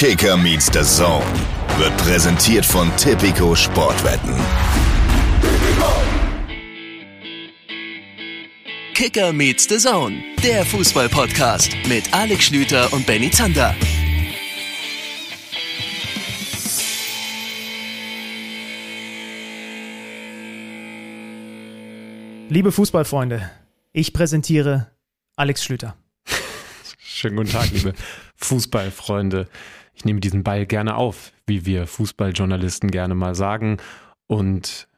Kicker meets the Zone wird präsentiert von Tipico Sportwetten. Kicker meets the Zone, der Fußball-Podcast mit Alex Schlüter und Benny Zander. Liebe Fußballfreunde, ich präsentiere Alex Schlüter. Schönen guten Tag, liebe Fußballfreunde. Ich nehme diesen Ball gerne auf, wie wir Fußballjournalisten gerne mal sagen, und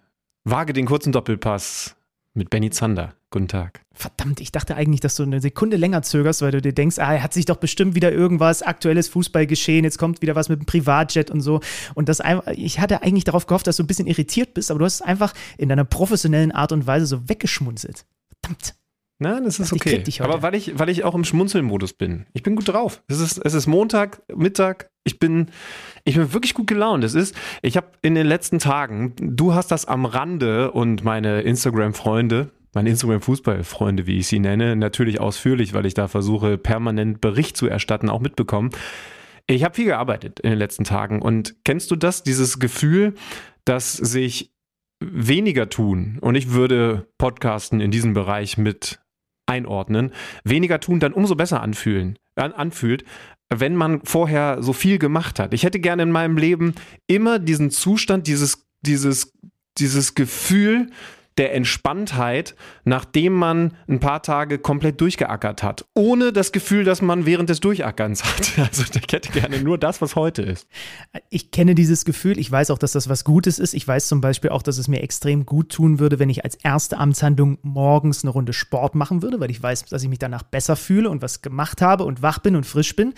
wage den kurzen Doppelpass mit Benny Zander. Guten Tag. Verdammt, ich dachte eigentlich, dass du eine Sekunde länger zögerst, weil du dir denkst, ah, er hat sich doch bestimmt wieder irgendwas aktuelles Fußball geschehen, jetzt kommt wieder was mit dem Privatjet und so. Und das ich hatte eigentlich darauf gehofft, dass du ein bisschen irritiert bist, aber du hast es einfach in deiner professionellen Art und Weise so weggeschmunzelt. Verdammt. Nein, das ist okay. Aber weil ich, weil ich auch im Schmunzelmodus bin. Ich bin gut drauf. Es ist, es ist Montag, Mittag. Ich bin, ich bin wirklich gut gelaunt. Es ist, ich habe in den letzten Tagen, du hast das am Rande und meine Instagram-Freunde, meine Instagram-Fußball-Freunde, wie ich sie nenne, natürlich ausführlich, weil ich da versuche, permanent Bericht zu erstatten, auch mitbekommen. Ich habe viel gearbeitet in den letzten Tagen und kennst du das, dieses Gefühl, dass sich weniger tun und ich würde Podcasten in diesem Bereich mit einordnen, weniger tun dann umso besser anfühlen, an, anfühlt, wenn man vorher so viel gemacht hat. Ich hätte gerne in meinem Leben immer diesen Zustand, dieses, dieses, dieses Gefühl der Entspanntheit, nachdem man ein paar Tage komplett durchgeackert hat, ohne das Gefühl, dass man während des Durchackerns hat. Also ich hätte gerne nur das, was heute ist. Ich kenne dieses Gefühl. Ich weiß auch, dass das was Gutes ist. Ich weiß zum Beispiel auch, dass es mir extrem gut tun würde, wenn ich als erste Amtshandlung morgens eine Runde Sport machen würde, weil ich weiß, dass ich mich danach besser fühle und was gemacht habe und wach bin und frisch bin.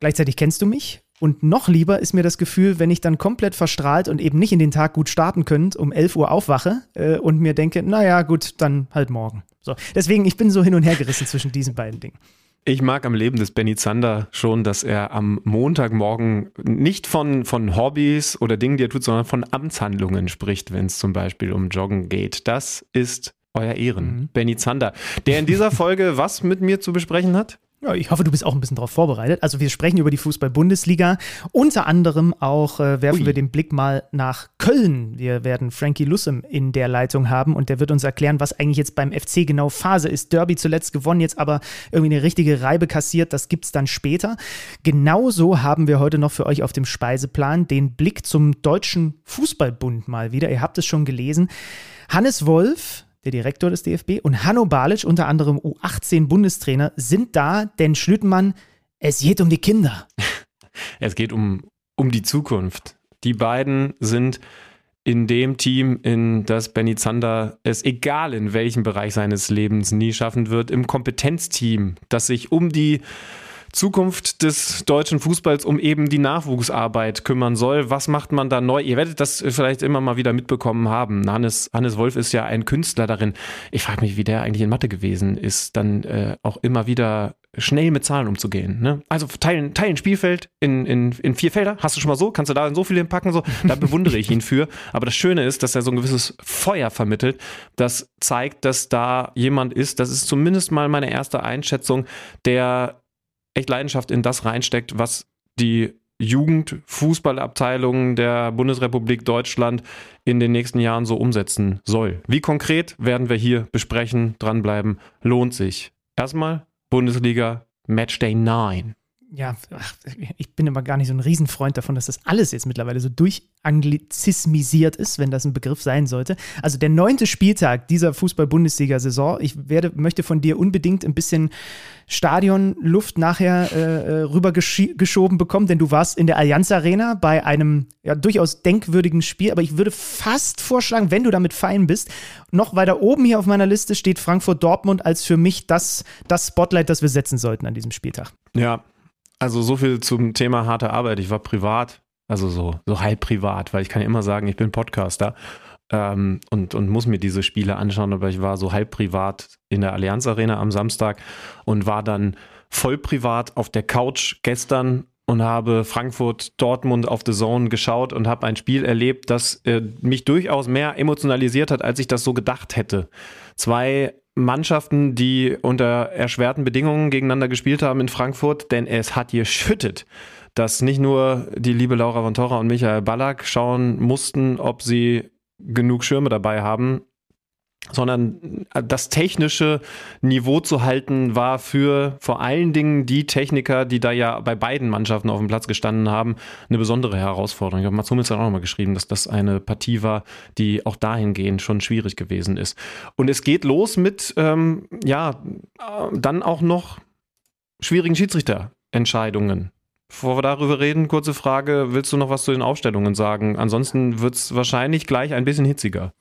Gleichzeitig kennst du mich. Und noch lieber ist mir das Gefühl, wenn ich dann komplett verstrahlt und eben nicht in den Tag gut starten könnt, um 11 Uhr aufwache äh, und mir denke, naja, gut, dann halt morgen. So. Deswegen, ich bin so hin und her gerissen zwischen diesen beiden Dingen. Ich mag am Leben des Benny Zander schon, dass er am Montagmorgen nicht von, von Hobbys oder Dingen, die er tut, sondern von Amtshandlungen spricht, wenn es zum Beispiel um Joggen geht. Das ist euer Ehren, Mhm. Benny Zander, der in dieser Folge was mit mir zu besprechen hat? Ja, ich hoffe, du bist auch ein bisschen darauf vorbereitet. Also wir sprechen über die Fußball-Bundesliga. Unter anderem auch äh, werfen Ui. wir den Blick mal nach Köln. Wir werden Frankie Lussem in der Leitung haben und der wird uns erklären, was eigentlich jetzt beim FC genau Phase ist. Derby zuletzt gewonnen, jetzt aber irgendwie eine richtige Reibe kassiert. Das gibt's dann später. Genauso haben wir heute noch für euch auf dem Speiseplan den Blick zum Deutschen Fußballbund mal wieder. Ihr habt es schon gelesen. Hannes Wolf, der Direktor des DFB, und Hanno Balic, unter anderem U18-Bundestrainer, sind da, denn Schlütenmann, es geht um die Kinder. Es geht um, um die Zukunft. Die beiden sind in dem Team, in das Benny Zander es egal in welchem Bereich seines Lebens nie schaffen wird, im Kompetenzteam, das sich um die Zukunft des deutschen Fußballs um eben die Nachwuchsarbeit kümmern soll. Was macht man da neu? Ihr werdet das vielleicht immer mal wieder mitbekommen haben. Hannes, Hannes Wolf ist ja ein Künstler darin. Ich frage mich, wie der eigentlich in Mathe gewesen ist, dann äh, auch immer wieder schnell mit Zahlen umzugehen. Ne? Also teilen, teilen Spielfeld in, in, in vier Felder. Hast du schon mal so? Kannst du da so viel hinpacken? So? Da bewundere ich ihn für. Aber das Schöne ist, dass er so ein gewisses Feuer vermittelt, das zeigt, dass da jemand ist, das ist zumindest mal meine erste Einschätzung, der echt Leidenschaft in das reinsteckt, was die Jugendfußballabteilung der Bundesrepublik Deutschland in den nächsten Jahren so umsetzen soll. Wie konkret werden wir hier besprechen, dranbleiben, lohnt sich. Erstmal Bundesliga Matchday 9. Ja, ach, ich bin immer gar nicht so ein Riesenfreund davon, dass das alles jetzt mittlerweile so durchanglizismisiert ist, wenn das ein Begriff sein sollte. Also der neunte Spieltag dieser Fußball-Bundesliga-Saison. Ich werde, möchte von dir unbedingt ein bisschen Stadionluft nachher äh, rüber geschi- geschoben bekommen, denn du warst in der Allianz Arena bei einem ja, durchaus denkwürdigen Spiel. Aber ich würde fast vorschlagen, wenn du damit fein bist, noch weiter oben hier auf meiner Liste steht Frankfurt-Dortmund als für mich das, das Spotlight, das wir setzen sollten an diesem Spieltag. Ja, also so viel zum Thema harte Arbeit. Ich war privat, also so, so halb privat, weil ich kann ja immer sagen, ich bin Podcaster ähm, und, und muss mir diese Spiele anschauen, aber ich war so halb privat in der Allianz Arena am Samstag und war dann voll privat auf der Couch gestern und habe Frankfurt Dortmund auf The Zone geschaut und habe ein Spiel erlebt, das äh, mich durchaus mehr emotionalisiert hat, als ich das so gedacht hätte. Zwei Mannschaften, die unter erschwerten Bedingungen gegeneinander gespielt haben in Frankfurt, denn es hat geschüttet. dass nicht nur die liebe Laura von Torra und Michael Ballack schauen mussten, ob sie genug Schirme dabei haben, sondern das technische Niveau zu halten war für vor allen Dingen die Techniker, die da ja bei beiden Mannschaften auf dem Platz gestanden haben, eine besondere Herausforderung. Ich habe Mats Hummels dann auch nochmal geschrieben, dass das eine Partie war, die auch dahingehend schon schwierig gewesen ist. Und es geht los mit, ähm, ja, dann auch noch schwierigen Schiedsrichterentscheidungen. Bevor wir darüber reden, kurze Frage, willst du noch was zu den Aufstellungen sagen? Ansonsten wird es wahrscheinlich gleich ein bisschen hitziger.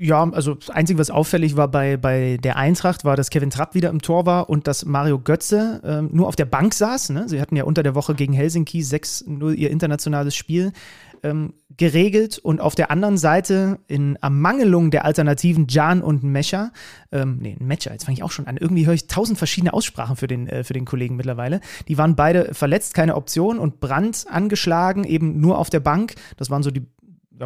Ja, also das Einzige, was auffällig war bei, bei der Eintracht, war, dass Kevin Trapp wieder im Tor war und dass Mario Götze ähm, nur auf der Bank saß. Ne? Sie hatten ja unter der Woche gegen Helsinki 6-0 ihr internationales Spiel ähm, geregelt und auf der anderen Seite in Ermangelung der Alternativen Jan und Mecha, ähm, nee, Mecha, jetzt fange ich auch schon an, irgendwie höre ich tausend verschiedene Aussprachen für den, äh, für den Kollegen mittlerweile. Die waren beide verletzt, keine Option und Brandt angeschlagen, eben nur auf der Bank. Das waren so die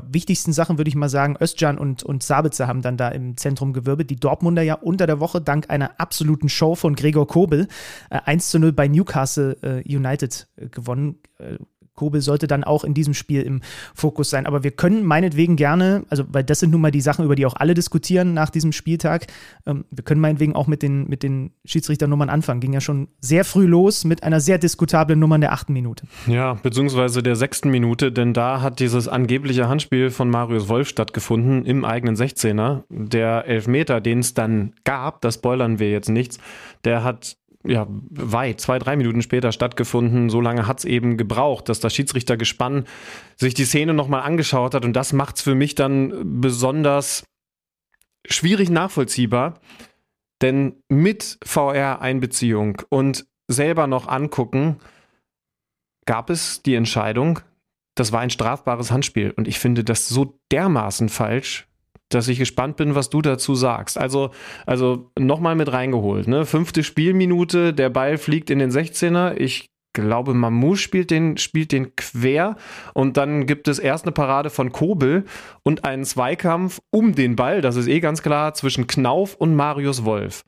wichtigsten Sachen würde ich mal sagen, Özcan und, und Sabitzer haben dann da im Zentrum gewirbelt. Die Dortmunder ja unter der Woche dank einer absoluten Show von Gregor Kobel äh, 1 zu 0 bei Newcastle äh, United äh, gewonnen. Äh, Kobel sollte dann auch in diesem Spiel im Fokus sein. Aber wir können meinetwegen gerne, also weil das sind nun mal die Sachen, über die auch alle diskutieren nach diesem Spieltag, ähm, wir können meinetwegen auch mit den, mit den Schiedsrichternummern anfangen. Ging ja schon sehr früh los mit einer sehr diskutablen Nummer in der achten Minute. Ja, beziehungsweise der sechsten Minute, denn da hat dieses angebliche Handspiel von Marius Wolf stattgefunden im eigenen 16er. Der Elfmeter, den es dann gab, das spoilern wir jetzt nichts, der hat ja, weit, zwei, drei Minuten später stattgefunden. So lange hat es eben gebraucht, dass das Schiedsrichtergespann sich die Szene nochmal angeschaut hat. Und das macht es für mich dann besonders schwierig nachvollziehbar. Denn mit VR-Einbeziehung und selber noch angucken, gab es die Entscheidung, das war ein strafbares Handspiel. Und ich finde das so dermaßen falsch, dass ich gespannt bin, was du dazu sagst. Also, also nochmal mit reingeholt. Ne? Fünfte Spielminute, der Ball fliegt in den 16er. Ich glaube, Mamou spielt den, spielt den quer und dann gibt es erst eine Parade von Kobel und einen Zweikampf um den Ball, das ist eh ganz klar, zwischen Knauf und Marius Wolf.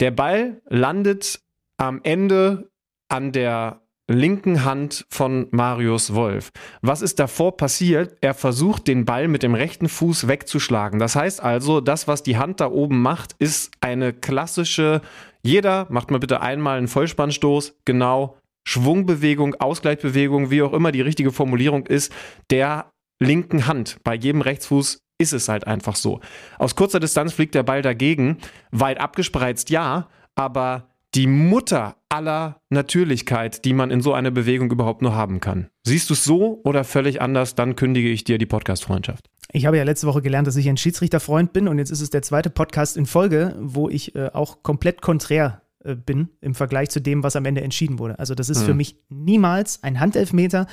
Der Ball landet am Ende an der linken Hand von Marius Wolf. Was ist davor passiert? Er versucht, den Ball mit dem rechten Fuß wegzuschlagen. Das heißt also, das, was die Hand da oben macht, ist eine klassische, jeder macht mal bitte einmal einen Vollspannstoß, genau, Schwungbewegung, Ausgleichbewegung, wie auch immer die richtige Formulierung ist, der linken Hand. Bei jedem Rechtsfuß ist es halt einfach so. Aus kurzer Distanz fliegt der Ball dagegen, weit abgespreizt ja, aber die Mutter aller Natürlichkeit, die man in so einer Bewegung überhaupt nur haben kann. Siehst du es so oder völlig anders, dann kündige ich dir die Podcast-Freundschaft. Ich habe ja letzte Woche gelernt, dass ich ein Schiedsrichterfreund bin und jetzt ist es der zweite Podcast in Folge, wo ich äh, auch komplett konträr äh, bin im Vergleich zu dem, was am Ende entschieden wurde. Also das ist hm. für mich niemals ein Handelfmeter.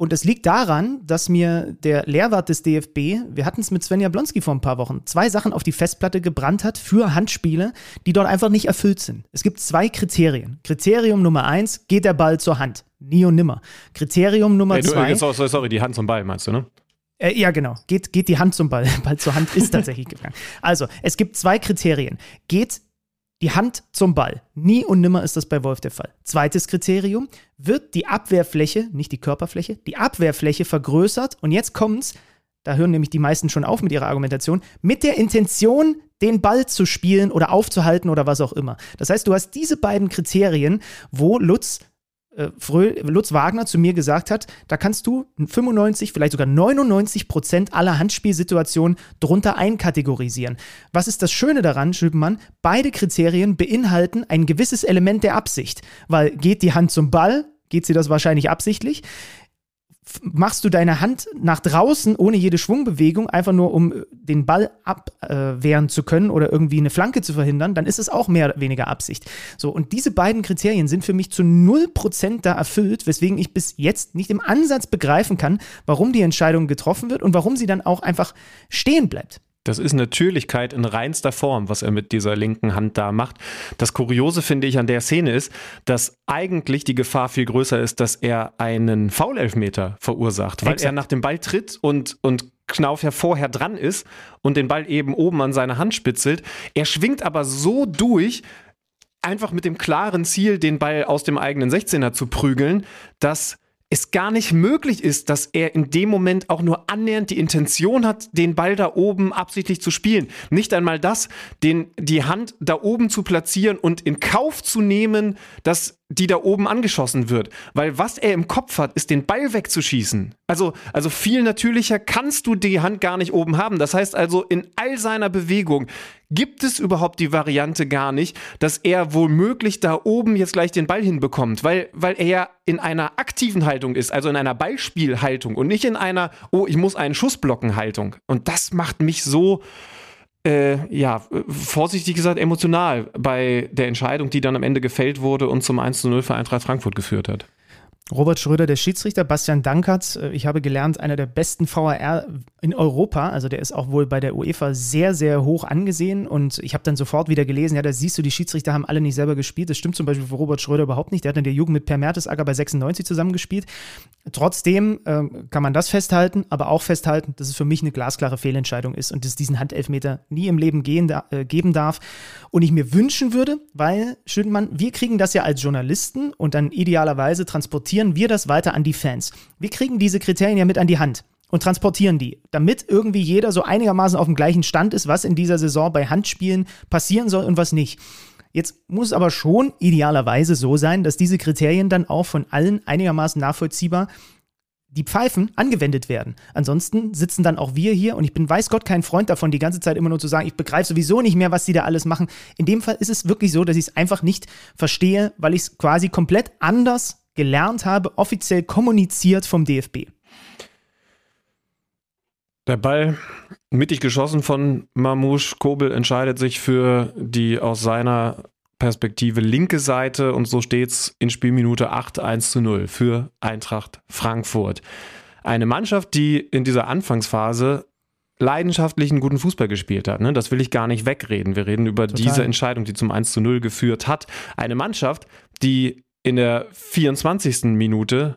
Und es liegt daran, dass mir der Lehrwart des DFB, wir hatten es mit Svenja Blonski vor ein paar Wochen, zwei Sachen auf die Festplatte gebrannt hat für Handspiele, die dort einfach nicht erfüllt sind. Es gibt zwei Kriterien. Kriterium Nummer eins, geht der Ball zur Hand? Nie und nimmer. Kriterium Nummer hey, du, zwei. Sorry, sorry, die Hand zum Ball meinst du, ne? Äh, ja, genau. Geht, geht die Hand zum Ball. Ball zur Hand ist tatsächlich gegangen. Also, es gibt zwei Kriterien. Geht die Hand zum Ball. Nie und nimmer ist das bei Wolf der Fall. Zweites Kriterium, wird die Abwehrfläche, nicht die Körperfläche, die Abwehrfläche vergrößert und jetzt kommt's, da hören nämlich die meisten schon auf mit ihrer Argumentation, mit der Intention, den Ball zu spielen oder aufzuhalten oder was auch immer. Das heißt, du hast diese beiden Kriterien, wo Lutz Lutz Wagner zu mir gesagt hat, da kannst du 95, vielleicht sogar 99 Prozent aller Handspielsituationen drunter einkategorisieren. Was ist das Schöne daran, Schüppenmann? Beide Kriterien beinhalten ein gewisses Element der Absicht, weil geht die Hand zum Ball, geht sie das wahrscheinlich absichtlich machst du deine Hand nach draußen ohne jede Schwungbewegung, einfach nur um äh, den Ball abwehren äh, zu können oder irgendwie eine Flanke zu verhindern, dann ist es auch mehr oder weniger Absicht. So, und diese beiden Kriterien sind für mich zu 0% da erfüllt, weswegen ich bis jetzt nicht im Ansatz begreifen kann, warum die Entscheidung getroffen wird und warum sie dann auch einfach stehen bleibt. Das ist Natürlichkeit in reinster Form, was er mit dieser linken Hand da macht. Das Kuriose finde ich an der Szene ist, dass eigentlich die Gefahr viel größer ist, dass er einen Foulelfmeter verursacht, weil Exakt. er nach dem Ball tritt und, und Knauf ja vorher dran ist und den Ball eben oben an seine Hand spitzelt. Er schwingt aber so durch, einfach mit dem klaren Ziel, den Ball aus dem eigenen 16er zu prügeln, dass es gar nicht möglich ist, dass er in dem Moment auch nur annähernd die Intention hat, den Ball da oben absichtlich zu spielen. Nicht einmal das, den, die Hand da oben zu platzieren und in Kauf zu nehmen, dass die da oben angeschossen wird. Weil was er im Kopf hat, ist den Ball wegzuschießen. Also, also viel natürlicher kannst du die Hand gar nicht oben haben. Das heißt also, in all seiner Bewegung gibt es überhaupt die Variante gar nicht, dass er womöglich da oben jetzt gleich den Ball hinbekommt, weil, weil er ja in einer aktiven Haltung ist, also in einer Ballspielhaltung und nicht in einer, oh, ich muss einen Schuss blocken Haltung. Und das macht mich so, äh, ja, vorsichtig gesagt emotional bei der Entscheidung, die dann am Ende gefällt wurde und zum 1 zu 0 für Eintracht Frankfurt geführt hat. Robert Schröder, der Schiedsrichter, Bastian Dankert, äh, ich habe gelernt, einer der besten VAR in Europa. Also der ist auch wohl bei der UEFA sehr, sehr hoch angesehen. Und ich habe dann sofort wieder gelesen, ja, da siehst du, die Schiedsrichter haben alle nicht selber gespielt. Das stimmt zum Beispiel für Robert Schröder überhaupt nicht. Der hat in der Jugend mit Per Mertesacker bei 96 zusammengespielt. Trotzdem äh, kann man das festhalten, aber auch festhalten, dass es für mich eine glasklare Fehlentscheidung ist und dass es diesen Handelfmeter nie im Leben gehen, äh, geben darf. Und ich mir wünschen würde, weil, Schönmann, wir kriegen das ja als Journalisten und dann idealerweise transportieren wir das weiter an die Fans. Wir kriegen diese Kriterien ja mit an die Hand und transportieren die, damit irgendwie jeder so einigermaßen auf dem gleichen Stand ist, was in dieser Saison bei Handspielen passieren soll und was nicht. Jetzt muss es aber schon idealerweise so sein, dass diese Kriterien dann auch von allen einigermaßen nachvollziehbar die Pfeifen angewendet werden. Ansonsten sitzen dann auch wir hier und ich bin weiß Gott kein Freund davon, die ganze Zeit immer nur zu sagen, ich begreife sowieso nicht mehr, was die da alles machen. In dem Fall ist es wirklich so, dass ich es einfach nicht verstehe, weil ich es quasi komplett anders gelernt habe, offiziell kommuniziert vom DFB. Der Ball mittig geschossen von Mamouche. Kobel entscheidet sich für die aus seiner Perspektive linke Seite und so steht es in Spielminute 8 1 zu 0 für Eintracht Frankfurt. Eine Mannschaft, die in dieser Anfangsphase leidenschaftlichen guten Fußball gespielt hat. Ne? Das will ich gar nicht wegreden. Wir reden über Total. diese Entscheidung, die zum 1 zu 0 geführt hat. Eine Mannschaft, die in der 24. Minute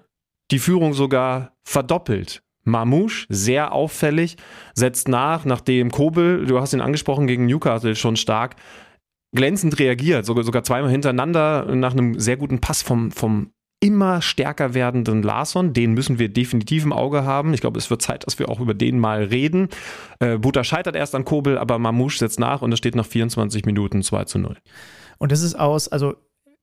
die Führung sogar verdoppelt. Mamouche, sehr auffällig, setzt nach, nachdem Kobel, du hast ihn angesprochen, gegen Newcastle schon stark, glänzend reagiert, sogar, sogar zweimal hintereinander nach einem sehr guten Pass vom, vom immer stärker werdenden Larson. Den müssen wir definitiv im Auge haben. Ich glaube, es wird Zeit, dass wir auch über den mal reden. Äh, Buta scheitert erst an Kobel, aber Mamouche setzt nach und es steht nach 24 Minuten 2 zu 0. Und das ist aus, also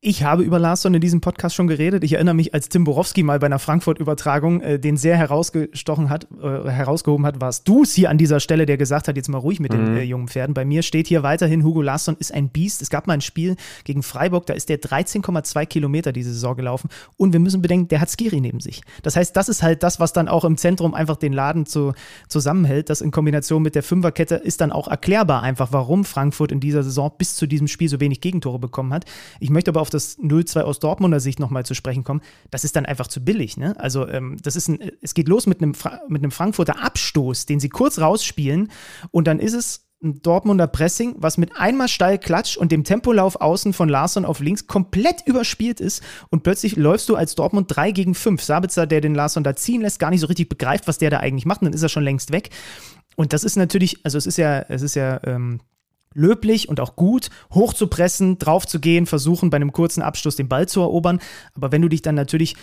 ich habe über Larsson in diesem Podcast schon geredet. Ich erinnere mich, als Tim Borowski mal bei einer Frankfurt-Übertragung äh, den sehr herausgestochen hat, äh, herausgehoben hat, warst du es hier an dieser Stelle, der gesagt hat, jetzt mal ruhig mit mhm. den äh, jungen Pferden. Bei mir steht hier weiterhin, Hugo Larsson ist ein Biest. Es gab mal ein Spiel gegen Freiburg, da ist der 13,2 Kilometer diese Saison gelaufen. Und wir müssen bedenken, der hat Skiri neben sich. Das heißt, das ist halt das, was dann auch im Zentrum einfach den Laden zu, zusammenhält. Das in Kombination mit der Fünferkette ist dann auch erklärbar einfach, warum Frankfurt in dieser Saison bis zu diesem Spiel so wenig Gegentore bekommen hat. Ich möchte aber auf das 0-2 aus Dortmunder Sicht nochmal zu sprechen kommen, das ist dann einfach zu billig. Ne? Also ähm, das ist ein, es geht los mit einem, mit einem Frankfurter Abstoß, den sie kurz rausspielen und dann ist es ein Dortmunder Pressing, was mit einmal steil klatscht und dem Tempolauf außen von Larsson auf links komplett überspielt ist und plötzlich läufst du als Dortmund 3 gegen 5. Sabitzer, der den Larsson da ziehen lässt, gar nicht so richtig begreift, was der da eigentlich macht, und dann ist er schon längst weg. Und das ist natürlich, also es ist ja, es ist ja ähm, löblich und auch gut, hoch zu pressen, drauf zu gehen, versuchen bei einem kurzen Abschluss den Ball zu erobern. Aber wenn du dich dann natürlich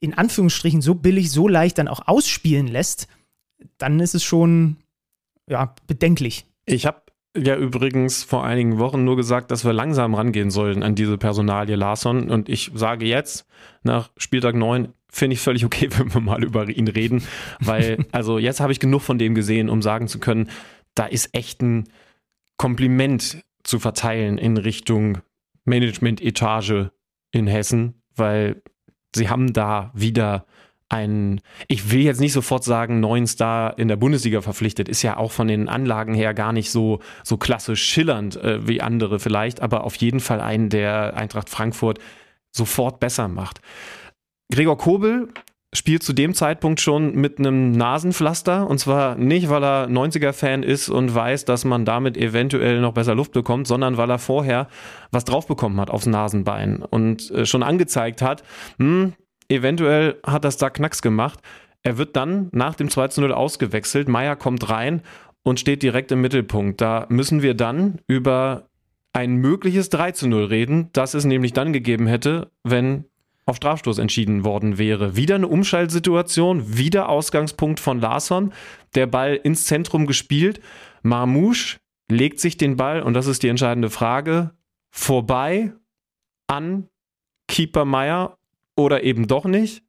in Anführungsstrichen so billig, so leicht dann auch ausspielen lässt, dann ist es schon ja, bedenklich. Ich habe ja übrigens vor einigen Wochen nur gesagt, dass wir langsam rangehen sollen an diese Personalie Larsson. Und ich sage jetzt, nach Spieltag 9, finde ich völlig okay, wenn wir mal über ihn reden. Weil, also jetzt habe ich genug von dem gesehen, um sagen zu können, da ist echt ein Kompliment zu verteilen in Richtung Management-Etage in Hessen, weil sie haben da wieder einen, ich will jetzt nicht sofort sagen, neuen Star in der Bundesliga verpflichtet, ist ja auch von den Anlagen her gar nicht so, so klassisch schillernd äh, wie andere vielleicht, aber auf jeden Fall einen, der Eintracht Frankfurt sofort besser macht. Gregor Kobel spielt zu dem Zeitpunkt schon mit einem Nasenpflaster und zwar nicht, weil er 90er-Fan ist und weiß, dass man damit eventuell noch besser Luft bekommt, sondern weil er vorher was drauf bekommen hat aufs Nasenbein und äh, schon angezeigt hat, hm, eventuell hat das da Knacks gemacht. Er wird dann nach dem 2 zu 0 ausgewechselt. Meier kommt rein und steht direkt im Mittelpunkt. Da müssen wir dann über ein mögliches 3 zu 0 reden, das es nämlich dann gegeben hätte, wenn auf Strafstoß entschieden worden wäre. Wieder eine Umschaltsituation, wieder Ausgangspunkt von Larsson, der Ball ins Zentrum gespielt. Marmouche legt sich den Ball, und das ist die entscheidende Frage, vorbei an Keeper Meier oder eben doch nicht.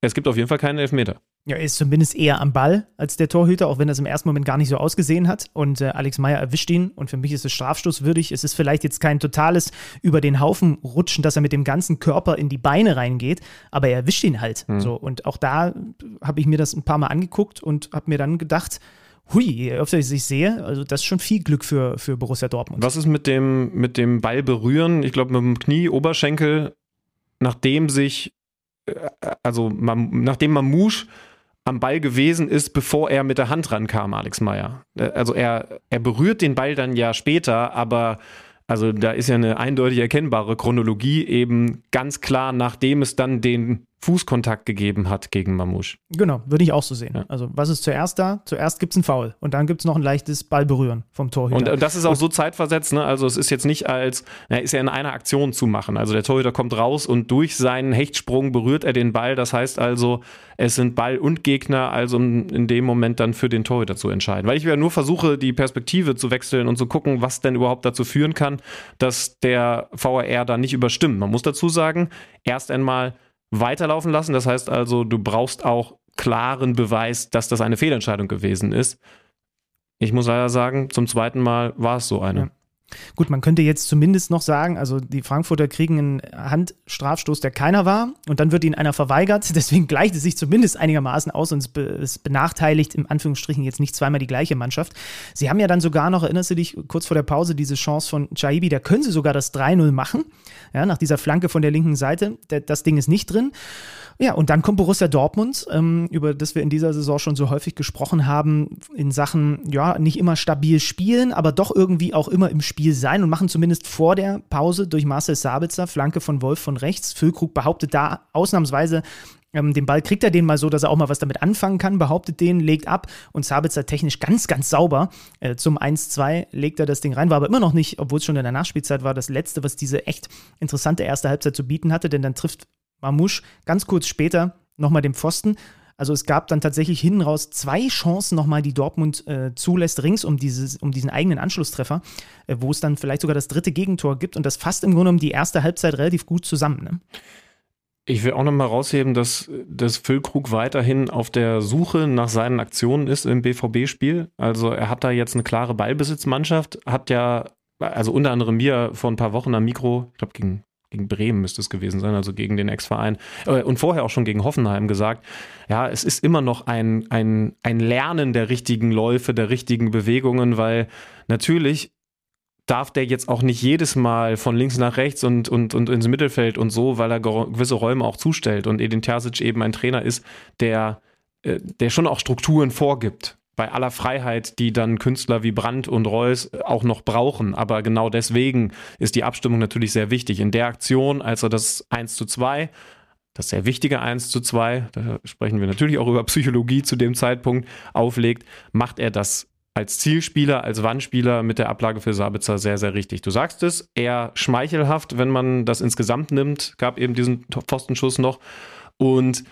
Es gibt auf jeden Fall keinen Elfmeter. Ja, er ist zumindest eher am Ball als der Torhüter, auch wenn das im ersten Moment gar nicht so ausgesehen hat. Und äh, Alex Meyer erwischt ihn und für mich ist es strafstoßwürdig. Es ist vielleicht jetzt kein totales über den Haufen rutschen, dass er mit dem ganzen Körper in die Beine reingeht, aber er erwischt ihn halt. Mhm. So und auch da habe ich mir das ein paar Mal angeguckt und habe mir dann gedacht, hui, je öfter ich es sehe, also das ist schon viel Glück für, für Borussia Dortmund. Was ist mit dem, mit dem Ball berühren? Ich glaube, mit dem Knie, Oberschenkel, nachdem sich, äh, also nachdem Mamouche am Ball gewesen ist, bevor er mit der Hand rankam, Alex Meyer. Äh, also er, er berührt den Ball dann ja später, aber also da ist ja eine eindeutig erkennbare Chronologie eben ganz klar, nachdem es dann den Fußkontakt gegeben hat gegen Mamouche. Genau, würde ich auch so sehen. Ja. Also was ist zuerst da? Zuerst gibt es einen Foul und dann gibt es noch ein leichtes Ballberühren vom Torhüter. Und, und das ist auch so zeitversetzt, ne? also es ist jetzt nicht als, er ist ja in einer Aktion zu machen. Also der Torhüter kommt raus und durch seinen Hechtsprung berührt er den Ball. Das heißt also, es sind Ball und Gegner, also in dem Moment dann für den Torhüter zu entscheiden. Weil ich ja nur versuche, die Perspektive zu wechseln und zu gucken, was denn überhaupt dazu führen kann, dass der VAR da nicht überstimmt. Man muss dazu sagen, erst einmal weiterlaufen lassen. Das heißt also, du brauchst auch klaren Beweis, dass das eine Fehlentscheidung gewesen ist. Ich muss leider sagen, zum zweiten Mal war es so eine. Gut, man könnte jetzt zumindest noch sagen, also die Frankfurter kriegen einen Handstrafstoß, der keiner war, und dann wird ihnen einer verweigert. Deswegen gleicht es sich zumindest einigermaßen aus und es, benachteiligt im Anführungsstrichen jetzt nicht zweimal die gleiche Mannschaft. Sie haben ja dann sogar noch, erinnerst du dich, kurz vor der Pause diese Chance von Chaibi, da können sie sogar das 3-0 machen, ja, nach dieser Flanke von der linken Seite. Das Ding ist nicht drin. Ja, und dann kommt Borussia Dortmund, ähm, über das wir in dieser Saison schon so häufig gesprochen haben, in Sachen, ja, nicht immer stabil spielen, aber doch irgendwie auch immer im Spiel sein und machen zumindest vor der Pause durch Marcel Sabitzer, Flanke von Wolf von rechts. Füllkrug behauptet da ausnahmsweise, ähm, den Ball kriegt er den mal so, dass er auch mal was damit anfangen kann, behauptet den, legt ab und Sabitzer technisch ganz, ganz sauber äh, zum 1-2 legt er das Ding rein. War aber immer noch nicht, obwohl es schon in der Nachspielzeit war, das Letzte, was diese echt interessante erste Halbzeit zu bieten hatte, denn dann trifft Mamouche ganz kurz später nochmal den Pfosten. Also es gab dann tatsächlich hinten raus zwei Chancen nochmal, die Dortmund äh, zulässt, rings um, dieses, um diesen eigenen Anschlusstreffer, äh, wo es dann vielleicht sogar das dritte Gegentor gibt und das fasst im Grunde genommen die erste Halbzeit relativ gut zusammen. Ne? Ich will auch nochmal rausheben, dass, dass Füllkrug weiterhin auf der Suche nach seinen Aktionen ist im BVB-Spiel. Also er hat da jetzt eine klare Ballbesitzmannschaft, hat ja, also unter anderem mir vor ein paar Wochen am Mikro, ich glaube gegen gegen Bremen müsste es gewesen sein, also gegen den Ex-Verein. Äh, und vorher auch schon gegen Hoffenheim gesagt, ja, es ist immer noch ein, ein, ein Lernen der richtigen Läufe, der richtigen Bewegungen, weil natürlich darf der jetzt auch nicht jedes Mal von links nach rechts und, und, und ins Mittelfeld und so, weil er gewisse Räume auch zustellt. Und Edin Terzic eben ein Trainer ist, der, äh, der schon auch Strukturen vorgibt bei aller Freiheit, die dann Künstler wie Brandt und Reus auch noch brauchen. Aber genau deswegen ist die Abstimmung natürlich sehr wichtig. In der Aktion, als er das 1 zu 2, das sehr wichtige 1 zu 2, da sprechen wir natürlich auch über Psychologie zu dem Zeitpunkt, auflegt, macht er das als Zielspieler, als Wandspieler mit der Ablage für Sabitzer sehr, sehr richtig. Du sagst es, eher schmeichelhaft, wenn man das insgesamt nimmt, gab eben diesen Pfostenschuss noch und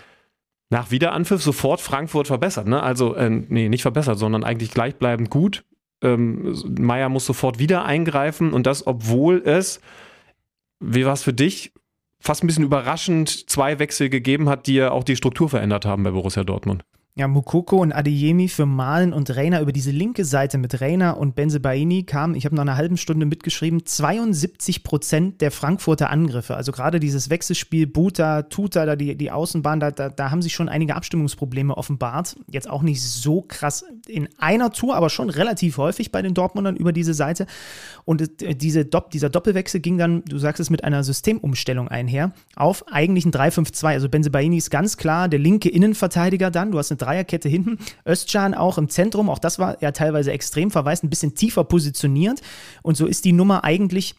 nach Wiederanpfiff sofort Frankfurt verbessert. Ne? Also, äh, nee, nicht verbessert, sondern eigentlich gleichbleibend gut. Ähm, Meier muss sofort wieder eingreifen und das, obwohl es, wie war es für dich, fast ein bisschen überraschend zwei Wechsel gegeben hat, die ja auch die Struktur verändert haben bei Borussia Dortmund. Ja, Mukoko und Adeyemi für Malen und Reiner über diese linke Seite mit Reiner und Benzebaini kamen, ich habe nach einer halben Stunde mitgeschrieben, 72 Prozent der Frankfurter Angriffe. Also gerade dieses Wechselspiel Buta, Tuta, da die, die Außenbahn, da, da, da haben sich schon einige Abstimmungsprobleme offenbart. Jetzt auch nicht so krass in einer Tour, aber schon relativ häufig bei den Dortmundern über diese Seite. Und äh, diese Dopp, dieser Doppelwechsel ging dann, du sagst es, mit einer Systemumstellung einher auf eigentlich ein 3-5-2. Also Benzebaini ist ganz klar der linke Innenverteidiger dann. Du hast eine Dreierkette hinten. Özcan auch im Zentrum, auch das war ja teilweise extrem verweist, ein bisschen tiefer positioniert. Und so ist die Nummer eigentlich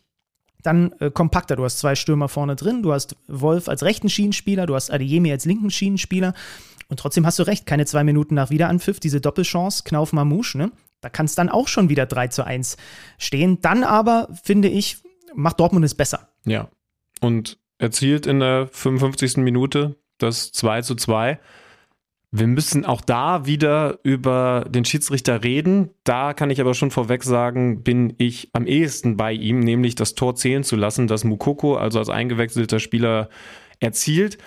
dann äh, kompakter. Du hast zwei Stürmer vorne drin, du hast Wolf als rechten Schienenspieler, du hast Adeyemi als linken Schienenspieler. Und trotzdem hast du recht, keine zwei Minuten nach Wiederanpfiff, diese Doppelchance, Knauf Mamouche, ne? Da kann es dann auch schon wieder 3 zu 1 stehen. Dann aber, finde ich, macht Dortmund es besser. Ja. Und erzielt in der 55. Minute das 2 zu 2. Wir müssen auch da wieder über den Schiedsrichter reden. Da kann ich aber schon vorweg sagen, bin ich am ehesten bei ihm, nämlich das Tor zählen zu lassen, das Mukoko, also als eingewechselter Spieler, erzielt.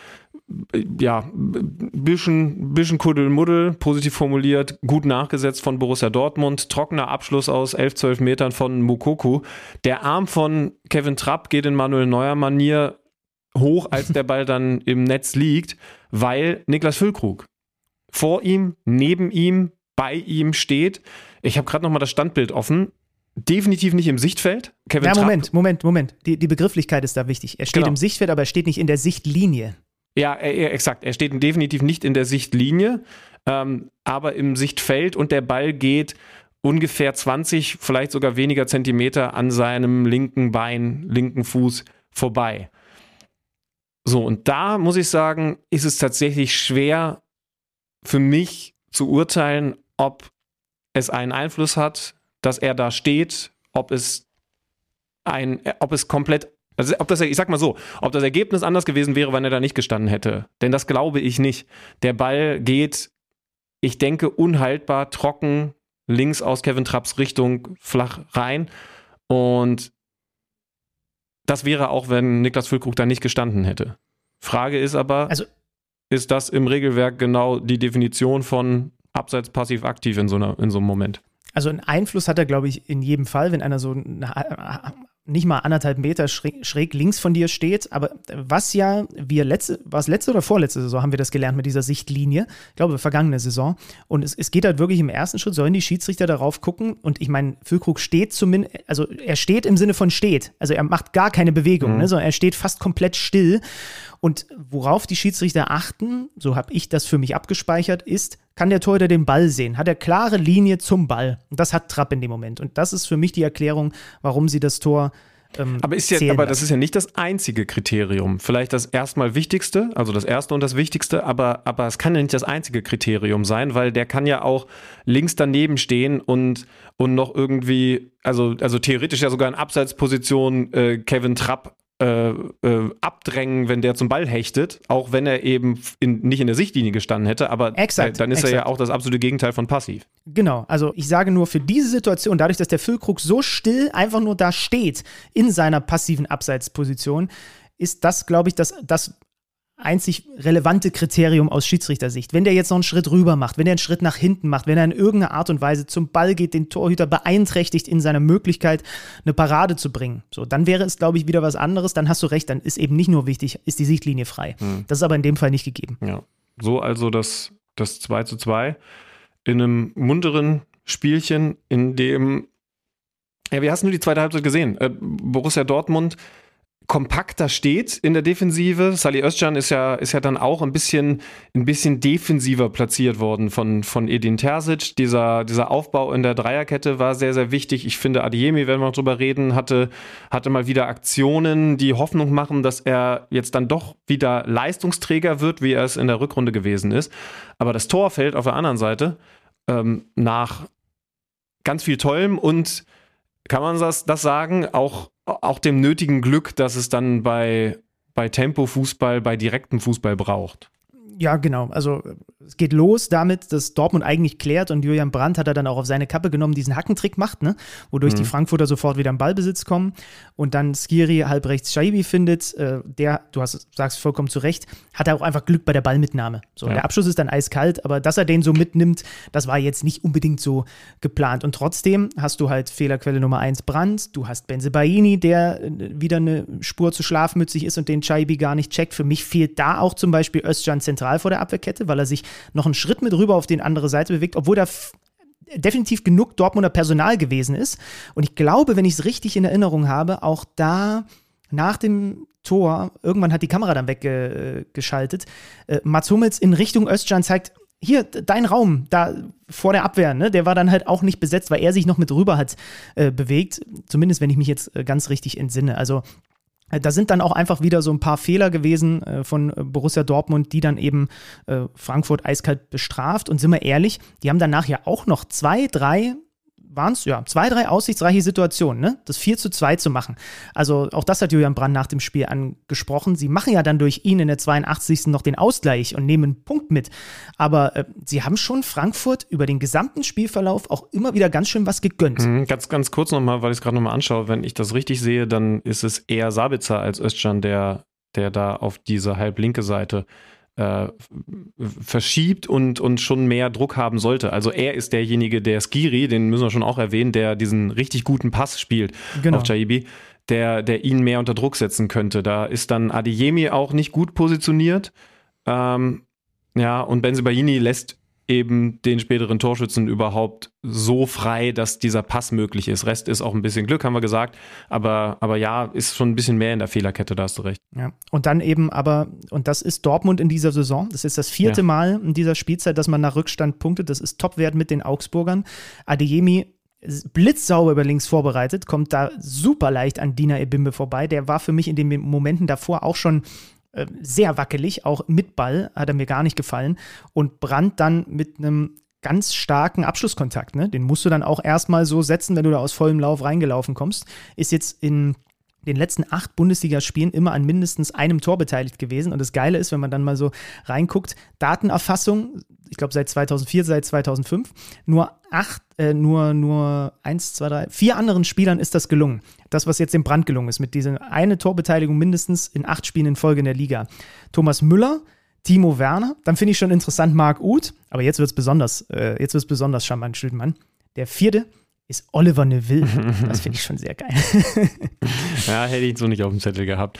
Ja, bisschen, bisschen Kuddelmuddel, positiv formuliert, gut nachgesetzt von Borussia Dortmund. Trockener Abschluss aus 11, 12 Metern von Mukoko. Der Arm von Kevin Trapp geht in Manuel Neuer Manier hoch, als der Ball dann im Netz liegt, weil Niklas Füllkrug vor ihm, neben ihm, bei ihm steht. Ich habe gerade noch mal das Standbild offen. Definitiv nicht im Sichtfeld. Kevin ja, Moment, Trapp. Moment, Moment. Die, die Begrifflichkeit ist da wichtig. Er steht genau. im Sichtfeld, aber er steht nicht in der Sichtlinie. Ja, er, exakt. Er steht definitiv nicht in der Sichtlinie, ähm, aber im Sichtfeld und der Ball geht ungefähr 20, vielleicht sogar weniger Zentimeter an seinem linken Bein, linken Fuß vorbei. So, und da muss ich sagen, ist es tatsächlich schwer, für mich zu urteilen, ob es einen Einfluss hat, dass er da steht, ob es ein, ob es komplett, also ob das, ich sag mal so, ob das Ergebnis anders gewesen wäre, wenn er da nicht gestanden hätte. Denn das glaube ich nicht. Der Ball geht, ich denke, unhaltbar trocken links aus Kevin Trapps Richtung flach rein. Und das wäre auch, wenn Niklas Füllkrug da nicht gestanden hätte. Frage ist aber, also ist das im Regelwerk genau die Definition von abseits passiv aktiv in so, einer, in so einem Moment. Also einen Einfluss hat er, glaube ich, in jedem Fall, wenn einer so nicht mal anderthalb Meter schräg, schräg, links von dir steht. Aber was ja wir letzte, war es letzte oder vorletzte Saison, haben wir das gelernt mit dieser Sichtlinie. Ich glaube, vergangene Saison. Und es, es geht halt wirklich im ersten Schritt, sollen die Schiedsrichter darauf gucken. Und ich meine, Füllkrug steht zumindest, also er steht im Sinne von steht. Also er macht gar keine Bewegung, mhm. ne, sondern er steht fast komplett still. Und worauf die Schiedsrichter achten, so habe ich das für mich abgespeichert, ist, kann der Torhüter den Ball sehen? Hat er klare Linie zum Ball? Und das hat Trapp in dem Moment. Und das ist für mich die Erklärung, warum sie das Tor ähm, aber, ist ja, aber das ist ja nicht das einzige Kriterium. Vielleicht das erstmal wichtigste, also das erste und das wichtigste, aber, aber es kann ja nicht das einzige Kriterium sein, weil der kann ja auch links daneben stehen und, und noch irgendwie, also, also theoretisch ja sogar in Abseitsposition äh, Kevin Trapp äh, äh, abdrängen, wenn der zum Ball hechtet, auch wenn er eben in, nicht in der Sichtlinie gestanden hätte, aber exakt, äh, dann ist exakt. er ja auch das absolute Gegenteil von passiv. Genau, also ich sage nur für diese Situation, dadurch, dass der Füllkrug so still einfach nur da steht in seiner passiven Abseitsposition, ist das, glaube ich, das, das einzig relevante Kriterium aus Schiedsrichtersicht. Wenn der jetzt noch einen Schritt rüber macht, wenn er einen Schritt nach hinten macht, wenn er in irgendeiner Art und Weise zum Ball geht, den Torhüter beeinträchtigt in seiner Möglichkeit, eine Parade zu bringen, so, dann wäre es, glaube ich, wieder was anderes. Dann hast du recht, dann ist eben nicht nur wichtig, ist die Sichtlinie frei. Hm. Das ist aber in dem Fall nicht gegeben. Ja, so also das, das 2 zu 2 in einem munteren Spielchen, in dem, ja, wie hast du die zweite Halbzeit gesehen? Äh, Borussia Dortmund kompakter steht in der Defensive. Sali Özcan ist ja, ist ja dann auch ein bisschen, ein bisschen defensiver platziert worden von, von Edin Terzic. Dieser, dieser Aufbau in der Dreierkette war sehr, sehr wichtig. Ich finde, Adiemi, wenn wir noch drüber reden, hatte, hatte mal wieder Aktionen, die Hoffnung machen, dass er jetzt dann doch wieder Leistungsträger wird, wie er es in der Rückrunde gewesen ist. Aber das Tor fällt auf der anderen Seite ähm, nach ganz viel Tollem und kann man das, das sagen, auch auch dem nötigen Glück, dass es dann bei, bei Tempo-Fußball, bei direktem Fußball braucht. Ja, genau. Also es geht los damit, dass Dortmund eigentlich klärt und Julian Brandt hat er dann auch auf seine Kappe genommen, diesen Hackentrick macht, ne? wodurch mhm. die Frankfurter sofort wieder im Ballbesitz kommen und dann Skiri halb rechts Scheibi findet. Äh, der, du hast, sagst vollkommen zu Recht, hat er auch einfach Glück bei der Ballmitnahme. So, ja. Der Abschluss ist dann eiskalt, aber dass er den so mitnimmt, das war jetzt nicht unbedingt so geplant. Und trotzdem hast du halt Fehlerquelle Nummer eins Brandt, du hast Benzebaini, der äh, wieder eine Spur zu schlafmützig ist und den Scheibi gar nicht checkt. Für mich fehlt da auch zum Beispiel Özcan zentral zentral vor der Abwehrkette, weil er sich noch einen Schritt mit rüber auf die andere Seite bewegt, obwohl da definitiv genug Dortmunder Personal gewesen ist. Und ich glaube, wenn ich es richtig in Erinnerung habe, auch da nach dem Tor, irgendwann hat die Kamera dann weggeschaltet, äh, Mats Hummels in Richtung Özcan zeigt, hier, dein Raum, da vor der Abwehr, ne, der war dann halt auch nicht besetzt, weil er sich noch mit rüber hat äh, bewegt. Zumindest, wenn ich mich jetzt äh, ganz richtig entsinne. Also da sind dann auch einfach wieder so ein paar Fehler gewesen äh, von äh, Borussia Dortmund, die dann eben äh, Frankfurt eiskalt bestraft. Und sind wir ehrlich, die haben danach ja auch noch zwei, drei waren es ja zwei, drei aussichtsreiche Situationen, ne? das 4 zu 2 zu machen. Also auch das hat Julian Brand nach dem Spiel angesprochen. Sie machen ja dann durch ihn in der 82. noch den Ausgleich und nehmen einen Punkt mit. Aber äh, sie haben schon Frankfurt über den gesamten Spielverlauf auch immer wieder ganz schön was gegönnt. Mhm, ganz, ganz kurz nochmal, weil ich es gerade nochmal anschaue, wenn ich das richtig sehe, dann ist es eher Sabitzer als Özcan, der, der da auf diese halblinke Seite äh, verschiebt und, und schon mehr Druck haben sollte. Also er ist derjenige, der Skiri, den müssen wir schon auch erwähnen, der diesen richtig guten Pass spielt genau. auf Jaibi, der, der ihn mehr unter Druck setzen könnte. Da ist dann Adiyemi auch nicht gut positioniert. Ähm, ja, und Benzibaini lässt eben den späteren Torschützen überhaupt so frei, dass dieser Pass möglich ist. Rest ist auch ein bisschen Glück, haben wir gesagt. Aber, aber ja, ist schon ein bisschen mehr in der Fehlerkette, da hast du recht. Ja, und dann eben aber, und das ist Dortmund in dieser Saison. Das ist das vierte ja. Mal in dieser Spielzeit, dass man nach Rückstand punktet. Das ist Topwert mit den Augsburgern. Adeyemi blitzsauber über links vorbereitet, kommt da super leicht an Dina Ebimbe vorbei. Der war für mich in den Momenten davor auch schon sehr wackelig, auch mit Ball hat er mir gar nicht gefallen. Und Brandt dann mit einem ganz starken Abschlusskontakt, ne? Den musst du dann auch erstmal so setzen, wenn du da aus vollem Lauf reingelaufen kommst. Ist jetzt in den letzten acht Bundesligaspielen immer an mindestens einem Tor beteiligt gewesen. Und das Geile ist, wenn man dann mal so reinguckt, Datenerfassung, ich glaube seit 2004, seit 2005, nur acht, äh, nur, nur eins, zwei, drei, vier anderen Spielern ist das gelungen. Das, was jetzt dem Brand gelungen ist, mit dieser eine Torbeteiligung mindestens in acht Spielen in Folge in der Liga. Thomas Müller, Timo Werner, dann finde ich schon interessant Marc Uth, aber jetzt wird es besonders, äh, jetzt wird es besonders charmant, Schildmann. Der vierte ist Oliver Neville. Das finde ich schon sehr geil. ja, hätte ich so nicht auf dem Zettel gehabt.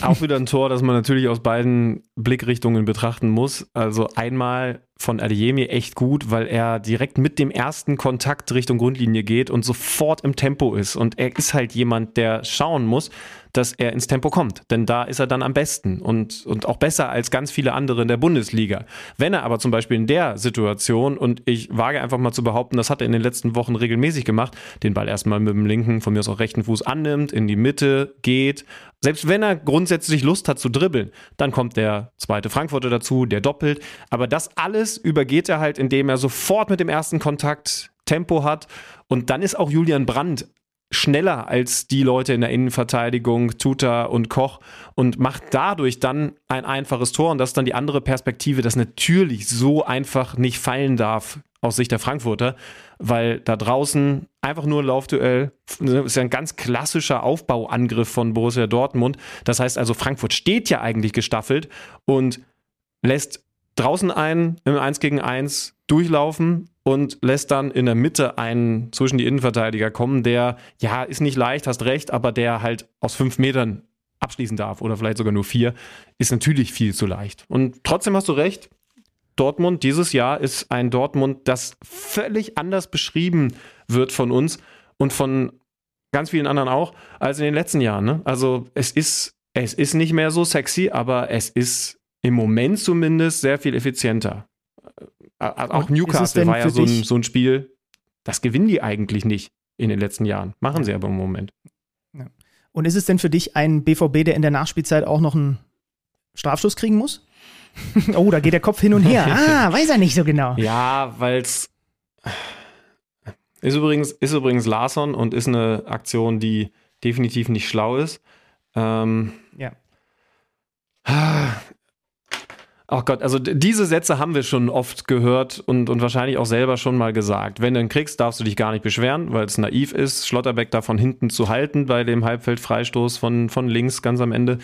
Auch wieder ein Tor, das man natürlich aus beiden Blickrichtungen betrachten muss. Also einmal von Adeyemi echt gut, weil er direkt mit dem ersten Kontakt Richtung Grundlinie geht und sofort im Tempo ist. Und er ist halt jemand, der schauen muss, dass er ins Tempo kommt. Denn da ist er dann am besten und, und auch besser als ganz viele andere in der Bundesliga. Wenn er aber zum Beispiel in der Situation, und ich wage einfach mal zu behaupten, das hat er in den letzten Wochen regelmäßig gemacht, den Ball erstmal mit dem linken, von mir aus auch rechten Fuß annimmt, in die Mitte geht, selbst wenn er grundsätzlich Lust hat zu dribbeln, dann kommt der zweite Frankfurter dazu, der doppelt. Aber das alles übergeht er halt, indem er sofort mit dem ersten Kontakt Tempo hat. Und dann ist auch Julian Brandt schneller als die Leute in der Innenverteidigung, Tuta und Koch und macht dadurch dann ein einfaches Tor. Und das ist dann die andere Perspektive, dass natürlich so einfach nicht fallen darf aus Sicht der Frankfurter, weil da draußen einfach nur ein Laufduell ne, ist ja ein ganz klassischer Aufbauangriff von Borussia Dortmund. Das heißt also, Frankfurt steht ja eigentlich gestaffelt und lässt draußen einen im 1 gegen 1 durchlaufen und lässt dann in der Mitte einen zwischen die Innenverteidiger kommen, der, ja, ist nicht leicht, hast recht, aber der halt aus fünf Metern abschließen darf oder vielleicht sogar nur vier, ist natürlich viel zu leicht. Und trotzdem hast du recht, Dortmund dieses Jahr ist ein Dortmund, das völlig anders beschrieben wird von uns und von ganz vielen anderen auch als in den letzten Jahren. Ne? Also es ist, es ist nicht mehr so sexy, aber es ist im Moment zumindest sehr viel effizienter. Äh, äh, auch Newcastle war ja so ein, so ein, Spiel, das gewinnen die eigentlich nicht in den letzten Jahren. Machen sie aber im Moment. Ja. Und ist es denn für dich ein BVB, der in der Nachspielzeit auch noch einen Strafstoß kriegen muss? oh, da geht der Kopf hin und her. Ah, weiß er nicht so genau. Ja, weil es ist übrigens, ist übrigens Larson und ist eine Aktion, die definitiv nicht schlau ist. Ähm, ja. Ach Gott, also diese Sätze haben wir schon oft gehört und, und wahrscheinlich auch selber schon mal gesagt. Wenn du ihn kriegst, darfst du dich gar nicht beschweren, weil es naiv ist, Schlotterbeck da von hinten zu halten bei dem Halbfeldfreistoß von, von links ganz am Ende.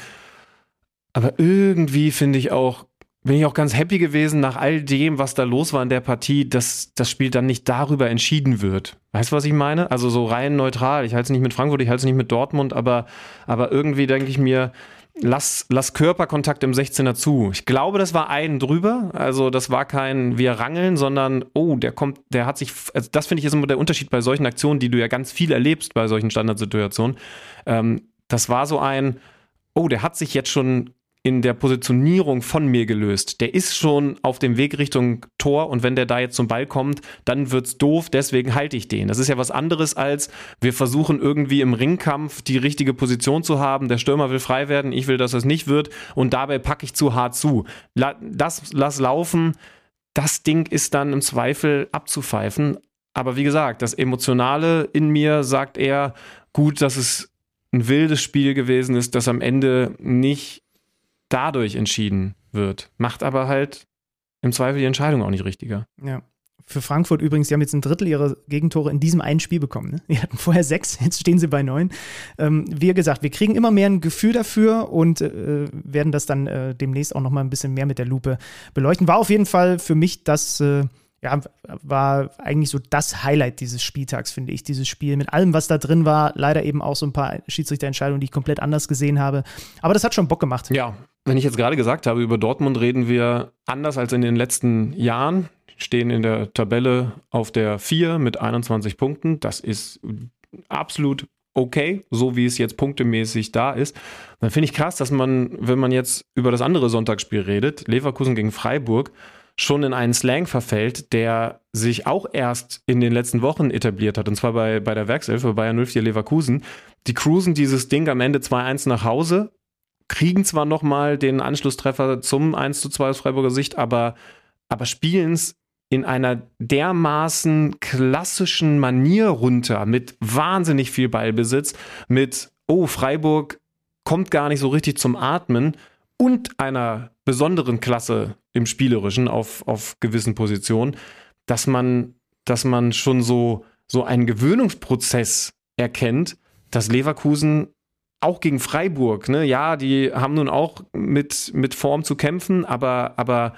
Aber irgendwie finde ich auch, bin ich auch ganz happy gewesen nach all dem, was da los war in der Partie, dass das Spiel dann nicht darüber entschieden wird. Weißt du, was ich meine? Also so rein neutral. Ich halte es nicht mit Frankfurt, ich halte es nicht mit Dortmund, aber, aber irgendwie denke ich mir, lass, lass Körperkontakt im 16er zu. Ich glaube, das war einen drüber. Also das war kein wir rangeln, sondern oh, der kommt, der hat sich, also das finde ich ist immer der Unterschied bei solchen Aktionen, die du ja ganz viel erlebst bei solchen Standardsituationen. Ähm, das war so ein, oh, der hat sich jetzt schon in der Positionierung von mir gelöst. Der ist schon auf dem Weg Richtung Tor und wenn der da jetzt zum Ball kommt, dann wird's doof, deswegen halte ich den. Das ist ja was anderes als wir versuchen irgendwie im Ringkampf die richtige Position zu haben. Der Stürmer will frei werden, ich will, dass es nicht wird und dabei packe ich zu hart zu. Das lass laufen. Das Ding ist dann im Zweifel abzupfeifen. aber wie gesagt, das Emotionale in mir sagt eher, gut, dass es ein wildes Spiel gewesen ist, das am Ende nicht dadurch entschieden wird. Macht aber halt im Zweifel die Entscheidung auch nicht richtiger. Ja. Für Frankfurt übrigens, die haben jetzt ein Drittel ihrer Gegentore in diesem einen Spiel bekommen. Ne? Die hatten vorher sechs, jetzt stehen sie bei neun. Ähm, wie gesagt, wir kriegen immer mehr ein Gefühl dafür und äh, werden das dann äh, demnächst auch noch mal ein bisschen mehr mit der Lupe beleuchten. War auf jeden Fall für mich das äh, ja, war eigentlich so das Highlight dieses Spieltags, finde ich, dieses Spiel. Mit allem, was da drin war, leider eben auch so ein paar Schiedsrichterentscheidungen, die ich komplett anders gesehen habe. Aber das hat schon Bock gemacht. Ja, wenn ich jetzt gerade gesagt habe, über Dortmund reden wir anders als in den letzten Jahren. Stehen in der Tabelle auf der 4 mit 21 Punkten. Das ist absolut okay, so wie es jetzt punktemäßig da ist. Dann finde ich krass, dass man, wenn man jetzt über das andere Sonntagsspiel redet, Leverkusen gegen Freiburg, schon in einen Slang verfällt, der sich auch erst in den letzten Wochen etabliert hat, und zwar bei, bei der Werkself, bei Bayern 04 Leverkusen. Die cruisen dieses Ding am Ende 2-1 nach Hause, kriegen zwar nochmal den Anschlusstreffer zum 1 zu 2 aus Freiburger Sicht, aber, aber spielen es in einer dermaßen klassischen Manier runter, mit wahnsinnig viel Ballbesitz, mit, oh, Freiburg kommt gar nicht so richtig zum Atmen und einer besonderen Klasse im Spielerischen auf, auf gewissen Positionen, dass man, dass man schon so, so einen Gewöhnungsprozess erkennt, dass Leverkusen auch gegen Freiburg, ne, ja, die haben nun auch mit, mit Form zu kämpfen, aber, aber,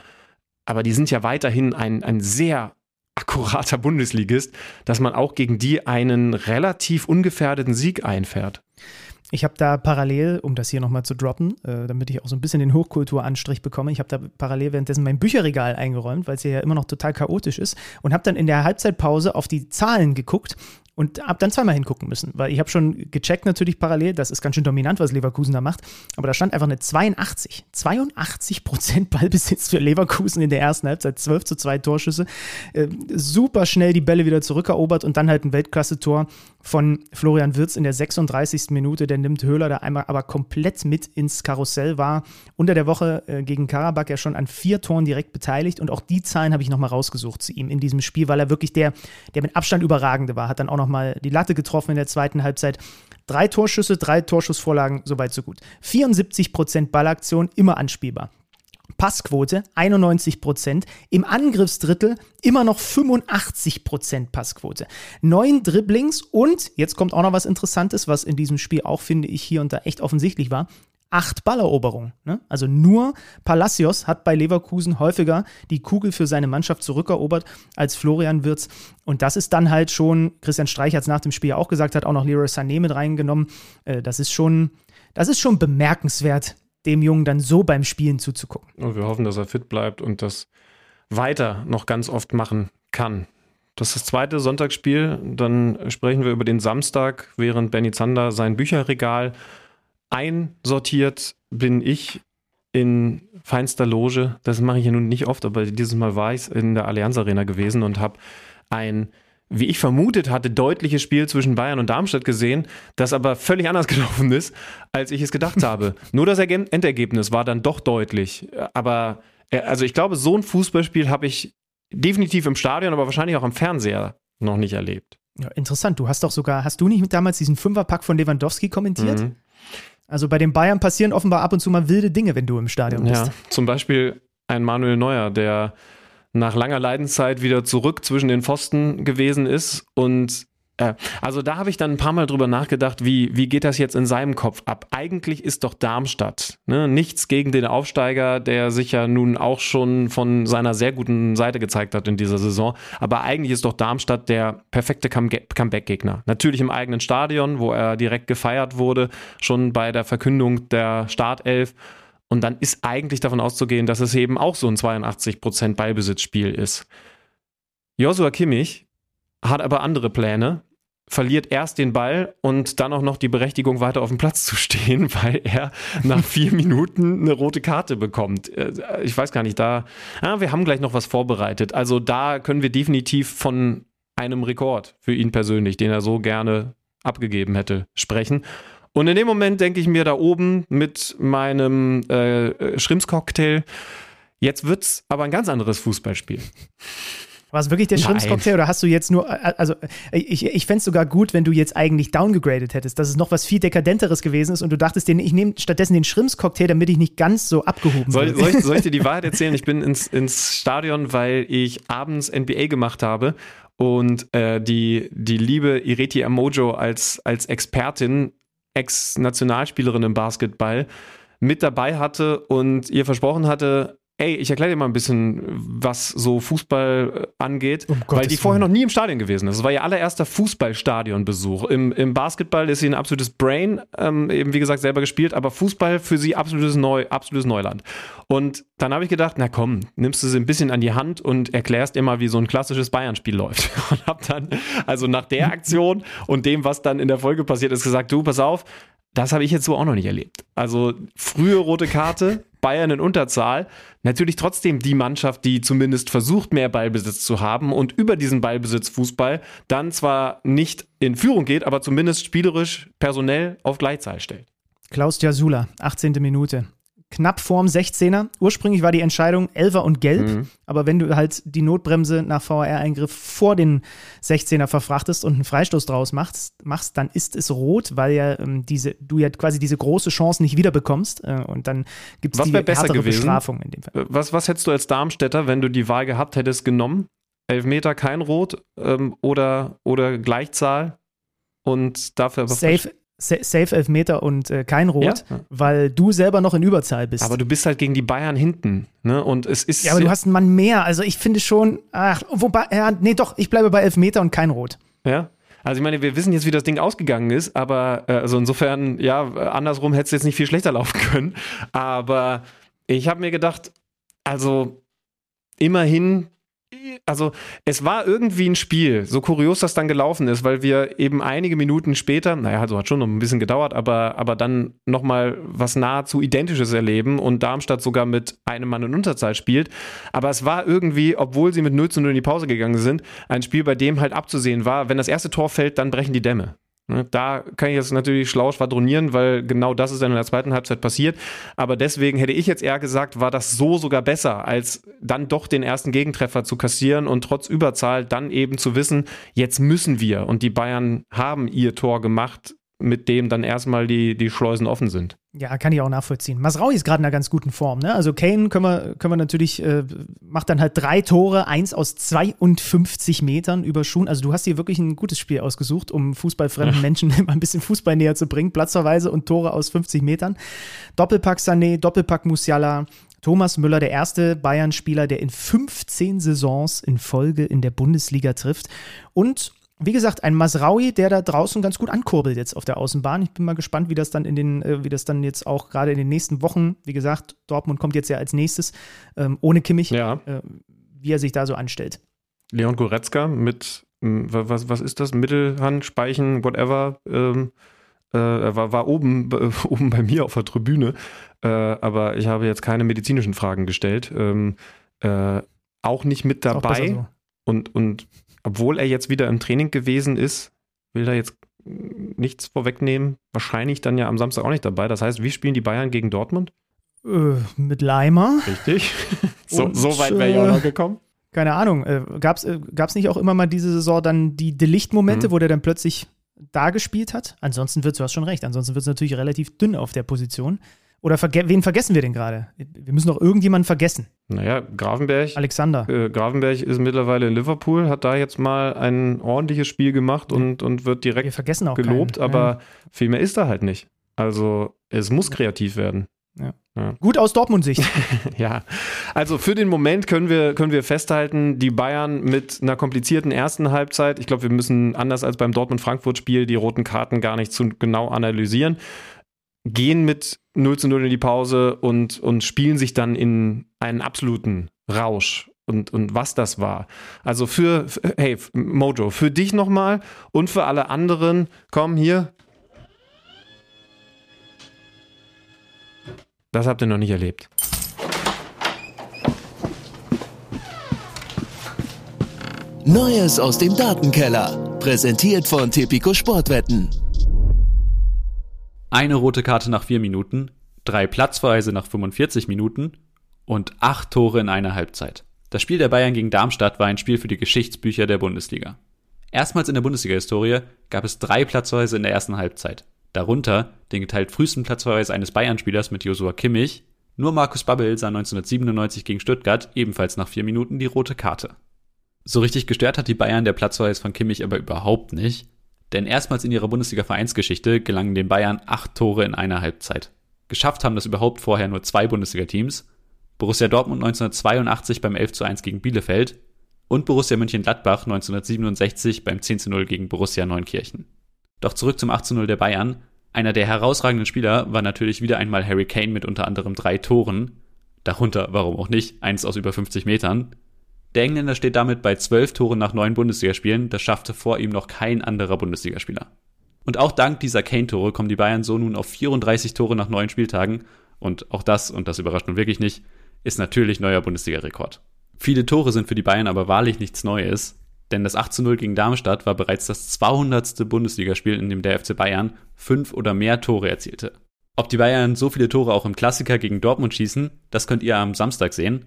aber die sind ja weiterhin ein, ein sehr akkurater Bundesligist, dass man auch gegen die einen relativ ungefährdeten Sieg einfährt. Ich habe da parallel, um das hier nochmal zu droppen, äh, damit ich auch so ein bisschen den Hochkulturanstrich bekomme, ich habe da parallel währenddessen mein Bücherregal eingeräumt, weil es hier ja immer noch total chaotisch ist und habe dann in der Halbzeitpause auf die Zahlen geguckt und habe dann zweimal hingucken müssen, weil ich habe schon gecheckt natürlich parallel, das ist ganz schön dominant, was Leverkusen da macht, aber da stand einfach eine 82, 82 Prozent Ballbesitz für Leverkusen in der ersten Halbzeit, 12 zu 2 Torschüsse, äh, super schnell die Bälle wieder zurückerobert und dann halt ein Weltklasse-Tor von Florian Wirz in der 36. Minute, der nimmt Höhler da einmal aber komplett mit ins Karussell, war unter der Woche äh, gegen Karabakh ja schon an vier Toren direkt beteiligt und auch die Zahlen habe ich nochmal rausgesucht zu ihm in diesem Spiel, weil er wirklich der, der mit Abstand überragende war, hat dann auch noch nochmal die Latte getroffen in der zweiten Halbzeit. Drei Torschüsse, drei Torschussvorlagen, soweit so gut. 74% Ballaktion, immer anspielbar. Passquote 91% Im Angriffsdrittel immer noch 85% Passquote. Neun Dribblings und, jetzt kommt auch noch was Interessantes, was in diesem Spiel auch, finde ich, hier und da echt offensichtlich war acht Balleroberungen. Ne? Also nur Palacios hat bei Leverkusen häufiger die Kugel für seine Mannschaft zurückerobert als Florian Wirz. Und das ist dann halt schon, Christian Streich hat es nach dem Spiel auch gesagt, hat auch noch Leroy Sané mit reingenommen. Äh, das ist schon, das ist schon bemerkenswert, dem Jungen dann so beim Spielen zuzugucken. Und wir hoffen, dass er fit bleibt und das weiter noch ganz oft machen kann. Das ist das zweite Sonntagsspiel. Dann sprechen wir über den Samstag, während Benny Zander sein Bücherregal einsortiert bin ich in feinster Loge. Das mache ich ja nun nicht oft, aber dieses Mal war ich in der Allianz Arena gewesen und habe ein wie ich vermutet hatte, deutliches Spiel zwischen Bayern und Darmstadt gesehen, das aber völlig anders gelaufen ist, als ich es gedacht habe. Nur das Endergebnis war dann doch deutlich. Aber äh, also ich glaube, so ein Fußballspiel habe ich definitiv im Stadion, aber wahrscheinlich auch am Fernseher noch nicht erlebt. Ja, interessant. Du hast doch sogar, hast du nicht damals diesen Fünferpack von Lewandowski kommentiert? Mhm. Also bei den Bayern passieren offenbar ab und zu mal wilde Dinge, wenn du im Stadion bist. Ja, zum Beispiel ein Manuel Neuer, der nach langer Leidenszeit wieder zurück zwischen den Pfosten gewesen ist und äh, also da habe ich dann ein paar Mal drüber nachgedacht, wie, wie geht das jetzt in seinem Kopf ab? Eigentlich ist doch Darmstadt, ne? nichts gegen den Aufsteiger, der sich ja nun auch schon von seiner sehr guten Seite gezeigt hat in dieser Saison. Aber eigentlich ist doch Darmstadt der perfekte Comeback-Gegner. Natürlich im eigenen Stadion, wo er direkt gefeiert wurde, schon bei der Verkündung der Startelf. Und dann ist eigentlich davon auszugehen, dass es eben auch so ein 82% Ballbesitzspiel ist. Joshua Kimmich hat aber andere Pläne verliert erst den Ball und dann auch noch die Berechtigung, weiter auf dem Platz zu stehen, weil er nach vier Minuten eine rote Karte bekommt. Äh, ich weiß gar nicht, da, ja, wir haben gleich noch was vorbereitet. Also da können wir definitiv von einem Rekord für ihn persönlich, den er so gerne abgegeben hätte, sprechen. Und in dem Moment denke ich mir da oben mit meinem äh, Schrimpscocktail, jetzt wird's aber ein ganz anderes Fußballspiel. War es wirklich der Schrimpscocktail oder hast du jetzt nur, also ich, ich fände es sogar gut, wenn du jetzt eigentlich downgegradet hättest, dass es noch was viel dekadenteres gewesen ist und du dachtest, ich nehme stattdessen den Schrimpscocktail, damit ich nicht ganz so abgehoben soll, bin. Soll ich, soll ich dir die Wahrheit erzählen? Ich bin ins, ins Stadion, weil ich abends NBA gemacht habe und äh, die, die liebe Ireti Amojo als, als Expertin, Ex-Nationalspielerin im Basketball, mit dabei hatte und ihr versprochen hatte, Ey, ich erkläre dir mal ein bisschen, was so Fußball äh, angeht, um weil die vorher noch nie im Stadion gewesen ist. Das war ihr allererster Fußballstadionbesuch. Im, Im Basketball ist sie ein absolutes Brain, ähm, eben wie gesagt selber gespielt, aber Fußball für sie absolutes, Neu, absolutes Neuland. Und dann habe ich gedacht, na komm, nimmst du sie ein bisschen an die Hand und erklärst ihr mal, wie so ein klassisches Bayern-Spiel läuft. Und hab dann, also nach der Aktion und dem, was dann in der Folge passiert ist, gesagt, du, pass auf, das habe ich jetzt so auch noch nicht erlebt. Also frühe rote Karte, Bayern in Unterzahl. Natürlich trotzdem die Mannschaft, die zumindest versucht, mehr Ballbesitz zu haben und über diesen Ballbesitz Fußball dann zwar nicht in Führung geht, aber zumindest spielerisch, personell auf Gleichzahl stellt. Klaus Jasula, 18. Minute knapp vorm 16er. Ursprünglich war die Entscheidung Elfer und Gelb, mhm. aber wenn du halt die Notbremse nach VAR-Eingriff vor den 16er verfrachtest und einen Freistoß draus machst, machst dann ist es rot, weil ja ähm, diese, du ja quasi diese große Chance nicht wiederbekommst äh, und dann gibt es die besser härtere gewesen? Bestrafung in dem Fall. Äh, was, was hättest du als Darmstädter, wenn du die Wahl gehabt hättest, genommen? Elfmeter kein Rot ähm, oder, oder Gleichzahl und dafür aber Safe, Safe Elfmeter und äh, kein Rot, ja. weil du selber noch in Überzahl bist. Aber du bist halt gegen die Bayern hinten, ne? Und es ist. Ja, aber du hast einen Mann mehr. Also ich finde schon, ach, wobei, ja, nee, doch, ich bleibe bei Elfmeter und kein Rot. Ja. Also ich meine, wir wissen jetzt, wie das Ding ausgegangen ist, aber äh, also insofern, ja, andersrum hätte es jetzt nicht viel schlechter laufen können. Aber ich habe mir gedacht, also immerhin also es war irgendwie ein Spiel, so kurios das dann gelaufen ist, weil wir eben einige Minuten später, naja, also hat schon noch ein bisschen gedauert, aber, aber dann nochmal was nahezu Identisches erleben und Darmstadt sogar mit einem Mann in Unterzahl spielt. Aber es war irgendwie, obwohl sie mit 0 zu 0 in die Pause gegangen sind, ein Spiel, bei dem halt abzusehen war, wenn das erste Tor fällt, dann brechen die Dämme. Ne, da kann ich jetzt natürlich schlau schwadronieren, weil genau das ist dann in der zweiten Halbzeit passiert. Aber deswegen hätte ich jetzt eher gesagt, war das so sogar besser, als dann doch den ersten Gegentreffer zu kassieren und trotz Überzahl dann eben zu wissen, jetzt müssen wir. Und die Bayern haben ihr Tor gemacht, mit dem dann erstmal die, die Schleusen offen sind. Ja, kann ich auch nachvollziehen. Masraui ist gerade in einer ganz guten Form. Ne? Also Kane können wir, können wir natürlich, äh, macht dann halt drei Tore, eins aus 52 Metern über Schuhen. Also du hast hier wirklich ein gutes Spiel ausgesucht, um fußballfremden Menschen immer ein bisschen Fußball näher zu bringen. Platzverweise und Tore aus 50 Metern. Doppelpack Sané, Doppelpack Musiala, Thomas Müller, der erste Bayern-Spieler, der in 15 Saisons in Folge in der Bundesliga trifft. Und wie gesagt, ein Masraui, der da draußen ganz gut ankurbelt jetzt auf der Außenbahn. Ich bin mal gespannt, wie das dann in den, äh, wie das dann jetzt auch gerade in den nächsten Wochen, wie gesagt, Dortmund kommt jetzt ja als nächstes, ähm, ohne Kimmich, ja. äh, wie er sich da so anstellt. Leon Goretzka mit, was, was ist das? Mittelhand, Speichen, whatever. Ähm, äh, er war, war oben, oben bei mir auf der Tribüne, äh, aber ich habe jetzt keine medizinischen Fragen gestellt. Ähm, äh, auch nicht mit dabei. So. Und, und obwohl er jetzt wieder im Training gewesen ist, will da jetzt nichts vorwegnehmen. Wahrscheinlich dann ja am Samstag auch nicht dabei. Das heißt, wie spielen die Bayern gegen Dortmund? Äh, mit Leimer. Richtig. so, so, weit wäre ich auch noch gekommen. Keine Ahnung. Äh, Gab es äh, nicht auch immer mal diese Saison dann die Delicht-Momente, mhm. wo der dann plötzlich da gespielt hat? Ansonsten wird es, du hast schon recht, ansonsten wird es natürlich relativ dünn auf der Position. Oder verge wen vergessen wir denn gerade? Wir müssen doch irgendjemanden vergessen. Naja, Grafenberg. Alexander. Äh, Grafenberg ist mittlerweile in Liverpool, hat da jetzt mal ein ordentliches Spiel gemacht und, und wird direkt gelobt, keinen. aber ja. viel mehr ist da halt nicht. Also es muss kreativ werden. Ja. Ja. Gut aus Dortmund-Sicht. ja, also für den Moment können wir, können wir festhalten, die Bayern mit einer komplizierten ersten Halbzeit. Ich glaube, wir müssen anders als beim Dortmund-Frankfurt-Spiel die roten Karten gar nicht zu genau analysieren gehen mit 0 zu 0 in die Pause und, und spielen sich dann in einen absoluten Rausch. Und, und was das war. Also für, hey, Mojo, für dich nochmal und für alle anderen, komm hier. Das habt ihr noch nicht erlebt. Neues aus dem Datenkeller. Präsentiert von Tipico Sportwetten. Eine rote Karte nach vier Minuten, drei Platzverweise nach 45 Minuten und acht Tore in einer Halbzeit. Das Spiel der Bayern gegen Darmstadt war ein Spiel für die Geschichtsbücher der Bundesliga. Erstmals in der Bundesliga-Historie gab es drei Platzverweise in der ersten Halbzeit. Darunter den geteilt frühesten Platzverweis eines Bayern-Spielers mit Josua Kimmich. Nur Markus Babbel sah 1997 gegen Stuttgart ebenfalls nach vier Minuten die rote Karte. So richtig gestört hat die Bayern der Platzverweis von Kimmich aber überhaupt nicht, denn erstmals in ihrer Bundesliga-Vereinsgeschichte gelangen den Bayern acht Tore in einer Halbzeit. Geschafft haben das überhaupt vorher nur zwei Bundesliga-Teams, Borussia Dortmund 1982 beim 11 zu 1 gegen Bielefeld und Borussia Mönchengladbach 1967 beim 10 zu 0 gegen Borussia Neunkirchen. Doch zurück zum 8 zu 0 der Bayern. Einer der herausragenden Spieler war natürlich wieder einmal Harry Kane mit unter anderem drei Toren. Darunter, warum auch nicht, eins aus über 50 Metern. Der Engländer steht damit bei zwölf Toren nach neun Bundesligaspielen, das schaffte vor ihm noch kein anderer Bundesligaspieler. Und auch dank dieser Kane-Tore kommen die Bayern so nun auf 34 Tore nach neun Spieltagen. Und auch das, und das überrascht nun wirklich nicht, ist natürlich neuer Bundesliga-Rekord. Viele Tore sind für die Bayern aber wahrlich nichts Neues, denn das 8 zu 0 gegen Darmstadt war bereits das 200. Bundesligaspiel, in dem der FC Bayern fünf oder mehr Tore erzielte. Ob die Bayern so viele Tore auch im Klassiker gegen Dortmund schießen, das könnt ihr am Samstag sehen.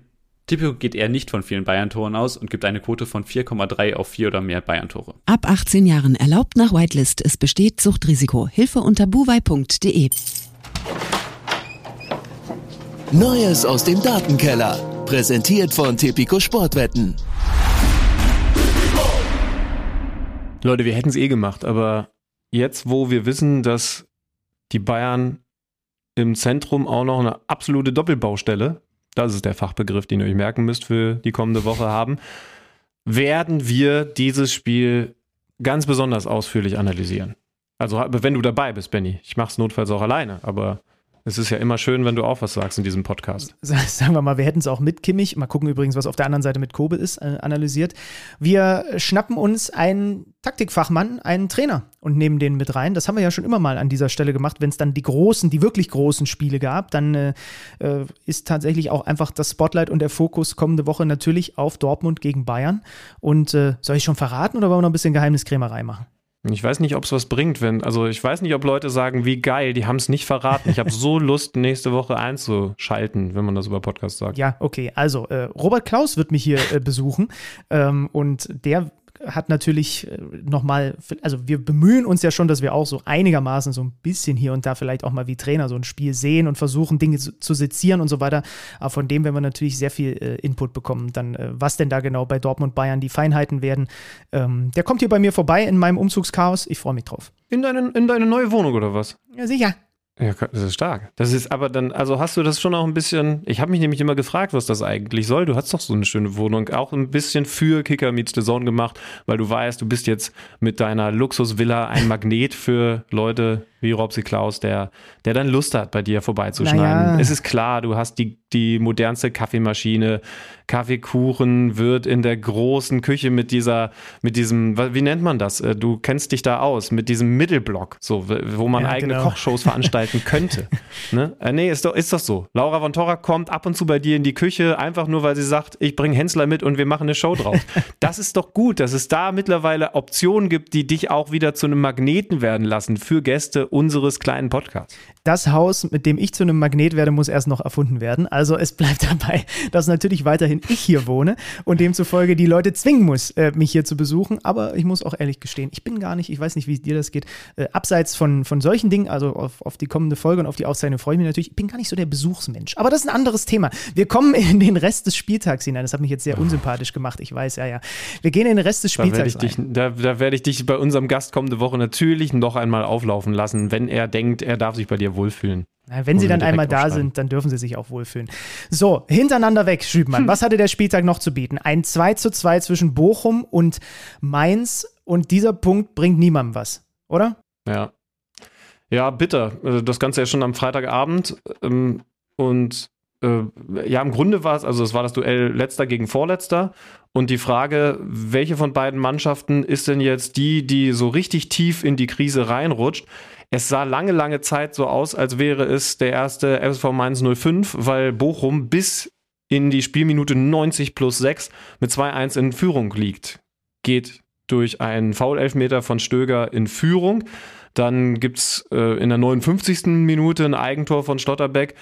Tipico geht eher nicht von vielen Bayern-Toren aus und gibt eine Quote von 4,3 auf 4 oder mehr Bayern-Tore. Ab 18 Jahren erlaubt nach Whitelist. Es besteht Suchtrisiko. Hilfe unter buwei.de. Neues aus dem Datenkeller. Präsentiert von Tipico Sportwetten. Leute, wir hätten es eh gemacht, aber jetzt, wo wir wissen, dass die Bayern im Zentrum auch noch eine absolute Doppelbaustelle, das ist der Fachbegriff, den ihr euch merken müsst für die kommende Woche haben, werden wir dieses Spiel ganz besonders ausführlich analysieren. Also wenn du dabei bist, Benny. Ich mache es notfalls auch alleine, aber es ist ja immer schön, wenn du auch was sagst in diesem Podcast. Sagen wir mal, wir hätten es auch mit Kimmich, mal gucken übrigens, was auf der anderen Seite mit Kobe ist, äh, analysiert. Wir schnappen uns einen Taktikfachmann, einen Trainer und nehmen den mit rein. Das haben wir ja schon immer mal an dieser Stelle gemacht, wenn es dann die großen, die wirklich großen Spiele gab, dann äh, äh, ist tatsächlich auch einfach das Spotlight und der Fokus kommende Woche natürlich auf Dortmund gegen Bayern. Und äh, soll ich schon verraten oder wollen wir noch ein bisschen Geheimniskrämerei machen? Ich weiß nicht, ob es was bringt, wenn, also ich weiß nicht, ob Leute sagen, wie geil, die haben es nicht verraten. Ich habe so Lust, nächste Woche einzuschalten, wenn man das über Podcast sagt. Ja, okay. Also, äh, Robert Klaus wird mich hier äh, besuchen ähm, und der hat natürlich äh, nochmal, also wir bemühen uns ja schon, dass wir auch so einigermaßen so ein bisschen hier und da vielleicht auch mal wie Trainer so ein Spiel sehen und versuchen, Dinge zu, zu sezieren und so weiter. Aber von dem werden wir natürlich sehr viel äh, Input bekommen. Dann, äh, was denn da genau bei Dortmund Bayern die Feinheiten werden. Ähm, der kommt hier bei mir vorbei in meinem Umzugschaos. Ich freue mich drauf. In deine, in deine neue Wohnung oder was? Ja, sicher. Ja, das ist stark. Das ist aber dann, also hast du das schon auch ein bisschen, ich habe mich nämlich immer gefragt, was das eigentlich soll. Du hast doch so eine schöne Wohnung, auch ein bisschen für Kicker Meets the Zone gemacht, weil du weißt, du bist jetzt mit deiner Luxusvilla ein Magnet für Leute wie Robsi Klaus, der, der dann Lust hat, bei dir vorbeizuschneiden. Naja. Es ist klar, du hast die, die modernste Kaffeemaschine, Kaffeekuchen wird in der großen Küche mit dieser, mit diesem, wie nennt man das? Äh, du kennst dich da aus, mit diesem Mittelblock, so, wo man ja, eigene genau. Kochshows veranstalten könnte. ne? Äh, nee, ist doch, ist doch so. Laura von Torra kommt ab und zu bei dir in die Küche, einfach nur, weil sie sagt, ich bringe Hensler mit und wir machen eine Show drauf. das ist doch gut, dass es da mittlerweile Optionen gibt, die dich auch wieder zu einem Magneten werden lassen für Gäste unseres kleinen Podcasts. Das Haus, mit dem ich zu einem Magnet werde, muss erst noch erfunden werden. Also es bleibt dabei, dass natürlich weiterhin ich hier wohne und demzufolge die Leute zwingen muss, äh, mich hier zu besuchen. Aber ich muss auch ehrlich gestehen, ich bin gar nicht, ich weiß nicht, wie dir das geht, äh, abseits von, von solchen Dingen, also auf, auf die kommende Folge und auf die Auszeichnung freue ich mich natürlich. Ich bin gar nicht so der Besuchsmensch. Aber das ist ein anderes Thema. Wir kommen in den Rest des Spieltags hinein. Das hat mich jetzt sehr unsympathisch gemacht. Ich weiß, ja, ja. Wir gehen in den Rest des Spieltags. Da werde ich, dich, da, da werde ich dich bei unserem Gast kommende Woche natürlich noch einmal auflaufen lassen wenn er denkt, er darf sich bei dir wohlfühlen. Na, wenn sie dann einmal da sind, dann dürfen sie sich auch wohlfühlen. So, hintereinander weg, Schübmann. Hm. Was hatte der Spieltag noch zu bieten? Ein 2 zu 2 zwischen Bochum und Mainz und dieser Punkt bringt niemandem was, oder? Ja. Ja, bitter. Also das Ganze ja schon am Freitagabend. Ähm, und äh, ja, im Grunde war es, also es war das Duell letzter gegen vorletzter. Und die Frage, welche von beiden Mannschaften ist denn jetzt die, die so richtig tief in die Krise reinrutscht? Es sah lange, lange Zeit so aus, als wäre es der erste FSV Mainz 05, weil Bochum bis in die Spielminute 90 plus 6 mit 2-1 in Führung liegt. Geht durch einen Foul-Elfmeter von Stöger in Führung. Dann gibt es äh, in der 59. Minute ein Eigentor von Stotterbeck.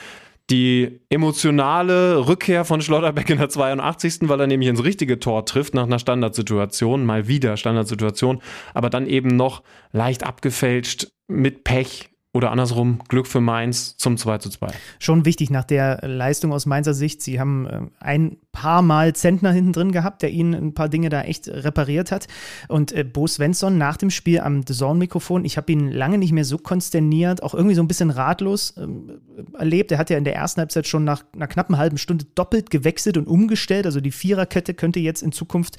Die emotionale Rückkehr von Schlotterbeck in der 82. weil er nämlich ins richtige Tor trifft nach einer Standardsituation, mal wieder Standardsituation, aber dann eben noch leicht abgefälscht mit Pech oder andersrum, Glück für Mainz zum 2 zu 2. Schon wichtig nach der Leistung aus Mainzer Sicht. Sie haben äh, ein paar Mal Zentner hinten drin gehabt, der ihnen ein paar Dinge da echt repariert hat. Und äh, Bo Svensson nach dem Spiel am Zone-Mikrofon, ich habe ihn lange nicht mehr so konsterniert, auch irgendwie so ein bisschen ratlos ähm, erlebt. Er hat ja in der ersten Halbzeit schon nach einer knappen halben Stunde doppelt gewechselt und umgestellt. Also die Viererkette könnte jetzt in Zukunft,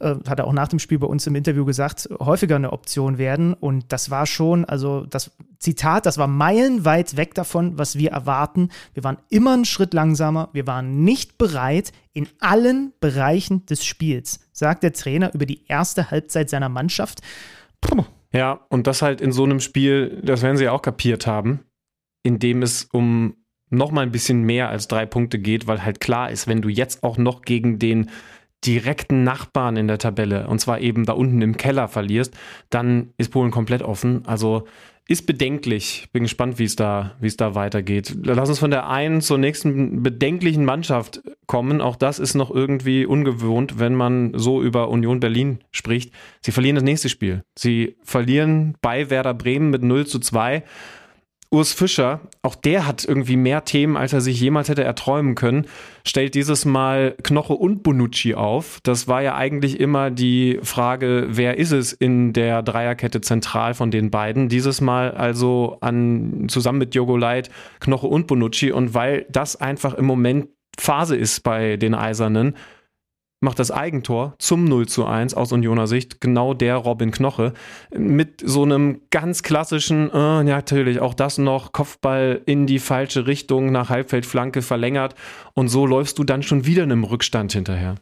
äh, hat er auch nach dem Spiel bei uns im Interview gesagt, häufiger eine Option werden. Und das war schon, also das Zitat, das war meilenweit weg davon, was wir erwarten. Wir waren immer einen Schritt langsamer. Wir waren nicht bereit in allen Bereichen des Spiels, sagt der Trainer über die erste Halbzeit seiner Mannschaft. Puh. Ja, und das halt in so einem Spiel, das werden sie auch kapiert haben, in dem es um noch mal ein bisschen mehr als drei Punkte geht, weil halt klar ist, wenn du jetzt auch noch gegen den direkten Nachbarn in der Tabelle, und zwar eben da unten im Keller verlierst, dann ist Polen komplett offen. Also ist bedenklich. Bin gespannt, wie es da, es da weitergeht. Lass uns von der einen zur nächsten bedenklichen Mannschaft kommen. Auch das ist noch irgendwie ungewohnt, wenn man so über Union Berlin spricht. Sie verlieren das nächste Spiel. Sie verlieren bei Werder Bremen mit 0 zu 2. Urs Fischer, auch der hat irgendwie mehr Themen, als er sich jemals hätte erträumen können, stellt dieses Mal Knoche und Bonucci auf. Das war ja eigentlich immer die Frage, wer ist es in der Dreierkette zentral von den beiden. Dieses Mal also an, zusammen mit Jogo Leit, Knoche und Bonucci. Und weil das einfach im Moment Phase ist bei den Eisernen, macht das Eigentor zum 0 zu 1 aus Unioner Sicht genau der Robin Knoche mit so einem ganz klassischen, äh, ja natürlich auch das noch, Kopfball in die falsche Richtung nach Halbfeldflanke verlängert und so läufst du dann schon wieder einem Rückstand hinterher.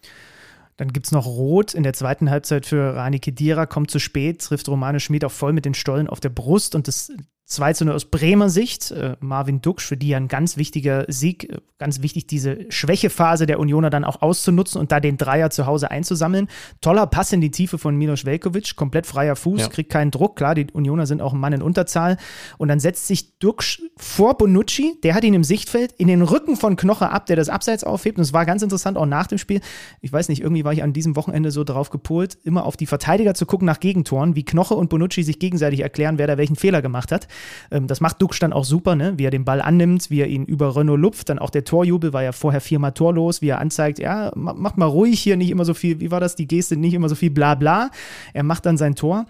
Dann gibt es noch Rot in der zweiten Halbzeit für Rani Kedira, kommt zu spät, trifft Romane Schmid auch voll mit den Stollen auf der Brust und das 2 zu 0 aus Bremer Sicht. Äh, Marvin Duksch, für die ja ein ganz wichtiger Sieg. Äh, ganz wichtig, diese Schwächephase der Unioner dann auch auszunutzen und da den Dreier zu Hause einzusammeln. Toller Pass in die Tiefe von Milos Velkovic, komplett freier Fuß, ja. kriegt keinen Druck. Klar, die Unioner sind auch ein Mann in Unterzahl. Und dann setzt sich Duksch vor Bonucci, der hat ihn im Sichtfeld, in den Rücken von Knoche ab, der das Abseits aufhebt. Und es war ganz interessant, auch nach dem Spiel. Ich weiß nicht, irgendwie war ich an diesem Wochenende so drauf gepolt, immer auf die Verteidiger zu gucken nach Gegentoren, wie Knoche und Bonucci sich gegenseitig erklären, wer da welchen Fehler gemacht hat. Ähm, das macht Duxch dann auch super, ne? wie er den Ball annimmt, wie er ihn über Renault lupft. Dann auch der Torjubel war ja vorher viermal torlos, wie er anzeigt, ja, macht mal ruhig hier, nicht immer so viel, wie war das, die Geste, nicht immer so viel bla bla. Er macht dann sein Tor.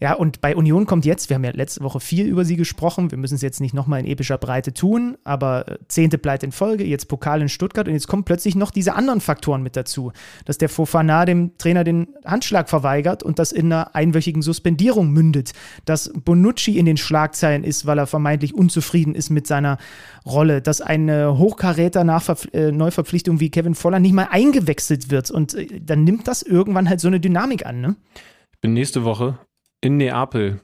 Ja, und bei Union kommt jetzt, wir haben ja letzte Woche viel über sie gesprochen, wir müssen es jetzt nicht nochmal in epischer Breite tun, aber äh, zehnte Pleite in Folge, jetzt Pokal in Stuttgart und jetzt kommen plötzlich noch diese anderen Faktoren mit dazu, dass der Fofana dem Trainer den Handschlag verweigert und das in einer einwöchigen Suspendierung mündet, dass Bonucci in den Schlagzeilen ist, weil er vermeintlich unzufrieden ist mit seiner Rolle, dass ein Hochkaräter äh, Neuverpflichtung wie Kevin Voller nicht mal eingewechselt wird und äh, dann nimmt das irgendwann halt so eine Dynamik an, ne? Ich bin nächste Woche in Neapel,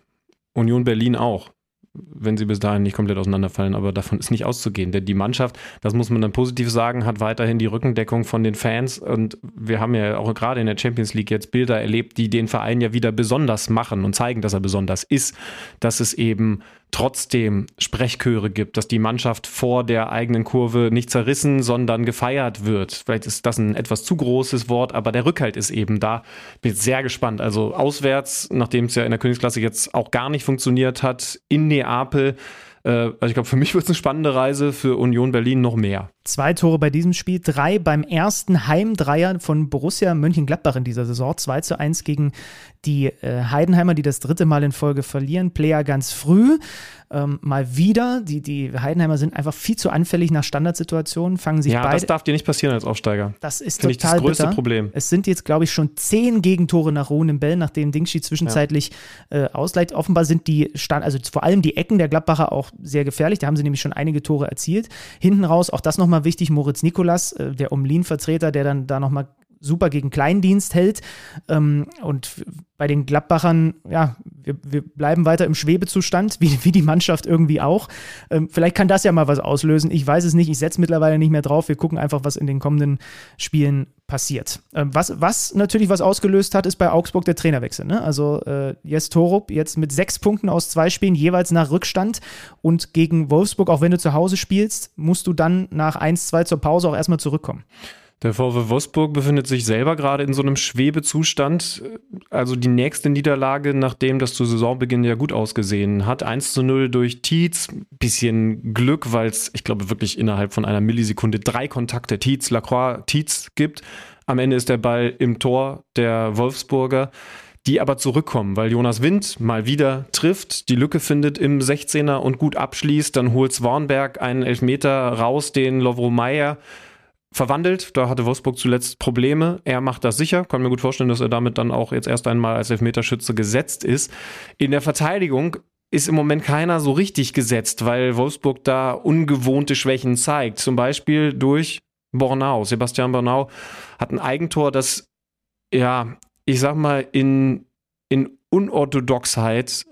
Union Berlin auch, wenn sie bis dahin nicht komplett auseinanderfallen, aber davon ist nicht auszugehen. Denn die Mannschaft, das muss man dann positiv sagen, hat weiterhin die Rückendeckung von den Fans und wir haben ja auch gerade in der Champions League jetzt Bilder erlebt, die den Verein ja wieder besonders machen und zeigen, dass er besonders ist, dass es eben trotzdem Sprechchöre gibt, dass die Mannschaft vor der eigenen Kurve nicht zerrissen, sondern gefeiert wird. Vielleicht ist das ein etwas zu großes Wort, aber der Rückhalt ist eben da. Bin sehr gespannt. Also auswärts, nachdem es ja in der Königsklasse jetzt auch gar nicht funktioniert hat, in Neapel. Äh, also ich glaube, für mich wird es eine spannende Reise, für Union Berlin noch mehr. Zwei Tore bei diesem Spiel, drei beim ersten Heimdreier von Borussia Mönchengladbach in dieser Saison. 2 zu 1 gegen die äh, Heidenheimer, die das dritte Mal in Folge verlieren. Player ganz früh. Ähm, mal wieder. Die, die Heidenheimer sind einfach viel zu anfällig nach Standardsituationen, fangen sich ja, beide. das darf dir nicht passieren als Aufsteiger. Das ist Finde total ich das größte bitter. Problem. Es sind jetzt, glaube ich, schon zehn Gegentore nach ruhendem Bell, nachdem Dingschi zwischenzeitlich äh, ausleiht. Offenbar sind die Stand, also vor allem die Ecken der Gladbacher auch sehr gefährlich. Da haben sie nämlich schon einige Tore erzielt. Hinten raus, auch das nochmal wichtig, Moritz Nikolas, äh, der Umlin-Vertreter, der dann da nochmal super gegen Kleindienst hält. Ähm, und bei den Gladbachern, ja, wir, wir bleiben weiter im Schwebezustand, wie, wie die Mannschaft irgendwie auch. Ähm, vielleicht kann das ja mal was auslösen. Ich weiß es nicht. Ich setze mittlerweile nicht mehr drauf. Wir gucken einfach, was in den kommenden Spielen passiert. Ähm, was, was natürlich was ausgelöst hat, ist bei Augsburg der Trainerwechsel. Ne? Also äh, Jes Torup jetzt mit sechs Punkten aus zwei Spielen jeweils nach Rückstand und gegen Wolfsburg, auch wenn du zu Hause spielst, musst du dann nach 1-2 zur Pause auch erstmal zurückkommen. Der VW Wolfsburg befindet sich selber gerade in so einem Schwebezustand. Also die nächste Niederlage, nachdem das zu Saisonbeginn ja gut ausgesehen hat. 1 zu 0 durch Tietz. Bisschen Glück, weil es, ich glaube, wirklich innerhalb von einer Millisekunde drei Kontakte Tietz, Lacroix, Tietz gibt. Am Ende ist der Ball im Tor der Wolfsburger die aber zurückkommen, weil Jonas Wind mal wieder trifft, die Lücke findet im 16er und gut abschließt. Dann holt Swanberg einen Elfmeter raus, den Lovro Meyer verwandelt. Da hatte Wolfsburg zuletzt Probleme. Er macht das sicher. Kann mir gut vorstellen, dass er damit dann auch jetzt erst einmal als Elfmeterschütze gesetzt ist. In der Verteidigung ist im Moment keiner so richtig gesetzt, weil Wolfsburg da ungewohnte Schwächen zeigt. Zum Beispiel durch Bornau. Sebastian Bornau hat ein Eigentor, das, ja, ich sag mal, in, in Unorthodoxheit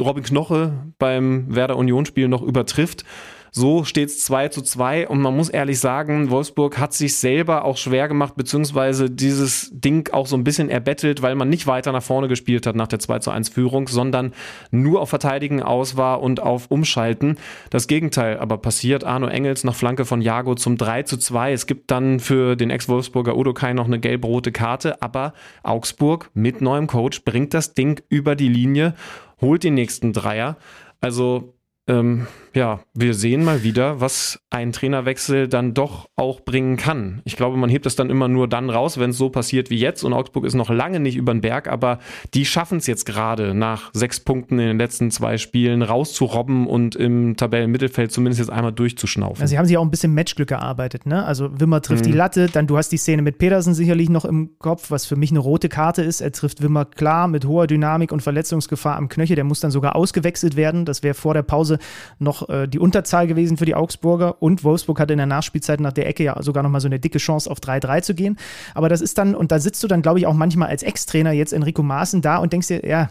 Robin Knoche beim Werder Union Spiel noch übertrifft. So steht es 2 zu 2 und man muss ehrlich sagen, Wolfsburg hat sich selber auch schwer gemacht, beziehungsweise dieses Ding auch so ein bisschen erbettelt, weil man nicht weiter nach vorne gespielt hat nach der 2 zu 1 Führung, sondern nur auf Verteidigen aus war und auf Umschalten. Das Gegenteil aber passiert. Arno Engels nach Flanke von Jago zum 3 zu 2. Es gibt dann für den Ex-Wolfsburger Udo Kai noch eine gelb-rote Karte, aber Augsburg mit neuem Coach bringt das Ding über die Linie, holt den nächsten Dreier. Also ähm, ja, wir sehen mal wieder, was ein Trainerwechsel dann doch auch bringen kann. Ich glaube, man hebt es dann immer nur dann raus, wenn es so passiert wie jetzt. Und Augsburg ist noch lange nicht über den Berg, aber die schaffen es jetzt gerade nach sechs Punkten in den letzten zwei Spielen rauszurobben und im Tabellenmittelfeld zumindest jetzt einmal durchzuschnaufen. Also sie haben sich auch ein bisschen Matchglück gearbeitet, ne? Also Wimmer trifft mhm. die Latte, dann du hast die Szene mit Pedersen sicherlich noch im Kopf, was für mich eine rote Karte ist. Er trifft Wimmer klar mit hoher Dynamik und Verletzungsgefahr am Knöchel. Der muss dann sogar ausgewechselt werden. Das wäre vor der Pause noch äh, die Unterzahl gewesen für die Augsburger und Wolfsburg hatte in der Nachspielzeit nach der Ecke ja sogar nochmal so eine dicke Chance auf 3-3 zu gehen. Aber das ist dann, und da sitzt du dann, glaube ich, auch manchmal als Ex-Trainer jetzt Enrico Maaßen da und denkst dir, ja,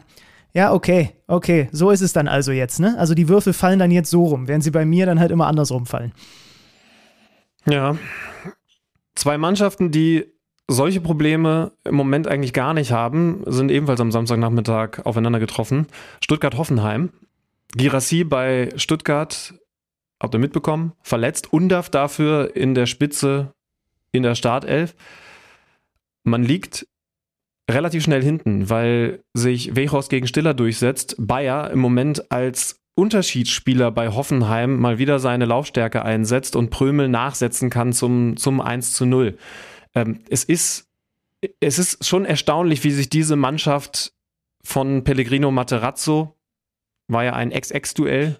ja, okay, okay, so ist es dann also jetzt, ne? Also die Würfel fallen dann jetzt so rum, während sie bei mir dann halt immer andersrum fallen. Ja. Zwei Mannschaften, die solche Probleme im Moment eigentlich gar nicht haben, sind ebenfalls am Samstagnachmittag aufeinander getroffen. Stuttgart-Hoffenheim. Girassi bei Stuttgart, habt ihr mitbekommen, verletzt. Undarf dafür in der Spitze in der Startelf. Man liegt relativ schnell hinten, weil sich Wechhorst gegen Stiller durchsetzt. Bayer im Moment als Unterschiedsspieler bei Hoffenheim mal wieder seine Laufstärke einsetzt und Prömel nachsetzen kann zum, zum 1 zu 0. Ähm, es, ist, es ist schon erstaunlich, wie sich diese Mannschaft von Pellegrino Materazzo war ja ein Ex-Ex-Duell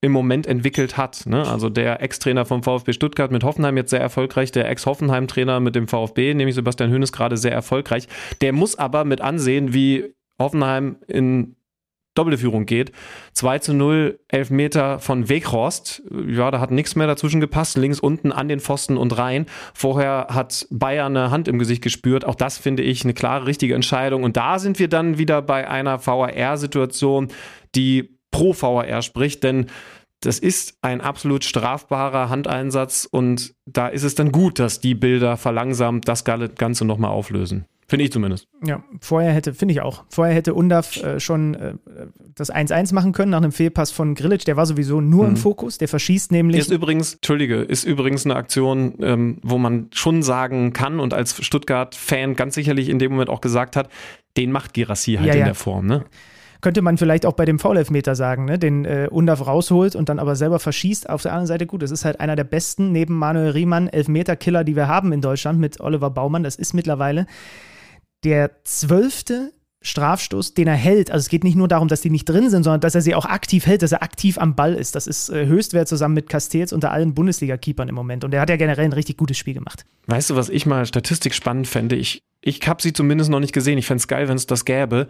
im Moment entwickelt hat. Ne? Also der Ex-Trainer vom VfB Stuttgart mit Hoffenheim jetzt sehr erfolgreich, der Ex-Hoffenheim-Trainer mit dem VfB, nämlich Sebastian Höhnes, gerade sehr erfolgreich. Der muss aber mit ansehen, wie Hoffenheim in doppelte Führung geht. 2 zu 0, Elfmeter von Weghorst. Ja, da hat nichts mehr dazwischen gepasst. Links unten an den Pfosten und rein. Vorher hat Bayern eine Hand im Gesicht gespürt. Auch das finde ich eine klare, richtige Entscheidung. Und da sind wir dann wieder bei einer VAR-Situation, die pro VAR spricht, denn das ist ein absolut strafbarer Handeinsatz und da ist es dann gut, dass die Bilder verlangsamt das Ganze nochmal auflösen. Finde ich zumindest. Ja, vorher hätte, finde ich auch, vorher hätte Undaf äh, schon äh, das 1-1 machen können nach einem Fehlpass von Grilic. Der war sowieso nur mhm. im Fokus, der verschießt nämlich. Ist übrigens, Entschuldige, ist übrigens eine Aktion, ähm, wo man schon sagen kann und als Stuttgart-Fan ganz sicherlich in dem Moment auch gesagt hat, den macht Girassi halt ja, in ja. der Form, ne? Könnte man vielleicht auch bei dem Foul-Elfmeter sagen, ne? den äh, Undaf rausholt und dann aber selber verschießt. Auf der anderen Seite, gut, das ist halt einer der besten, neben Manuel Riemann, Elfmeter-Killer, die wir haben in Deutschland mit Oliver Baumann. Das ist mittlerweile der zwölfte Strafstoß, den er hält. Also es geht nicht nur darum, dass die nicht drin sind, sondern dass er sie auch aktiv hält, dass er aktiv am Ball ist. Das ist äh, Höchstwert zusammen mit Castells unter allen Bundesliga-Keepern im Moment. Und er hat ja generell ein richtig gutes Spiel gemacht. Weißt du, was ich mal statistisch spannend fände? Ich, ich habe sie zumindest noch nicht gesehen. Ich fände es geil, wenn es das gäbe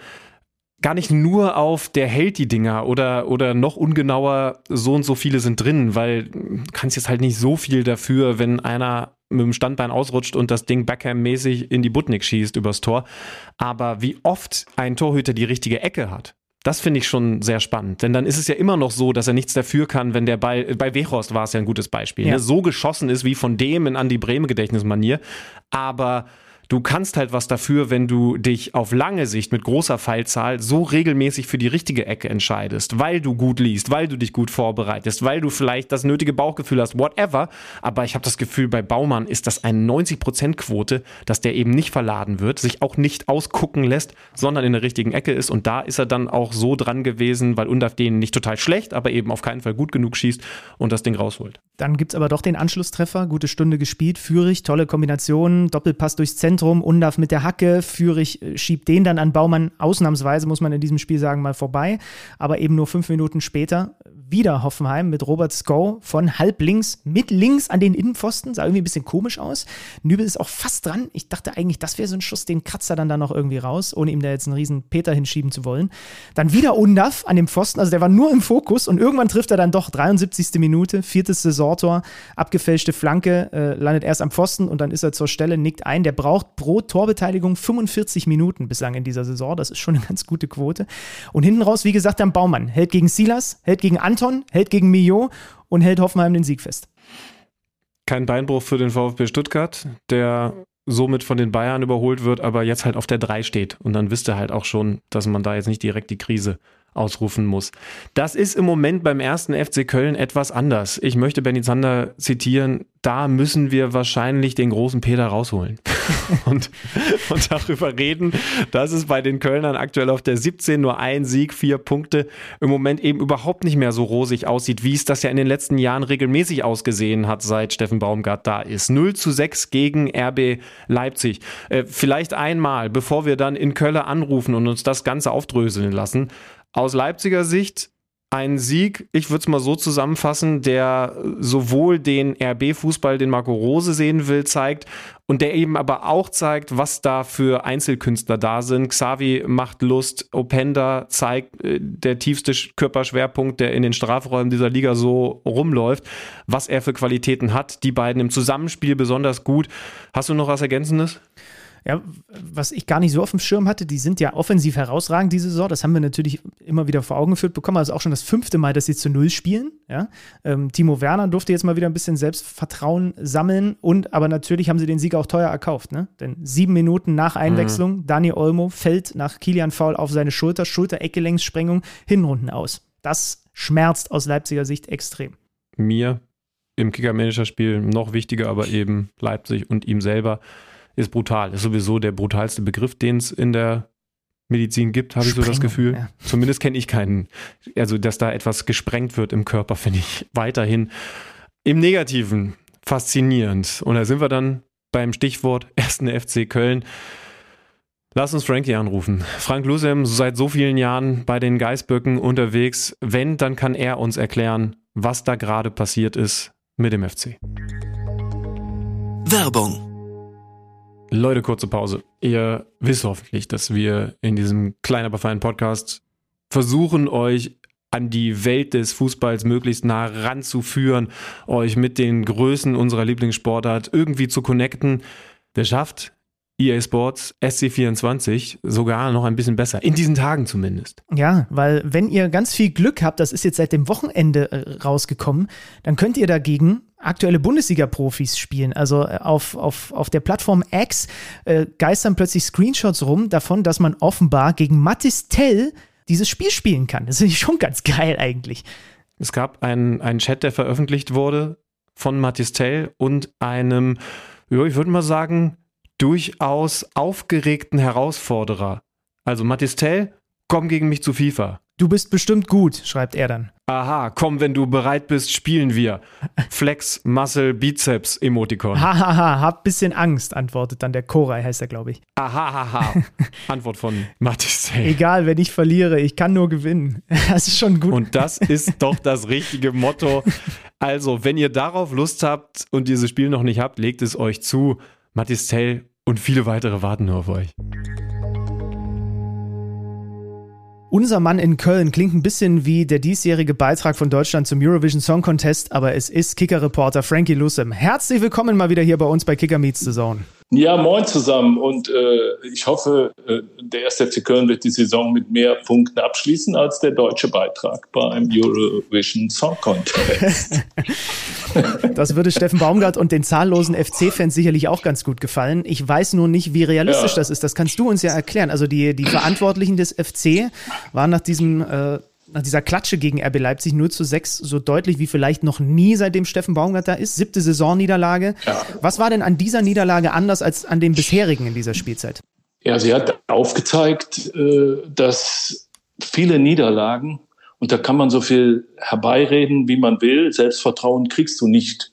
gar nicht nur auf der hält die Dinger oder, oder noch ungenauer, so und so viele sind drin, weil du kannst jetzt halt nicht so viel dafür, wenn einer mit dem Standbein ausrutscht und das Ding Backham-mäßig in die Butnik schießt übers Tor. Aber wie oft ein Torhüter die richtige Ecke hat, Das finde ich schon sehr spannend. Denn dann ist es ja immer noch so, dass er nichts dafür kann, wenn der Ball, bei Wechhorst war es ja ein gutes Beispiel, Ja. ne? so geschossen ist wie von dem in Andi Breme Gedächtnismanier. Aber du kannst halt was dafür, wenn du dich auf lange Sicht mit großer Fallzahl so regelmäßig für die richtige Ecke entscheidest, weil du gut liest, weil du dich gut vorbereitest, weil du vielleicht das nötige Bauchgefühl hast, whatever. Aber ich habe das Gefühl, bei Baumann ist das eine 90%-Quote, dass der eben nicht verladen wird, sich auch nicht ausgucken lässt, sondern in der richtigen Ecke ist. Und da ist er dann auch so dran gewesen, weil Undaf den nicht total schlecht, aber eben auf keinen Fall gut genug schießt und das Ding rausholt. Dann gibt es aber doch den Anschlusstreffer. Gute Stunde gespielt. Führig, tolle Kombination. Doppelpass durchs Zentrum. Undaf mit der Hacke. Führig äh, schiebt den dann an Baumann. Ausnahmsweise, muss man in diesem Spiel sagen, mal vorbei. Aber eben nur fünf Minuten später wieder Hoffenheim mit Robert Sko von halb links mit links an den Innenpfosten. Sah irgendwie ein bisschen komisch aus. Nübel ist auch fast dran. Ich dachte eigentlich, das wäre so ein Schuss, den kratzt er dann da noch irgendwie raus, ohne ihm da jetzt einen riesen Peter hinschieben zu wollen. Dann wieder Undaf an dem Pfosten. Also der war nur im Fokus und irgendwann trifft er dann doch 73. Minute, viertes Saisontor, abgefälschte Flanke, äh, landet erst am Pfosten und dann ist er zur Stelle, nickt ein. Der braucht pro Torbeteiligung 45 Minuten bislang in dieser Saison. Das ist schon eine ganz gute Quote. Und hinten raus, wie gesagt, dann Baumann. Hält gegen Silas, hält gegen Anton, hält gegen Mio und hält Hoffenheim den Sieg fest. Kein Beinbruch für den VfB Stuttgart, der somit von den Bayern überholt wird, aber jetzt halt auf der 3 steht. Und dann wisst ihr halt auch schon, dass man da jetzt nicht direkt die Krise ausrufen muss. Das ist im Moment beim ersten FC Köln etwas anders. Ich möchte Benny Zander zitieren, da müssen wir wahrscheinlich den großen Peter rausholen und, und darüber reden, dass es bei den Kölnern aktuell auf der 17 nur ein Sieg, vier Punkte im Moment eben überhaupt nicht mehr so rosig aussieht, wie es das ja in den letzten Jahren regelmäßig ausgesehen hat, seit Steffen Baumgart da ist. 0 zu 6 gegen RB Leipzig. Äh, vielleicht einmal, bevor wir dann in Köln anrufen und uns das Ganze aufdröseln lassen. Aus Leipziger Sicht ein Sieg, ich würde es mal so zusammenfassen, der sowohl den RB-Fußball, den Marco Rose sehen will, zeigt und der eben aber auch zeigt, was da für Einzelkünstler da sind. Xavi macht Lust, Openda zeigt äh, der tiefste Sch- Körperschwerpunkt, der in den Strafräumen dieser Liga so rumläuft, was er für Qualitäten hat. Die beiden im Zusammenspiel besonders gut. Hast du noch was Ergänzendes? Ja, was ich gar nicht so auf dem Schirm hatte, die sind ja offensiv herausragend diese Saison. Das haben wir natürlich immer wieder vor Augen geführt bekommen. Also auch schon das fünfte Mal, dass sie zu Null spielen. Ja? Ähm, Timo Werner durfte jetzt mal wieder ein bisschen Selbstvertrauen sammeln. Und aber natürlich haben sie den Sieg auch teuer erkauft. Ne? Denn sieben Minuten nach Einwechslung, Dani Olmo fällt nach Kilian Foul auf seine Schulter, Schulter-Eckgelenkssprengung, Hinrunden aus. Das schmerzt aus Leipziger Sicht extrem. mir im Kicker-Manager-Spiel noch wichtiger, aber eben Leipzig und ihm selber ist brutal. Ist sowieso der brutalste Begriff, den es in der Medizin gibt, habe ich so das Gefühl. ja. Zumindest kenne ich keinen. Also, dass da etwas gesprengt wird im Körper, finde ich weiterhin im Negativen faszinierend. Und da sind wir dann beim Stichwort 1. FC Köln. Lass uns Frankie anrufen. Frank Lusem, seit so vielen Jahren bei den Geißböcken unterwegs. Wenn, dann kann er uns erklären, was da gerade passiert ist mit dem FC. Werbung. Leute, kurze Pause. Ihr wisst hoffentlich, dass wir in diesem kleinen aber feinen Podcast versuchen, euch an die Welt des Fußballs möglichst nah ranzuführen, euch mit den Größen unserer Lieblingssportart irgendwie zu connecten. Wer schafft? EA Sports, SC24, sogar noch ein bisschen besser. In diesen Tagen zumindest. Ja, weil wenn ihr ganz viel Glück habt, das ist jetzt seit dem Wochenende äh, rausgekommen, dann könnt ihr dagegen aktuelle Bundesliga-Profis spielen. Also äh, auf, auf, auf der Plattform X äh, geistern plötzlich Screenshots rum davon, dass man offenbar gegen Mattis Tell dieses Spiel spielen kann. Das finde ich schon ganz geil eigentlich. Es gab einen, einen Chat, der veröffentlicht wurde von Mathis Tell und einem, ja, ich würde mal sagen, durchaus aufgeregten Herausforderer. Also Mathis Tell, komm gegen mich zu FIFA. Du bist bestimmt gut, schreibt er dann. Aha, komm, wenn du bereit bist, spielen wir. Flex, Muscle, Bizeps, Emoticon. Hahaha, hab bisschen Angst, antwortet dann der Koray, heißt er, glaube ich. Ahahaha. Antwort von Tell. Egal, wenn ich verliere, ich kann nur gewinnen. Das ist schon gut. Und das ist doch das richtige Motto. Also, wenn ihr darauf Lust habt und dieses Spiel noch nicht habt, legt es euch zu. Mathis Tell und viele weitere warten nur auf euch. Unser Mann in Köln klingt ein bisschen wie der diesjährige Beitrag von Deutschland zum Eurovision Song Contest, aber es ist Kicker-Reporter Frankie Lussem. Herzlich willkommen mal wieder hier bei uns bei Kicker Meets the Zone. Ja, moin zusammen und äh, ich hoffe, äh, der erste FC Köln wird die Saison mit mehr Punkten abschließen als der deutsche Beitrag beim Eurovision Song Contest. das würde Steffen Baumgart und den zahllosen FC-Fans sicherlich auch ganz gut gefallen. Ich weiß nur nicht, wie realistisch ja. das ist. Das kannst du uns ja erklären. Also die, die Verantwortlichen des FC waren nach diesem äh, nach dieser Klatsche gegen RB Leipzig 0 zu 6 so deutlich wie vielleicht noch nie, seitdem Steffen Baumgart da ist. Siebte Saisonniederlage. Ja. Was war denn an dieser Niederlage anders als an den bisherigen in dieser Spielzeit? Ja, sie hat aufgezeigt, äh, dass viele Niederlagen, und da kann man so viel herbeireden, wie man will, Selbstvertrauen kriegst du nicht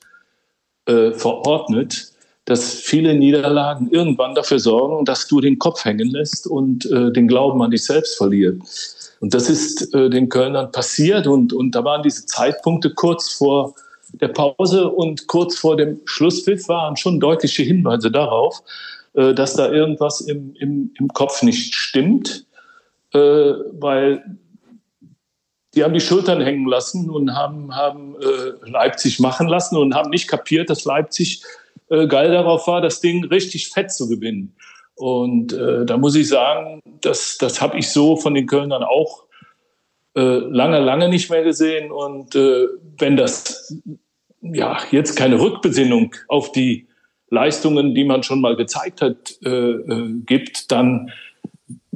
äh, verordnet, dass viele Niederlagen irgendwann dafür sorgen, dass du den Kopf hängen lässt und äh, den Glauben an dich selbst verlierst. Und das ist äh, den Kölnern passiert und, und da waren diese Zeitpunkte kurz vor der Pause und kurz vor dem Schlusspfiff waren schon deutliche Hinweise darauf, äh, dass da irgendwas im, im, im Kopf nicht stimmt, äh, weil die haben die Schultern hängen lassen und haben, haben äh, Leipzig machen lassen und haben nicht kapiert, dass Leipzig äh, geil darauf war, das Ding richtig fett zu gewinnen. Und äh, da muss ich sagen, das, das habe ich so von den Kölnern auch äh, lange, lange nicht mehr gesehen. Und äh, wenn das ja jetzt keine Rückbesinnung auf die Leistungen, die man schon mal gezeigt hat, äh, äh, gibt, dann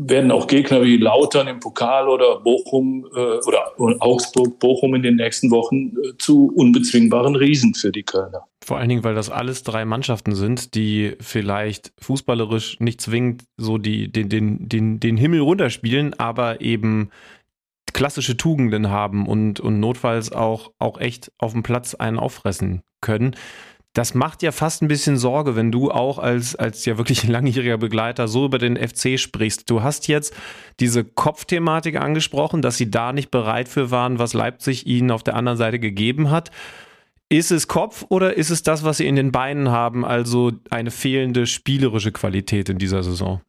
werden auch Gegner wie Lautern im Pokal oder Bochum äh, oder Augsburg, Bochum in den nächsten Wochen äh, zu unbezwingbaren Riesen für die Kölner. Vor allen Dingen, weil das alles drei Mannschaften sind, die vielleicht fußballerisch nicht zwingend so die, den, den, den, den Himmel runterspielen, aber eben klassische Tugenden haben und, und notfalls auch, auch echt auf dem Platz einen auffressen können. Das macht ja fast ein bisschen Sorge, wenn du auch als, als ja wirklich langjähriger Begleiter so über den FC sprichst. Du hast jetzt diese Kopfthematik angesprochen, dass sie da nicht bereit für waren, was Leipzig ihnen auf der anderen Seite gegeben hat. Ist es Kopf oder ist es das, was sie in den Beinen haben, also eine fehlende spielerische Qualität in dieser Saison?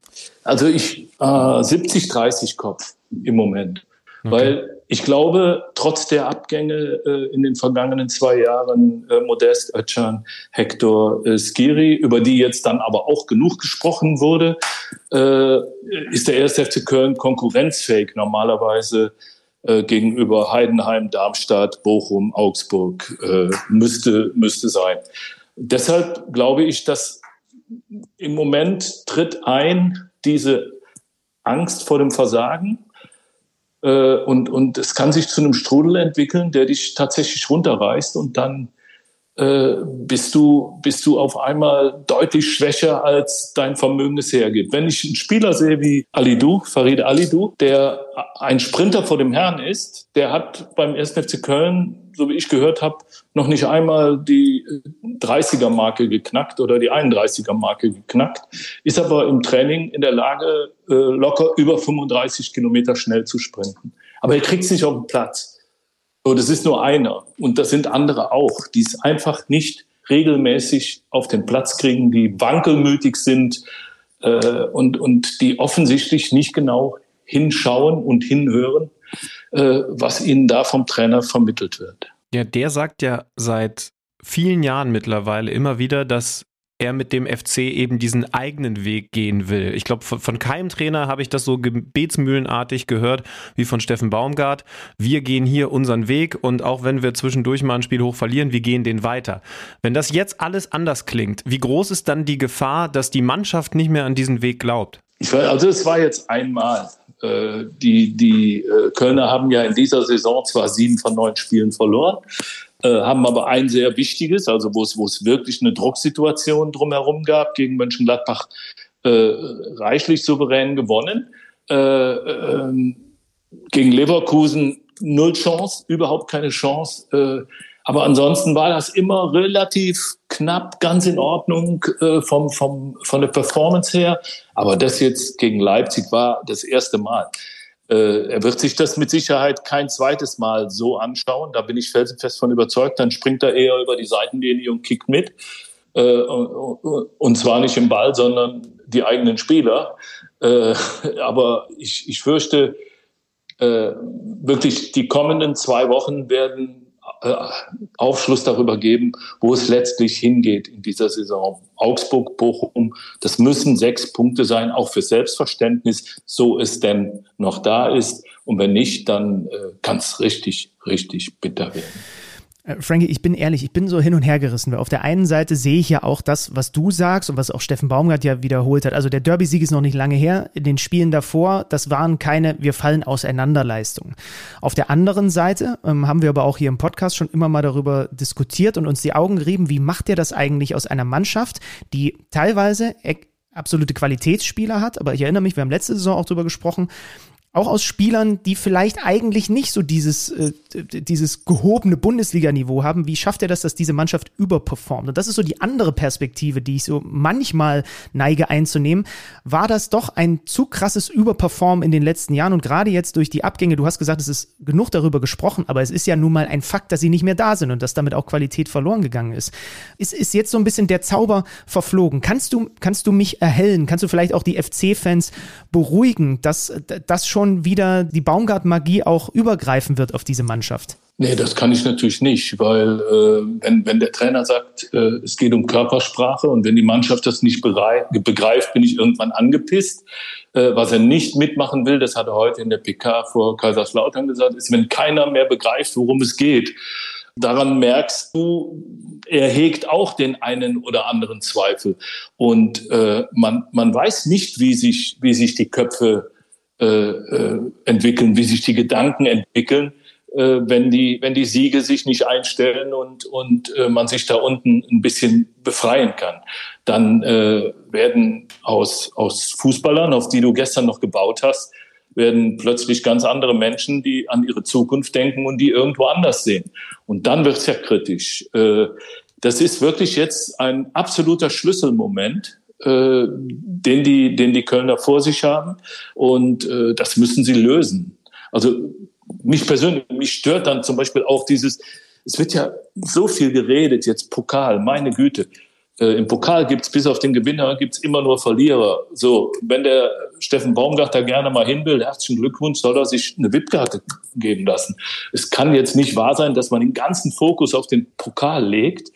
Also ich äh, 70-30 Kopf im Moment. Okay. Weil ich glaube, trotz der Abgänge äh, in den vergangenen zwei Jahren äh, Modest, Özcan, Hector, äh, Skiri, über die jetzt dann aber auch genug gesprochen wurde, äh, ist der erste FC Köln konkurrenzfähig normalerweise äh, gegenüber Heidenheim, Darmstadt, Bochum, Augsburg äh, müsste, müsste sein. Deshalb glaube ich, dass im Moment tritt ein diese Angst vor dem Versagen äh, und, und es kann sich zu einem Strudel entwickeln, der dich tatsächlich runterreißt und dann äh, bist, du, bist du auf einmal deutlich schwächer, als dein Vermögen es hergibt. Wenn ich einen Spieler sehe wie Alidou, Farid Alidou, der ein Sprinter vor dem Herrn ist, der hat beim 1. FC Köln, so wie ich gehört habe, noch nicht einmal die 30er-Marke geknackt oder die 31er-Marke geknackt, ist aber im Training in der Lage, äh, locker über 35 Kilometer schnell zu sprinten. Aber er kriegt es nicht auf den Platz. So, das ist nur einer. Und das sind andere auch, die es einfach nicht regelmäßig auf den Platz kriegen, die wankelmütig sind äh, und, und die offensichtlich nicht genau hinschauen und hinhören, äh, was ihnen da vom Trainer vermittelt wird. Ja, der sagt ja seit vielen Jahren mittlerweile immer wieder, dass er mit dem FC eben diesen eigenen Weg gehen will. Ich glaube, von, von, keinem Trainer habe ich das so gebetsmühlenartig gehört wie von Steffen Baumgart. Wir gehen hier unseren Weg und auch wenn wir zwischendurch mal ein Spiel hoch verlieren, wir gehen den weiter. Wenn das jetzt alles anders klingt, wie groß ist dann die Gefahr, dass die Mannschaft nicht mehr an diesen Weg glaubt? Ich also es war jetzt einmal. Äh, die, die äh, Kölner haben ja in dieser Saison zwar sieben von neun Spielen verloren, äh, haben aber ein sehr wichtiges, also wo es, wo es wirklich eine Drucksituation drumherum gab, gegen Mönchengladbach äh, reichlich souverän gewonnen. Äh, äh, gegen Leverkusen null Chance, überhaupt keine Chance. Äh, aber ansonsten war das immer relativ knapp, ganz in Ordnung äh, vom, vom, von der Performance her. Aber das jetzt gegen Leipzig war das erste Mal. Äh, er wird sich das mit Sicherheit kein zweites Mal so anschauen. Da bin ich felsenfest von überzeugt. Dann springt er eher über die Seitenlinie und kickt mit. Äh, und zwar nicht im Ball, sondern die eigenen Spieler. Äh, aber ich, ich fürchte, wirklich die kommenden zwei Wochen werden äh, Aufschluss darüber geben, wo es letztlich hingeht in dieser Saison. Augsburg, Bochum, das müssen sechs Punkte sein, auch für Selbstverständnis, so es denn noch da ist. Und wenn nicht, dann äh, kann es richtig, richtig bitter werden. Äh, Frankie, ich bin ehrlich, ich bin so hin und her gerissen, weil auf der einen Seite sehe ich ja auch das, was du sagst und was auch Steffen Baumgart ja wiederholt hat. Also der Derby-Sieg ist noch nicht lange her. In den Spielen davor, das waren keine Wir fallen auseinander Leistungen. Auf der anderen Seite ähm, haben wir aber auch hier im Podcast schon immer mal darüber diskutiert und uns die Augen gerieben, wie macht der das eigentlich aus einer Mannschaft, die teilweise absolute Qualitätsspieler hat, aber ich erinnere mich, wir haben letzte Saison auch darüber gesprochen, auch aus Spielern, die vielleicht eigentlich nicht so dieses, äh, dieses gehobene Bundesliga-Niveau haben. Wie schafft er das, dass diese Mannschaft überperformt? Und das ist so die andere Perspektive, die ich so manchmal neige einzunehmen. War das doch ein zu krasses Überperformen in den letzten Jahren und gerade jetzt durch die Abgänge, du hast gesagt, es ist genug darüber gesprochen, aber es ist ja nun mal ein Fakt, dass sie nicht mehr da sind und dass damit auch Qualität verloren gegangen ist. Ist, ist jetzt so ein bisschen der Zauber verflogen? Kannst du, kannst du mich erhellen? Kannst du vielleicht auch die FC-Fans beruhigen, dass das schon schon wieder die Baumgart-Magie auch übergreifen wird auf diese Mannschaft? Nee, das kann ich natürlich nicht, weil äh, wenn, wenn der Trainer sagt, äh, es geht um Körpersprache und wenn die Mannschaft das nicht begreift, bin ich irgendwann angepisst. Äh, was er nicht mitmachen will, das hat er heute in der PK vor Kaiserslautern gesagt, ist, wenn keiner mehr begreift, worum es geht. Daran merkst du, er hegt auch den einen oder anderen Zweifel. Und äh, man, man weiß nicht, wie sich, wie sich die Köpfe äh, äh, entwickeln, wie sich die Gedanken entwickeln, äh, wenn die wenn die Siege sich nicht einstellen und und äh, man sich da unten ein bisschen befreien kann. Dann äh, werden aus aus Fußballern, auf die du gestern noch gebaut hast, werden plötzlich ganz andere Menschen, die an ihre Zukunft denken und die irgendwo anders sehen. Und dann wird's ja kritisch. Äh, das ist wirklich jetzt ein absoluter Schlüsselmoment äh, den, die, den die Kölner vor sich haben. Und äh, das müssen sie lösen. Also mich persönlich, mich stört dann zum Beispiel auch dieses, es wird ja so viel geredet, jetzt Pokal, meine Güte. Äh, Im Pokal gibt's bis auf den Gewinner gibt's immer nur Verlierer. So, wenn der Steffen Baumgart da gerne mal hin will, herzlichen Glückwunsch, soll er sich eine VIP-Karte geben lassen. Es kann jetzt nicht wahr sein, dass man den ganzen Fokus auf den Pokal legt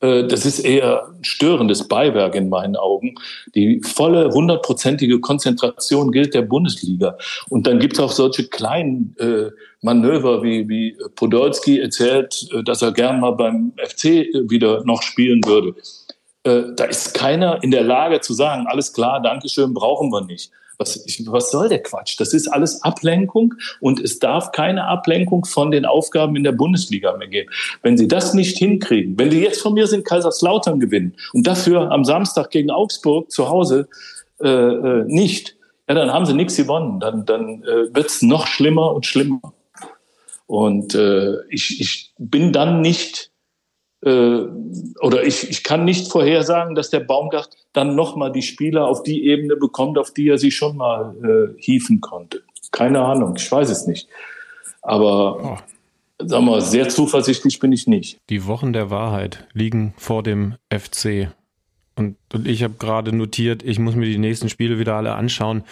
das ist eher ein störendes Beiwerk in meinen Augen. Die volle, hundertprozentige Konzentration gilt der Bundesliga. Und dann gibt es auch solche kleinen äh, Manöver, wie, wie Podolski erzählt, äh, dass er gern mal beim FC äh, wieder noch spielen würde. Äh, da ist keiner in der Lage zu sagen, alles klar, Dankeschön, brauchen wir nicht. Was, ich, was soll der Quatsch? Das ist alles Ablenkung und es darf keine Ablenkung von den Aufgaben in der Bundesliga mehr geben. Wenn sie das nicht hinkriegen, wenn die jetzt von mir sind, Kaiserslautern gewinnen und dafür am Samstag gegen Augsburg zu Hause äh, äh, nicht, ja, dann haben sie nichts gewonnen. Dann, dann äh, wird es noch schlimmer und schlimmer. Und äh, ich, ich bin dann nicht äh, oder ich, ich kann nicht vorhersagen, dass der Baumgart dann nochmal die Spieler auf die Ebene bekommt, auf die er sie schon mal äh, hieven konnte. Keine Ahnung, ich weiß es nicht. Aber oh. sagen wir, sehr zuversichtlich bin ich nicht. Die Wochen der Wahrheit liegen vor dem FC. Und, und ich habe gerade notiert, ich muss mir die nächsten Spiele wieder alle anschauen.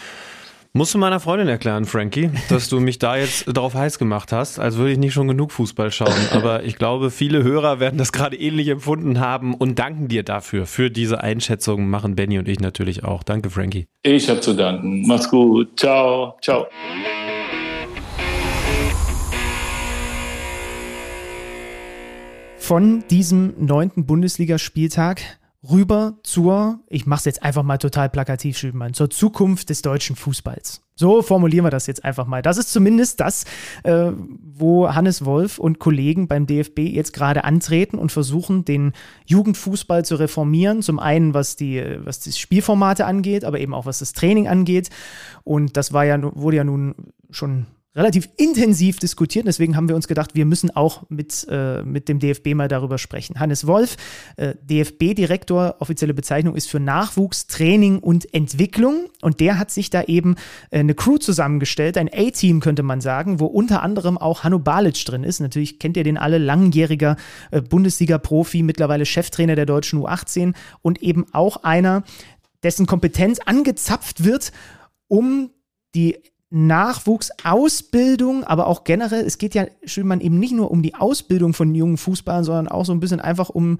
Musst du meiner Freundin erklären, Frankie, dass du mich da jetzt darauf heiß gemacht hast, als würde ich nicht schon genug Fußball schauen. Aber ich glaube, viele Hörer werden das gerade ähnlich empfunden haben und danken dir dafür. Für diese Einschätzung machen Benny und ich natürlich auch. Danke, Frankie. Ich habe zu danken. Mach's gut. Ciao. Ciao. Von diesem neunten Bundesligaspieltag rüber zur, ich mache es jetzt einfach mal total plakativ, Schübenmann, zur Zukunft des deutschen Fußballs. So formulieren wir das jetzt einfach mal. Das ist zumindest das, äh, wo Hannes Wolf und Kollegen beim DFB jetzt gerade antreten und versuchen, den Jugendfußball zu reformieren. Zum einen, was die, was die Spielformate angeht, aber eben auch was das Training angeht. Und das war ja, wurde ja nun schon relativ intensiv diskutiert. Deswegen haben wir uns gedacht, wir müssen auch mit, äh, mit dem DFB mal darüber sprechen. Hannes Wolf, äh, DFB-Direktor, offizielle Bezeichnung ist für Nachwuchs, Training und Entwicklung. Und der hat sich da eben äh, eine Crew zusammengestellt, ein A-Team könnte man sagen, wo unter anderem auch Hanno Balic drin ist. Natürlich kennt ihr den alle, langjähriger äh, Bundesliga-Profi, mittlerweile Cheftrainer der deutschen U18 und eben auch einer, dessen Kompetenz angezapft wird, um die Nachwuchsausbildung, aber auch generell, es geht ja Schönmann eben nicht nur um die Ausbildung von jungen Fußballern, sondern auch so ein bisschen einfach um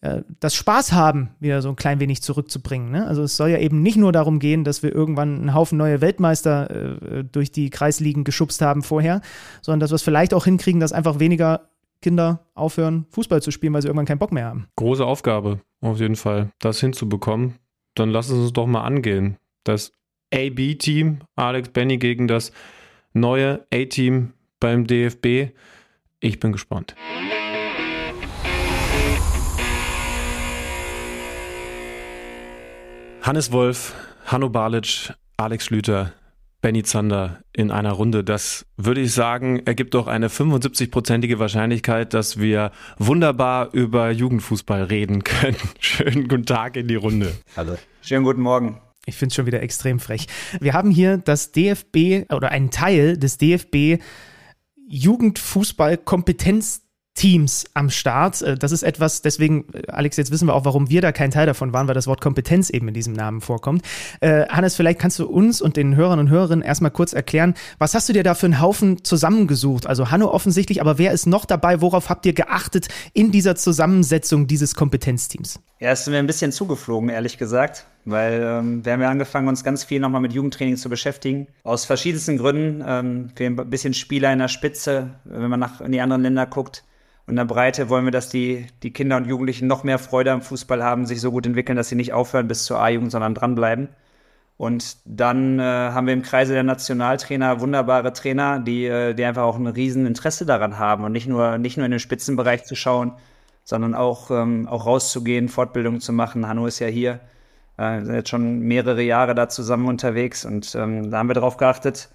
äh, das Spaß haben wieder so ein klein wenig zurückzubringen. Ne? Also es soll ja eben nicht nur darum gehen, dass wir irgendwann einen Haufen neue Weltmeister äh, durch die Kreisligen geschubst haben vorher, sondern dass wir es vielleicht auch hinkriegen, dass einfach weniger Kinder aufhören, Fußball zu spielen, weil sie irgendwann keinen Bock mehr haben. Große Aufgabe, auf jeden Fall, das hinzubekommen. Dann lass es uns doch mal angehen. Das AB-Team, Alex Benny gegen das neue A-Team beim DFB. Ich bin gespannt. Hannes Wolf, Hanno Balic, Alex Schlüter, Benny Zander in einer Runde. Das würde ich sagen, ergibt doch eine 75-prozentige Wahrscheinlichkeit, dass wir wunderbar über Jugendfußball reden können. Schönen guten Tag in die Runde. Hallo. Schönen guten Morgen. Ich finde es schon wieder extrem frech. Wir haben hier das DFB oder einen Teil des DFB Jugendfußball-Kompetenz Teams am Start. Äh, das ist etwas, deswegen, äh, Alex, jetzt wissen wir auch, warum wir da kein Teil davon waren, weil das Wort Kompetenz eben in diesem Namen vorkommt. Äh, Hannes, vielleicht kannst du uns und den Hörern und Hörerinnen erstmal kurz erklären, was hast du dir da für einen Haufen zusammengesucht? Also Hanno offensichtlich, aber wer ist noch dabei? Worauf habt ihr geachtet in dieser Zusammensetzung dieses Kompetenzteams? Ja, ist mir ein bisschen zugeflogen, ehrlich gesagt, weil ähm, wir haben ja angefangen, uns ganz viel nochmal mit Jugendtraining zu beschäftigen. Aus verschiedensten Gründen. Ähm, wir haben ein bisschen Spieler in der Spitze, wenn man nach in die anderen Länder guckt und in der Breite wollen wir, dass die, die Kinder und Jugendlichen noch mehr Freude am Fußball haben, sich so gut entwickeln, dass sie nicht aufhören bis zur A-Jugend, sondern dranbleiben. Und dann äh, haben wir im Kreise der Nationaltrainer wunderbare Trainer, die, äh, die einfach auch ein riesen Interesse daran haben und nicht nur, nicht nur in den Spitzenbereich zu schauen, sondern auch, ähm, auch rauszugehen, Fortbildungen zu machen. Hanno ist ja hier, äh, sind jetzt schon mehrere Jahre da zusammen unterwegs und ähm, da haben wir darauf geachtet,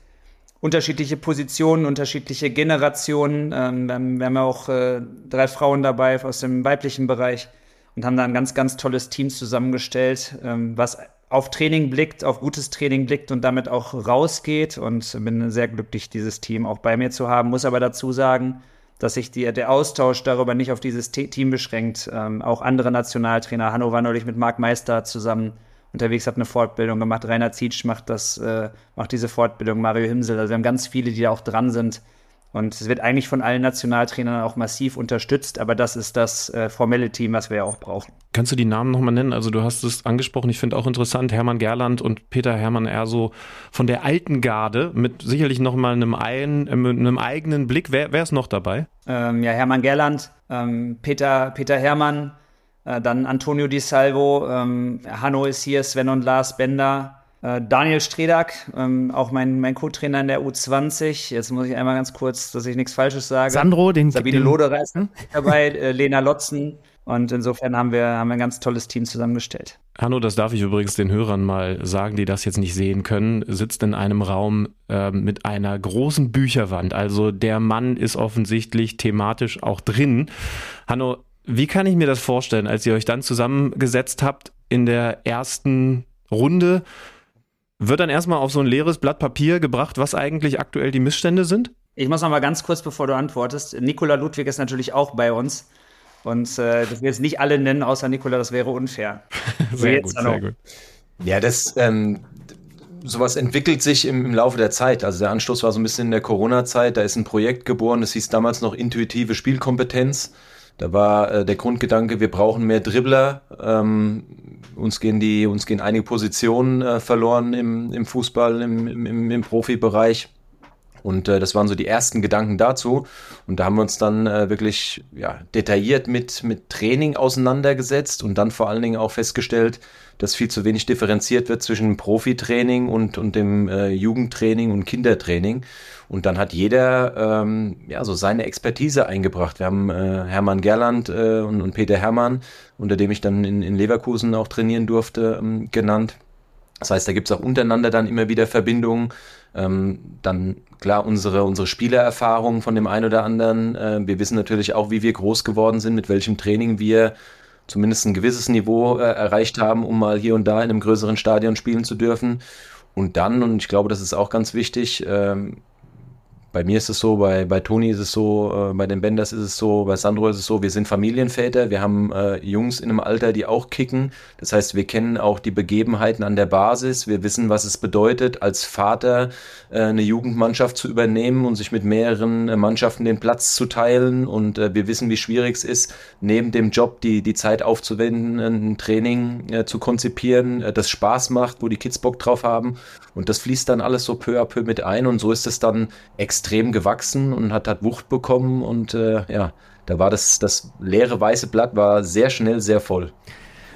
unterschiedliche Positionen, unterschiedliche Generationen. Ähm, wir, haben, wir haben ja auch äh, drei Frauen dabei aus dem weiblichen Bereich und haben da ein ganz, ganz tolles Team zusammengestellt, ähm, was auf Training blickt, auf gutes Training blickt und damit auch rausgeht. Und bin sehr glücklich, dieses Team auch bei mir zu haben. Muss aber dazu sagen, dass sich die, der Austausch darüber nicht auf dieses Team beschränkt. Ähm, auch andere Nationaltrainer, Hannover neulich mit Marc Meister zusammen unterwegs, hat eine Fortbildung gemacht. Rainer Zietsch macht das, äh, macht diese Fortbildung, Mario Himsel. Also wir haben ganz viele, die da auch dran sind. Und es wird eigentlich von allen Nationaltrainern auch massiv unterstützt, aber das ist das äh, formelle Team, was wir ja auch brauchen. Kannst du die Namen nochmal nennen? Also du hast es angesprochen, ich finde auch interessant, Hermann Gerland und Peter Hermann eher so von der alten Garde mit sicherlich nochmal einem, ein, äh, einem eigenen Blick. Wer, wer ist noch dabei? Ähm, ja, Hermann Gerland, ähm, Peter, Peter Hermann, äh, dann Antonio Di Salvo, ähm, Hanno ist hier, Sven und Lars Bender, Daniel Stredak, ähm, auch mein, mein Co-Trainer in der U20. Jetzt muss ich einmal ganz kurz, dass ich nichts Falsches sage. Sandro, den Sabine Loderer ist dabei, äh, Lena Lotzen. Und insofern haben wir, haben wir ein ganz tolles Team zusammengestellt. Hanno, das darf ich übrigens den Hörern mal sagen, die das jetzt nicht sehen können, sitzt in einem Raum äh, mit einer großen Bücherwand. Also der Mann ist offensichtlich thematisch auch drin. Hanno, wie kann ich mir das vorstellen, als ihr euch dann zusammengesetzt habt in der ersten Runde? Wird dann erstmal auf so ein leeres Blatt Papier gebracht, was eigentlich aktuell die Missstände sind? Ich muss noch mal ganz kurz, bevor du antwortest. Nikola Ludwig ist natürlich auch bei uns. Und äh, das will jetzt nicht alle nennen, außer Nikola, das wäre unfair. sehr gut, sehr gut. Ja, das, ähm, sowas entwickelt sich im, im, Laufe der Zeit. Also der Anstoß war so ein bisschen in der Corona-Zeit. Da ist ein Projekt geboren, das hieß damals noch intuitive Spielkompetenz. Da war äh, der Grundgedanke, wir brauchen mehr Dribbler. Ähm, uns gehen die, uns gehen einige Positionen äh, verloren im, im Fußball, im, im, im Profibereich. Und äh, das waren so die ersten Gedanken dazu. Und da haben wir uns dann äh, wirklich ja, detailliert mit, mit Training auseinandergesetzt und dann vor allen Dingen auch festgestellt, dass viel zu wenig differenziert wird zwischen Profitraining und, und dem äh, Jugendtraining und Kindertraining. Und dann hat jeder ähm, ja so seine Expertise eingebracht. Wir haben äh, Hermann Gerland äh, und, und Peter Hermann, unter dem ich dann in, in Leverkusen auch trainieren durfte, ähm, genannt. Das heißt, da gibt's auch untereinander dann immer wieder Verbindungen. Ähm, dann klar unsere, unsere Spielererfahrung von dem einen oder anderen. Äh, wir wissen natürlich auch, wie wir groß geworden sind, mit welchem Training wir zumindest ein gewisses Niveau äh, erreicht haben, um mal hier und da in einem größeren Stadion spielen zu dürfen. Und dann, und ich glaube, das ist auch ganz wichtig, ähm, bei mir ist es so, bei, bei Toni ist es so, äh, bei den Benders ist es so, bei Sandro ist es so, wir sind Familienväter, wir haben äh, Jungs in einem Alter, die auch kicken. Das heißt, wir kennen auch die Begebenheiten an der Basis, wir wissen, was es bedeutet, als Vater äh, eine Jugendmannschaft zu übernehmen und sich mit mehreren äh, Mannschaften den Platz zu teilen. Und äh, wir wissen, wie schwierig es ist, neben dem Job die, die Zeit aufzuwenden, ein Training äh, zu konzipieren, das Spaß macht, wo die Kids Bock drauf haben. Und das fließt dann alles so peu à peu mit ein und so ist es dann extrem extrem gewachsen und hat, hat Wucht bekommen und äh, ja, da war das, das leere weiße Blatt war sehr schnell sehr voll.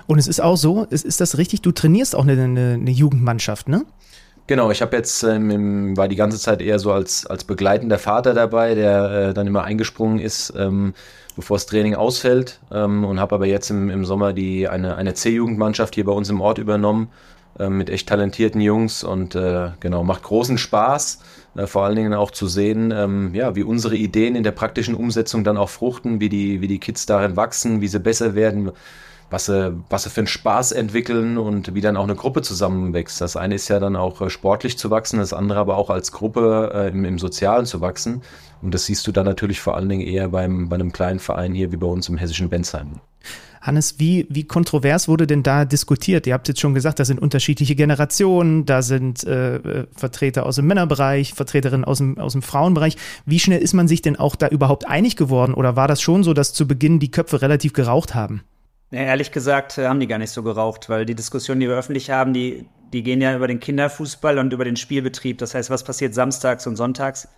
Und es ist auch so, ist, ist das richtig, du trainierst auch eine, eine, eine Jugendmannschaft, ne? Genau, ich habe jetzt ähm, war die ganze Zeit eher so als als begleitender Vater dabei, der äh, dann immer eingesprungen ist, ähm, bevor das Training ausfällt ähm, und habe aber jetzt im, im Sommer die eine eine C-Jugendmannschaft hier bei uns im Ort übernommen äh, mit echt talentierten Jungs und äh, genau macht großen Spaß. Äh, vor allen Dingen auch zu sehen, ähm, ja, wie unsere Ideen in der praktischen Umsetzung dann auch fruchten, wie die, wie die Kids darin wachsen, wie sie besser werden, was sie, was sie für einen Spaß entwickeln und wie dann auch eine Gruppe zusammenwächst. Das eine ist ja dann auch äh, sportlich zu wachsen, das andere aber auch als Gruppe äh, im, im Sozialen zu wachsen. Und das siehst du dann natürlich vor allen Dingen eher beim, bei einem kleinen Verein hier wie bei uns im hessischen Bensheim. Hannes, wie, wie kontrovers wurde denn da diskutiert? Ihr habt jetzt schon gesagt, da sind unterschiedliche Generationen, da sind äh, äh, Vertreter aus dem Männerbereich, Vertreterinnen aus dem, aus dem Frauenbereich. Wie schnell ist man sich denn auch da überhaupt einig geworden? Oder war das schon so, dass zu Beginn die Köpfe relativ geraucht haben? Ja, ehrlich gesagt äh, haben die gar nicht so geraucht, weil die Diskussionen, die wir öffentlich haben, die, die gehen ja über den Kinderfußball und über den Spielbetrieb. Das heißt, was passiert samstags und sonntags?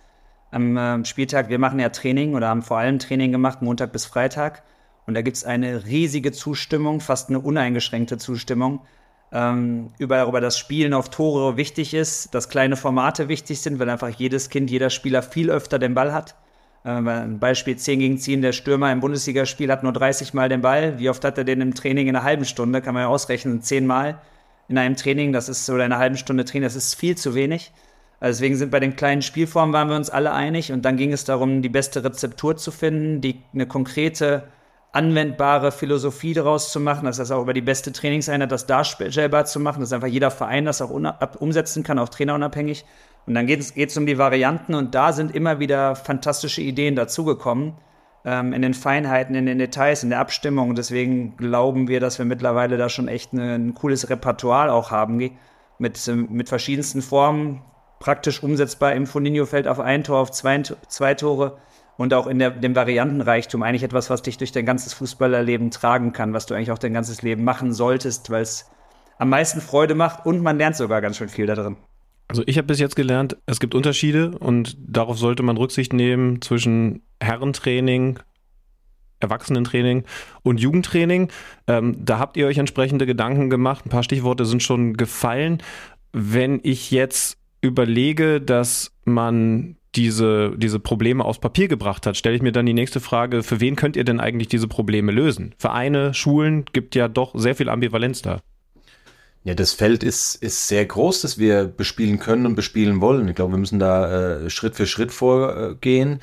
Am äh, Spieltag, wir machen ja Training oder haben vor allem Training gemacht, Montag bis Freitag. Und da gibt es eine riesige Zustimmung, fast eine uneingeschränkte Zustimmung, ähm, über, darüber, dass Spielen auf Tore wichtig ist, dass kleine Formate wichtig sind, weil einfach jedes Kind, jeder Spieler viel öfter den Ball hat. Äh, ein Beispiel 10 gegen 10, der Stürmer im Bundesligaspiel hat nur 30 Mal den Ball. Wie oft hat er den im Training in einer halben Stunde? Kann man ja ausrechnen, 10 Mal in einem Training, das ist oder in einer halben Stunde Training, das ist viel zu wenig. Also deswegen sind bei den kleinen Spielformen waren wir uns alle einig und dann ging es darum, die beste Rezeptur zu finden, die eine konkrete anwendbare Philosophie daraus zu machen, das heißt auch über die beste Trainingseinheit das darstellbar zu machen, dass einfach jeder Verein das auch umsetzen kann, auch trainerunabhängig. Und dann geht es um die Varianten und da sind immer wieder fantastische Ideen dazugekommen, ähm, in den Feinheiten, in den Details, in der Abstimmung. Deswegen glauben wir, dass wir mittlerweile da schon echt eine, ein cooles Repertoire auch haben, mit, mit verschiedensten Formen, praktisch umsetzbar. Im Foninho fällt auf ein Tor, auf zwei, zwei Tore und auch in der, dem Variantenreichtum eigentlich etwas, was dich durch dein ganzes Fußballerleben tragen kann, was du eigentlich auch dein ganzes Leben machen solltest, weil es am meisten Freude macht und man lernt sogar ganz schön viel da drin. Also ich habe bis jetzt gelernt, es gibt Unterschiede und darauf sollte man Rücksicht nehmen zwischen Herrentraining, Erwachsenentraining und Jugendtraining. Ähm, da habt ihr euch entsprechende Gedanken gemacht. Ein paar Stichworte sind schon gefallen. Wenn ich jetzt überlege, dass man diese, diese Probleme aufs Papier gebracht hat, stelle ich mir dann die nächste Frage, für wen könnt ihr denn eigentlich diese Probleme lösen? Vereine, Schulen, gibt ja doch sehr viel Ambivalenz da. Ja, das Feld ist, ist sehr groß, das wir bespielen können und bespielen wollen. Ich glaube, wir müssen da äh, Schritt für Schritt vorgehen.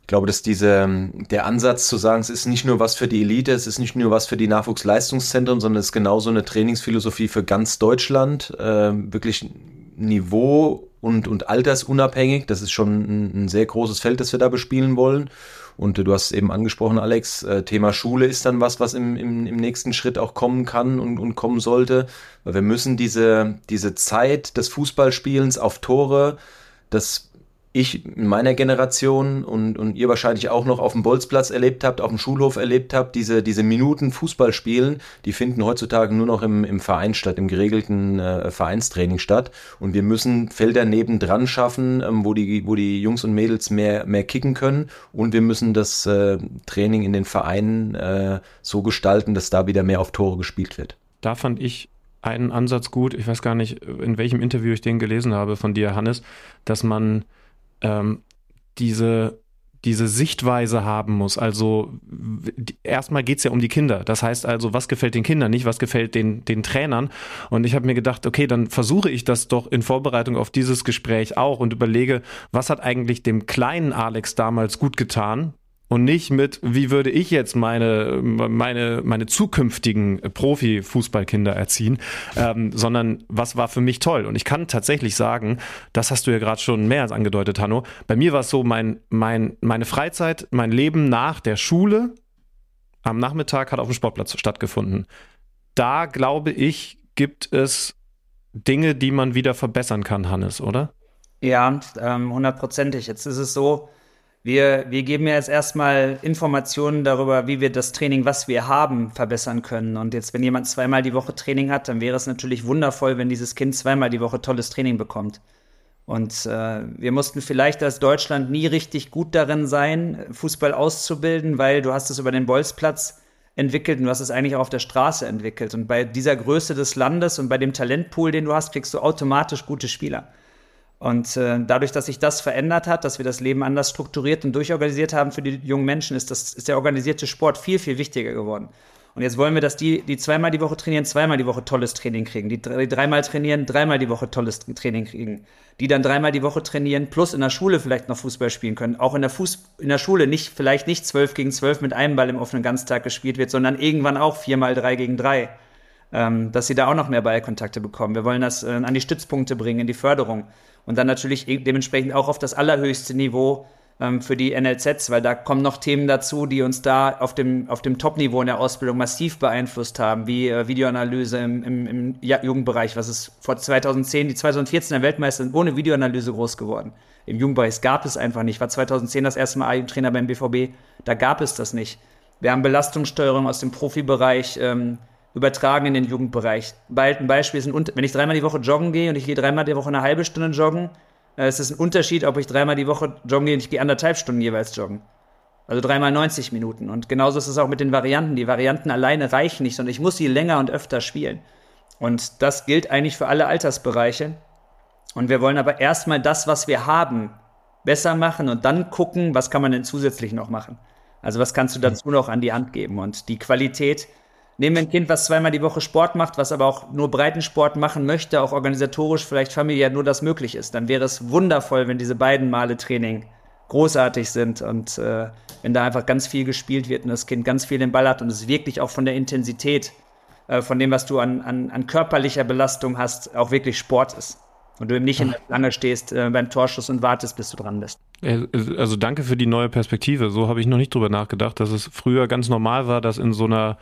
Ich glaube, dass diese, der Ansatz zu sagen, es ist nicht nur was für die Elite, es ist nicht nur was für die Nachwuchsleistungszentren, sondern es ist genauso eine Trainingsphilosophie für ganz Deutschland, äh, wirklich Niveau und, und altersunabhängig. Das ist schon ein, ein, sehr großes Feld, das wir da bespielen wollen. Und äh, du hast eben angesprochen, Alex, äh, Thema Schule ist dann was, was im, im, im nächsten Schritt auch kommen kann und, und kommen sollte. Weil wir müssen diese, diese Zeit des Fußballspielens auf Tore, das ich in meiner Generation und, und ihr wahrscheinlich auch noch auf dem Bolzplatz erlebt habt, auf dem Schulhof erlebt habt, diese, diese Minuten Fußball spielen, die finden heutzutage nur noch im, im Verein statt, im geregelten äh, Vereinstraining statt. Und wir müssen Felder nebendran schaffen, ähm, wo, die, wo die Jungs und Mädels mehr, mehr kicken können. Und wir müssen das äh, Training in den Vereinen äh, so gestalten, dass da wieder mehr auf Tore gespielt wird. Da fand ich einen Ansatz gut, ich weiß gar nicht, in welchem Interview ich den gelesen habe von dir, Hannes, dass man ähm, diese diese Sichtweise haben muss. Also erstmal geht's ja um die Kinder. Das heißt also, was gefällt den Kindern nicht, was gefällt den, den Trainern. Und ich habe mir gedacht, okay, dann versuche ich das doch in Vorbereitung auf dieses Gespräch auch und überlege, was hat eigentlich dem kleinen Alex damals gut getan, und nicht mit, wie würde ich jetzt meine, meine, meine zukünftigen Profi-Fußballkinder erziehen, ähm, sondern was war für mich toll. Und ich kann tatsächlich sagen, das hast du ja gerade schon mehr als angedeutet, Hanno. Bei mir war es so, mein, mein, meine Freizeit, mein Leben nach der Schule am Nachmittag hat auf dem Sportplatz stattgefunden. Da glaube ich, gibt es Dinge, die man wieder verbessern kann, Hannes, oder? Ja, ähm, hundertprozentig. Jetzt ist es so, wir, wir geben ja jetzt erstmal Informationen darüber, wie wir das Training, was wir haben, verbessern können. Und jetzt, wenn jemand zweimal die Woche Training hat, dann wäre es natürlich wundervoll, wenn dieses Kind zweimal die Woche tolles Training bekommt. Und äh, wir mussten vielleicht als Deutschland nie richtig gut darin sein, Fußball auszubilden, weil du hast es über den Bolzplatz entwickelt und du hast es eigentlich auch auf der Straße entwickelt. Und bei dieser Größe des Landes und bei dem Talentpool, den du hast, kriegst du automatisch gute Spieler. Und äh, dadurch, dass sich das verändert hat, dass wir das Leben anders strukturiert und durchorganisiert haben für die jungen Menschen, ist, das, ist der organisierte Sport viel, viel wichtiger geworden. Und jetzt wollen wir, dass die, die zweimal die Woche trainieren, zweimal die Woche tolles Training kriegen. Die, die dreimal trainieren, dreimal die Woche tolles Training kriegen. Die dann dreimal die Woche trainieren, plus in der Schule vielleicht noch Fußball spielen können. Auch in der, Fuß, in der Schule nicht, vielleicht nicht zwölf gegen zwölf mit einem Ball im offenen Ganztag gespielt wird, sondern irgendwann auch viermal drei gegen drei. Ähm, dass sie da auch noch mehr Ballkontakte bekommen. Wir wollen das äh, an die Stützpunkte bringen, in die Förderung und dann natürlich e-, dementsprechend auch auf das allerhöchste Niveau ähm, für die NLZs, weil da kommen noch Themen dazu, die uns da auf dem, auf dem Top-Niveau in der Ausbildung massiv beeinflusst haben, wie äh, Videoanalyse im, im, im Jugendbereich, was ist vor 2010, die 2014er Weltmeister sind ohne Videoanalyse groß geworden. Im Jugendbereich gab es einfach nicht. War 2010 das erste Mal A-Trainer beim BVB, da gab es das nicht. Wir haben Belastungssteuerung aus dem Profibereich, ähm, übertragen in den Jugendbereich. Bald ein Beispiel sind, wenn ich dreimal die Woche joggen gehe und ich gehe dreimal die Woche eine halbe Stunde joggen, äh, ist es ein Unterschied, ob ich dreimal die Woche joggen gehe und ich gehe anderthalb Stunden jeweils joggen. Also dreimal 90 Minuten. Und genauso ist es auch mit den Varianten. Die Varianten alleine reichen nicht, sondern ich muss sie länger und öfter spielen. Und das gilt eigentlich für alle Altersbereiche. Und wir wollen aber erstmal das, was wir haben, besser machen und dann gucken, was kann man denn zusätzlich noch machen. Also was kannst du dazu noch an die Hand geben? Und die Qualität Nehmen wir ein Kind, was zweimal die Woche Sport macht, was aber auch nur Breitensport machen möchte, auch organisatorisch, vielleicht familiär nur das möglich ist, dann wäre es wundervoll, wenn diese beiden Male Training großartig sind und äh, wenn da einfach ganz viel gespielt wird und das Kind ganz viel den Ball hat und es wirklich auch von der Intensität, äh, von dem, was du an, an, an körperlicher Belastung hast, auch wirklich Sport ist. Und du eben nicht in der Schlange stehst äh, beim Torschuss und wartest, bis du dran bist. Also danke für die neue Perspektive. So habe ich noch nicht drüber nachgedacht, dass es früher ganz normal war, dass in so einer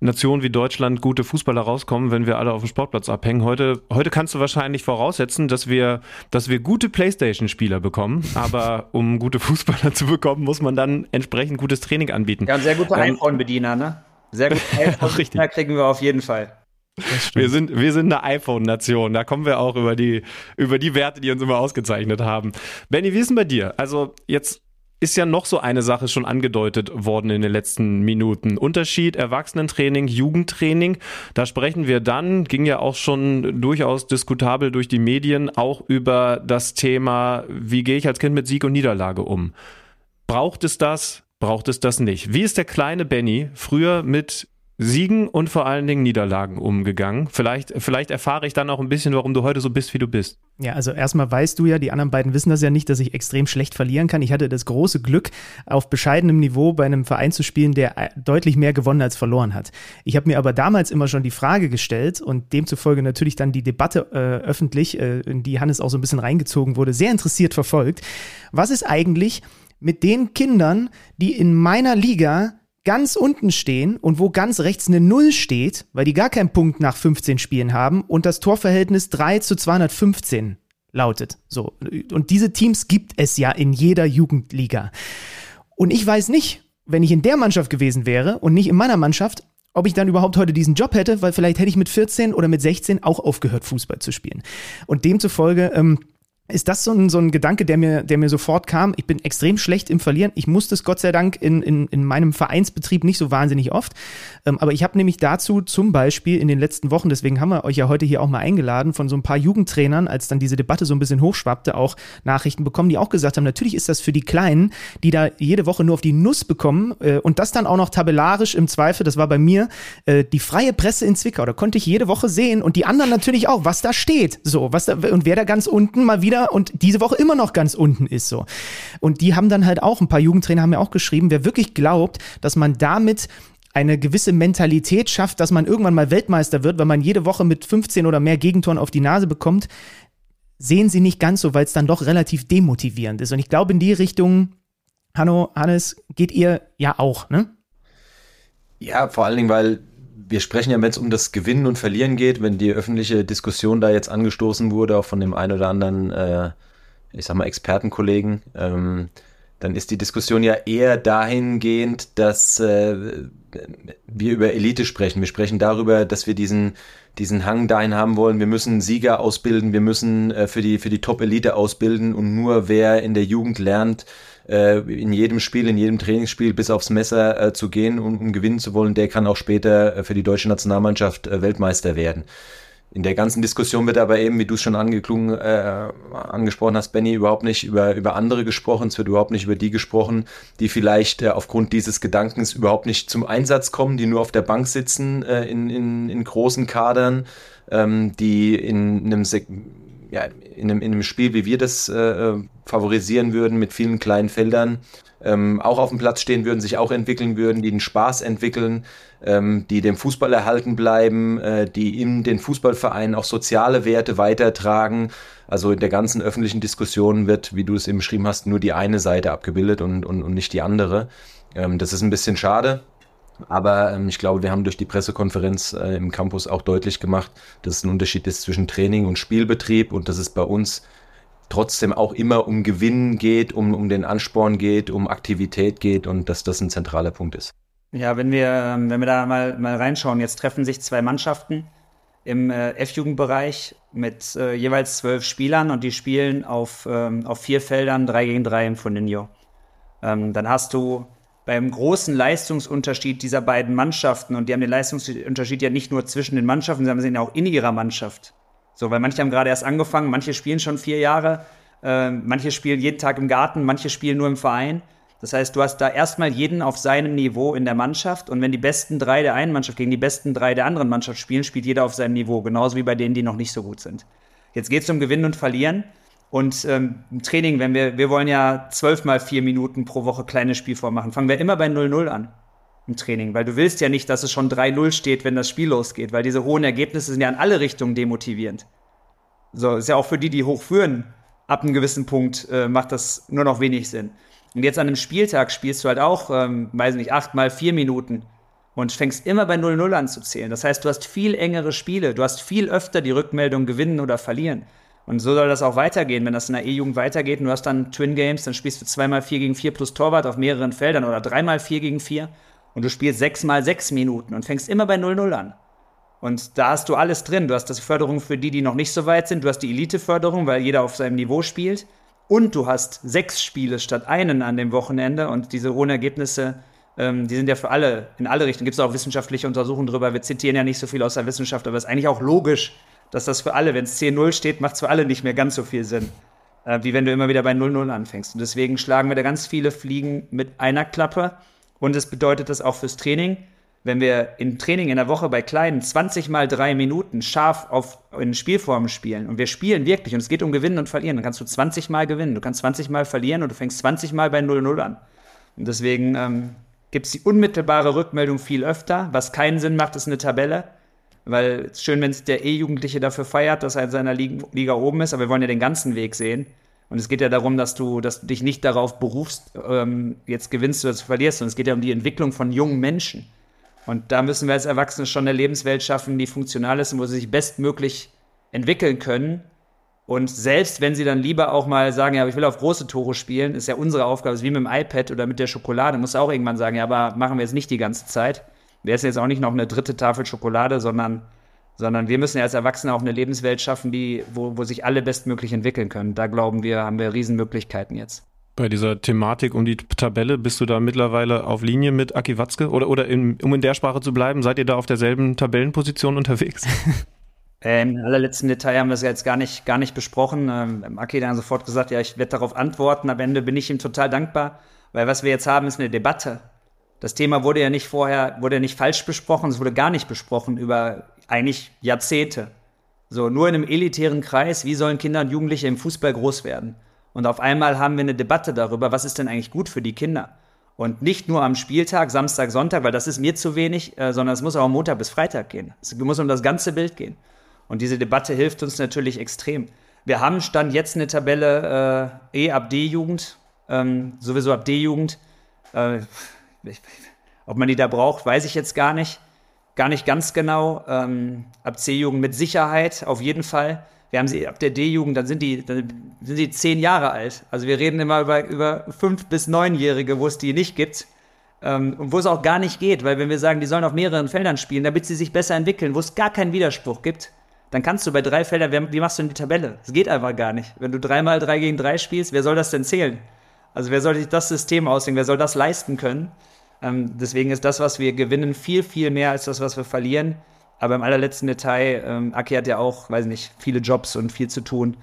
Nation wie Deutschland gute Fußballer rauskommen, wenn wir alle auf dem Sportplatz abhängen. Heute, heute kannst du wahrscheinlich voraussetzen, dass wir, dass wir gute Playstation-Spieler bekommen. Aber um gute Fußballer zu bekommen, muss man dann entsprechend gutes Training anbieten. Ja, und sehr gute ähm, iPhone-Bediener, ne? Sehr gute iPhone-Bediener kriegen wir auf jeden Fall. Wir sind, wir sind eine iPhone-Nation. Da kommen wir auch über die, über die Werte, die uns immer ausgezeichnet haben. Benny, wie ist denn bei dir? Also jetzt ist ja noch so eine Sache schon angedeutet worden in den letzten Minuten. Unterschied Erwachsenentraining, Jugendtraining. Da sprechen wir dann, ging ja auch schon durchaus diskutabel durch die Medien, auch über das Thema, wie gehe ich als Kind mit Sieg und Niederlage um? Braucht es das? Braucht es das nicht? Wie ist der kleine Benny früher mit Siegen und vor allen Dingen Niederlagen umgegangen. Vielleicht, vielleicht erfahre ich dann auch ein bisschen, warum du heute so bist, wie du bist. Ja, also erstmal weißt du ja, die anderen beiden wissen das ja nicht, dass ich extrem schlecht verlieren kann. Ich hatte das große Glück, auf bescheidenem Niveau bei einem Verein zu spielen, der äh, deutlich mehr gewonnen als verloren hat. Ich habe mir aber damals immer schon die Frage gestellt und demzufolge natürlich dann die Debatte äh, öffentlich, äh, in die Hannes auch so ein bisschen reingezogen wurde, sehr interessiert verfolgt. Was ist eigentlich mit den Kindern, die in meiner Liga ganz unten stehen und wo ganz rechts eine Null steht, weil die gar keinen Punkt nach 15 Spielen haben und das Torverhältnis 3 zu 215 lautet. So. Und diese Teams gibt es ja in jeder Jugendliga. Und ich weiß nicht, wenn ich in der Mannschaft gewesen wäre und nicht in meiner Mannschaft, ob ich dann überhaupt heute diesen Job hätte, weil vielleicht hätte ich mit 14 oder mit 16 auch aufgehört, Fußball zu spielen. Und demzufolge ähm, ist das so ein, so ein Gedanke, der mir, der mir sofort kam. Ich bin extrem schlecht im Verlieren. Ich musste es Gott sei Dank in, in, in meinem Vereinsbetrieb nicht so wahnsinnig oft. Ähm, aber ich habe nämlich dazu zum Beispiel in den letzten Wochen, deswegen haben wir euch ja heute hier auch mal eingeladen, von so ein paar Jugendtrainern, als dann diese Debatte so ein bisschen hochschwappte, auch Nachrichten bekommen, die auch gesagt haben, natürlich ist das für die Kleinen, die da jede Woche nur auf die Nuss bekommen äh, und das dann auch noch tabellarisch im Zweifel, das war bei mir, äh, die freie Presse in Zwickau. Da konnte ich jede Woche sehen und die anderen natürlich auch, was da steht. So, was da, und wer da ganz unten mal wieder wieder und diese Woche immer noch ganz unten ist so. Und die haben dann halt auch, ein paar Jugendtrainer haben ja auch geschrieben, wer wirklich glaubt, dass man damit eine gewisse Mentalität schafft, dass man irgendwann mal Weltmeister wird, wenn man jede Woche mit 15 oder mehr Gegentoren auf die Nase bekommt, sehen sie nicht ganz so, weil es dann doch relativ demotivierend ist. Und ich glaube, in die Richtung, Hanno, Hannes, geht ihr ja auch, ne? Ja, vor allen Dingen, weil wir sprechen ja, wenn es um das Gewinnen und Verlieren geht, wenn die öffentliche Diskussion da jetzt angestoßen wurde, auch von dem einen oder anderen, äh, ich sag mal, Expertenkollegen, ähm, dann ist die Diskussion ja eher dahingehend, dass äh, wir über Elite sprechen. Wir sprechen darüber, dass wir diesen, diesen Hang dahin haben wollen. Wir müssen Sieger ausbilden, wir müssen äh, für die, für die Top-Elite ausbilden und nur wer in der Jugend lernt, äh, in jedem Spiel, in jedem Trainingsspiel bis aufs Messer äh, zu gehen, um, um gewinnen zu wollen, der kann auch später äh, für die deutsche Nationalmannschaft äh, Weltmeister werden. In der ganzen Diskussion wird aber eben, wie du es schon angeklungen, äh, angesprochen hast, Benny, überhaupt nicht über, über andere gesprochen. Es wird überhaupt nicht über die gesprochen, die vielleicht äh, aufgrund dieses Gedankens überhaupt nicht zum Einsatz kommen, die nur auf der Bank sitzen äh, in, in, in großen Kadern, ähm, die in einem, ja, in, einem, in einem Spiel, wie wir das äh, favorisieren würden, mit vielen kleinen Feldern, ähm, auch auf dem Platz stehen würden, sich auch entwickeln würden, die den Spaß entwickeln, ähm, die dem Fußball erhalten bleiben, äh, die in den Fußballvereinen auch soziale Werte weitertragen. Also in der ganzen öffentlichen Diskussion wird, wie du es eben beschrieben hast, nur die eine Seite abgebildet und, und, und nicht die andere. Ähm, das ist ein bisschen schade. Aber ähm, ich glaube, wir haben durch die Pressekonferenz äh, im Campus auch deutlich gemacht, dass es ein Unterschied ist zwischen Training und Spielbetrieb und dass es bei uns trotzdem auch immer um Gewinn geht, um, um den Ansporn geht, um Aktivität geht und dass das ein zentraler Punkt ist. Ja, wenn wir, ähm, wenn wir da mal, mal reinschauen, jetzt treffen sich zwei Mannschaften im äh, F-Jugendbereich mit äh, jeweils zwölf Spielern und die spielen auf, ähm, auf vier Feldern, drei gegen drei im Fundinho. Ähm, dann hast du beim großen Leistungsunterschied dieser beiden Mannschaften, und die haben den Leistungsunterschied ja nicht nur zwischen den Mannschaften, sondern sie ja auch in ihrer Mannschaft. So, weil manche haben gerade erst angefangen, manche spielen schon vier Jahre, äh, manche spielen jeden Tag im Garten, manche spielen nur im Verein. Das heißt, du hast da erstmal jeden auf seinem Niveau in der Mannschaft und wenn die besten drei der einen Mannschaft gegen die besten drei der anderen Mannschaft spielen, spielt jeder auf seinem Niveau, genauso wie bei denen, die noch nicht so gut sind. Jetzt geht es um Gewinnen und Verlieren. Und ähm, im Training, wenn wir, wir wollen ja zwölf mal vier Minuten pro Woche kleines Spielform machen, fangen wir immer bei 0-0 an im Training, weil du willst ja nicht, dass es schon 3-0 steht, wenn das Spiel losgeht, weil diese hohen Ergebnisse sind ja in alle Richtungen demotivierend. So, ist ja auch für die, die hochführen, ab einem gewissen Punkt äh, macht das nur noch wenig Sinn. Und jetzt an einem Spieltag spielst du halt auch, ähm, weiß nicht, acht mal vier Minuten und fängst immer bei 0-0 an zu zählen. Das heißt, du hast viel engere Spiele, du hast viel öfter die Rückmeldung gewinnen oder verlieren. Und so soll das auch weitergehen, wenn das in der E-Jugend weitergeht und du hast dann Twin Games, dann spielst du zweimal vier gegen vier plus Torwart auf mehreren Feldern oder dreimal vier gegen vier und du spielst sechs mal sechs Minuten und fängst immer bei 0-0 an. Und da hast du alles drin. Du hast das Förderung für die, die noch nicht so weit sind. Du hast die Elite-Förderung, weil jeder auf seinem Niveau spielt. Und du hast sechs Spiele statt einen an dem Wochenende. Und diese hohen Ergebnisse, ähm, die sind ja für alle, in alle Richtungen. Gibt es auch wissenschaftliche Untersuchungen drüber. Wir zitieren ja nicht so viel aus der Wissenschaft, aber es ist eigentlich auch logisch, dass das für alle, wenn es 10-0 steht, macht es für alle nicht mehr ganz so viel Sinn, äh, wie wenn du immer wieder bei 0-0 anfängst. Und deswegen schlagen wir da ganz viele Fliegen mit einer Klappe. Und es bedeutet das auch fürs Training. Wenn wir im Training in der Woche bei Kleinen 20 mal drei Minuten scharf auf, in Spielformen spielen und wir spielen wirklich und es geht um Gewinnen und Verlieren, dann kannst du 20 mal gewinnen, du kannst 20 mal verlieren und du fängst 20 mal bei 0-0 an. Und deswegen ähm, gibt es die unmittelbare Rückmeldung viel öfter. Was keinen Sinn macht, ist eine Tabelle weil es schön, wenn es der E-Jugendliche dafür feiert, dass er in seiner Liga, oben ist, aber wir wollen ja den ganzen Weg sehen. Und es geht ja darum, dass du, dass du dich nicht darauf berufst, ähm, jetzt gewinnst oder verlierst, sondern es geht ja um die Entwicklung von jungen Menschen. Und da müssen wir als Erwachsene schon eine Lebenswelt schaffen, die funktional ist und wo sie sich bestmöglich entwickeln können. Und selbst wenn sie dann lieber auch mal sagen, ja, ich will auf große Tore spielen, ist ja unsere Aufgabe, ist wie mit dem iPad oder mit der Schokolade, muss auch irgendwann sagen, ja, aber machen wir jetzt nicht die ganze Zeit wäre es jetzt auch nicht noch eine dritte Tafel Schokolade, sondern, sondern wir müssen ja als Erwachsene auch eine Lebenswelt schaffen, die, wo, wo sich alle bestmöglich entwickeln können. Da glauben wir, haben wir Riesenmöglichkeiten jetzt. Bei dieser Thematik um die Tabelle, bist du da mittlerweile auf Linie mit Aki Watzke? Oder, oder in, um in der Sprache zu bleiben, seid ihr da auf derselben Tabellenposition unterwegs? Ähm, Im allerletzten Detail haben wir es jetzt gar nicht, gar nicht besprochen. Ähm, Aki hat dann sofort gesagt, ja, ich werde darauf antworten. Am Ende bin ich ihm total dankbar, weil was wir jetzt haben, ist eine Debatte. Das Thema wurde ja nicht vorher, wurde ja nicht falsch besprochen, es wurde gar nicht besprochen über eigentlich Jahrzehnte. So, nur in einem elitären Kreis, wie sollen Kinder und Jugendliche im Fußball groß werden? Und auf einmal haben wir eine Debatte darüber, was ist denn eigentlich gut für die Kinder? Und nicht nur am Spieltag, Samstag, Sonntag, weil das ist mir zu wenig, äh, sondern es muss auch Montag bis Freitag gehen. Es muss um das ganze Bild gehen. Und diese Debatte hilft uns natürlich extrem. Wir haben Stand jetzt eine Tabelle äh, E ab D-Jugend, ähm, sowieso ab D-Jugend. Äh, ob man die da braucht, weiß ich jetzt gar nicht. Gar nicht ganz genau. Ähm, ab C-Jugend mit Sicherheit, auf jeden Fall. Wir haben sie ab der D-Jugend, dann sind die, dann sind sie zehn Jahre alt. Also wir reden immer über, über fünf bis neunjährige, wo es die nicht gibt. Ähm, und wo es auch gar nicht geht, weil wenn wir sagen, die sollen auf mehreren Feldern spielen, damit sie sich besser entwickeln, wo es gar keinen Widerspruch gibt, dann kannst du bei drei Feldern, wie machst du denn die Tabelle? Das geht einfach gar nicht. Wenn du dreimal drei gegen drei spielst, wer soll das denn zählen? Also wer soll sich das System auslegen? Wer soll das leisten können? Ähm, deswegen ist das, was wir gewinnen, viel, viel mehr als das, was wir verlieren. Aber im allerletzten Detail, ähm, Aki hat ja auch, weiß nicht, viele Jobs und viel zu tun.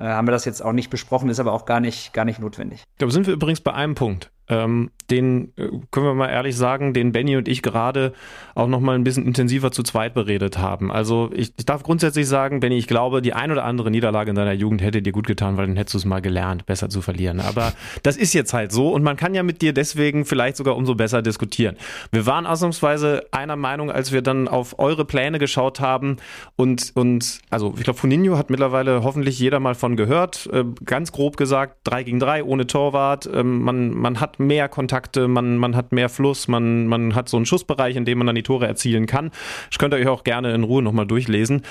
Äh, haben wir das jetzt auch nicht besprochen, ist aber auch gar nicht, gar nicht notwendig. Da sind wir übrigens bei einem Punkt ähm, den äh, können wir mal ehrlich sagen, den Benny und ich gerade auch noch mal ein bisschen intensiver zu zweit beredet haben. Also ich, ich darf grundsätzlich sagen, Benny, ich glaube, die ein oder andere Niederlage in deiner Jugend hätte dir gut getan, weil dann hättest du es mal gelernt, besser zu verlieren. Aber das ist jetzt halt so und man kann ja mit dir deswegen vielleicht sogar umso besser diskutieren. Wir waren ausnahmsweise einer Meinung, als wir dann auf eure Pläne geschaut haben und, und also ich glaube, Funinho hat mittlerweile hoffentlich jeder mal von gehört. Äh, ganz grob gesagt, drei gegen drei ohne Torwart. Ähm, man, man hat mehr Kontakte, man, man hat mehr Fluss, man, man hat so einen Schussbereich, in dem man dann die Tore erzielen kann. Ich könnte euch auch gerne in Ruhe nochmal durchlesen.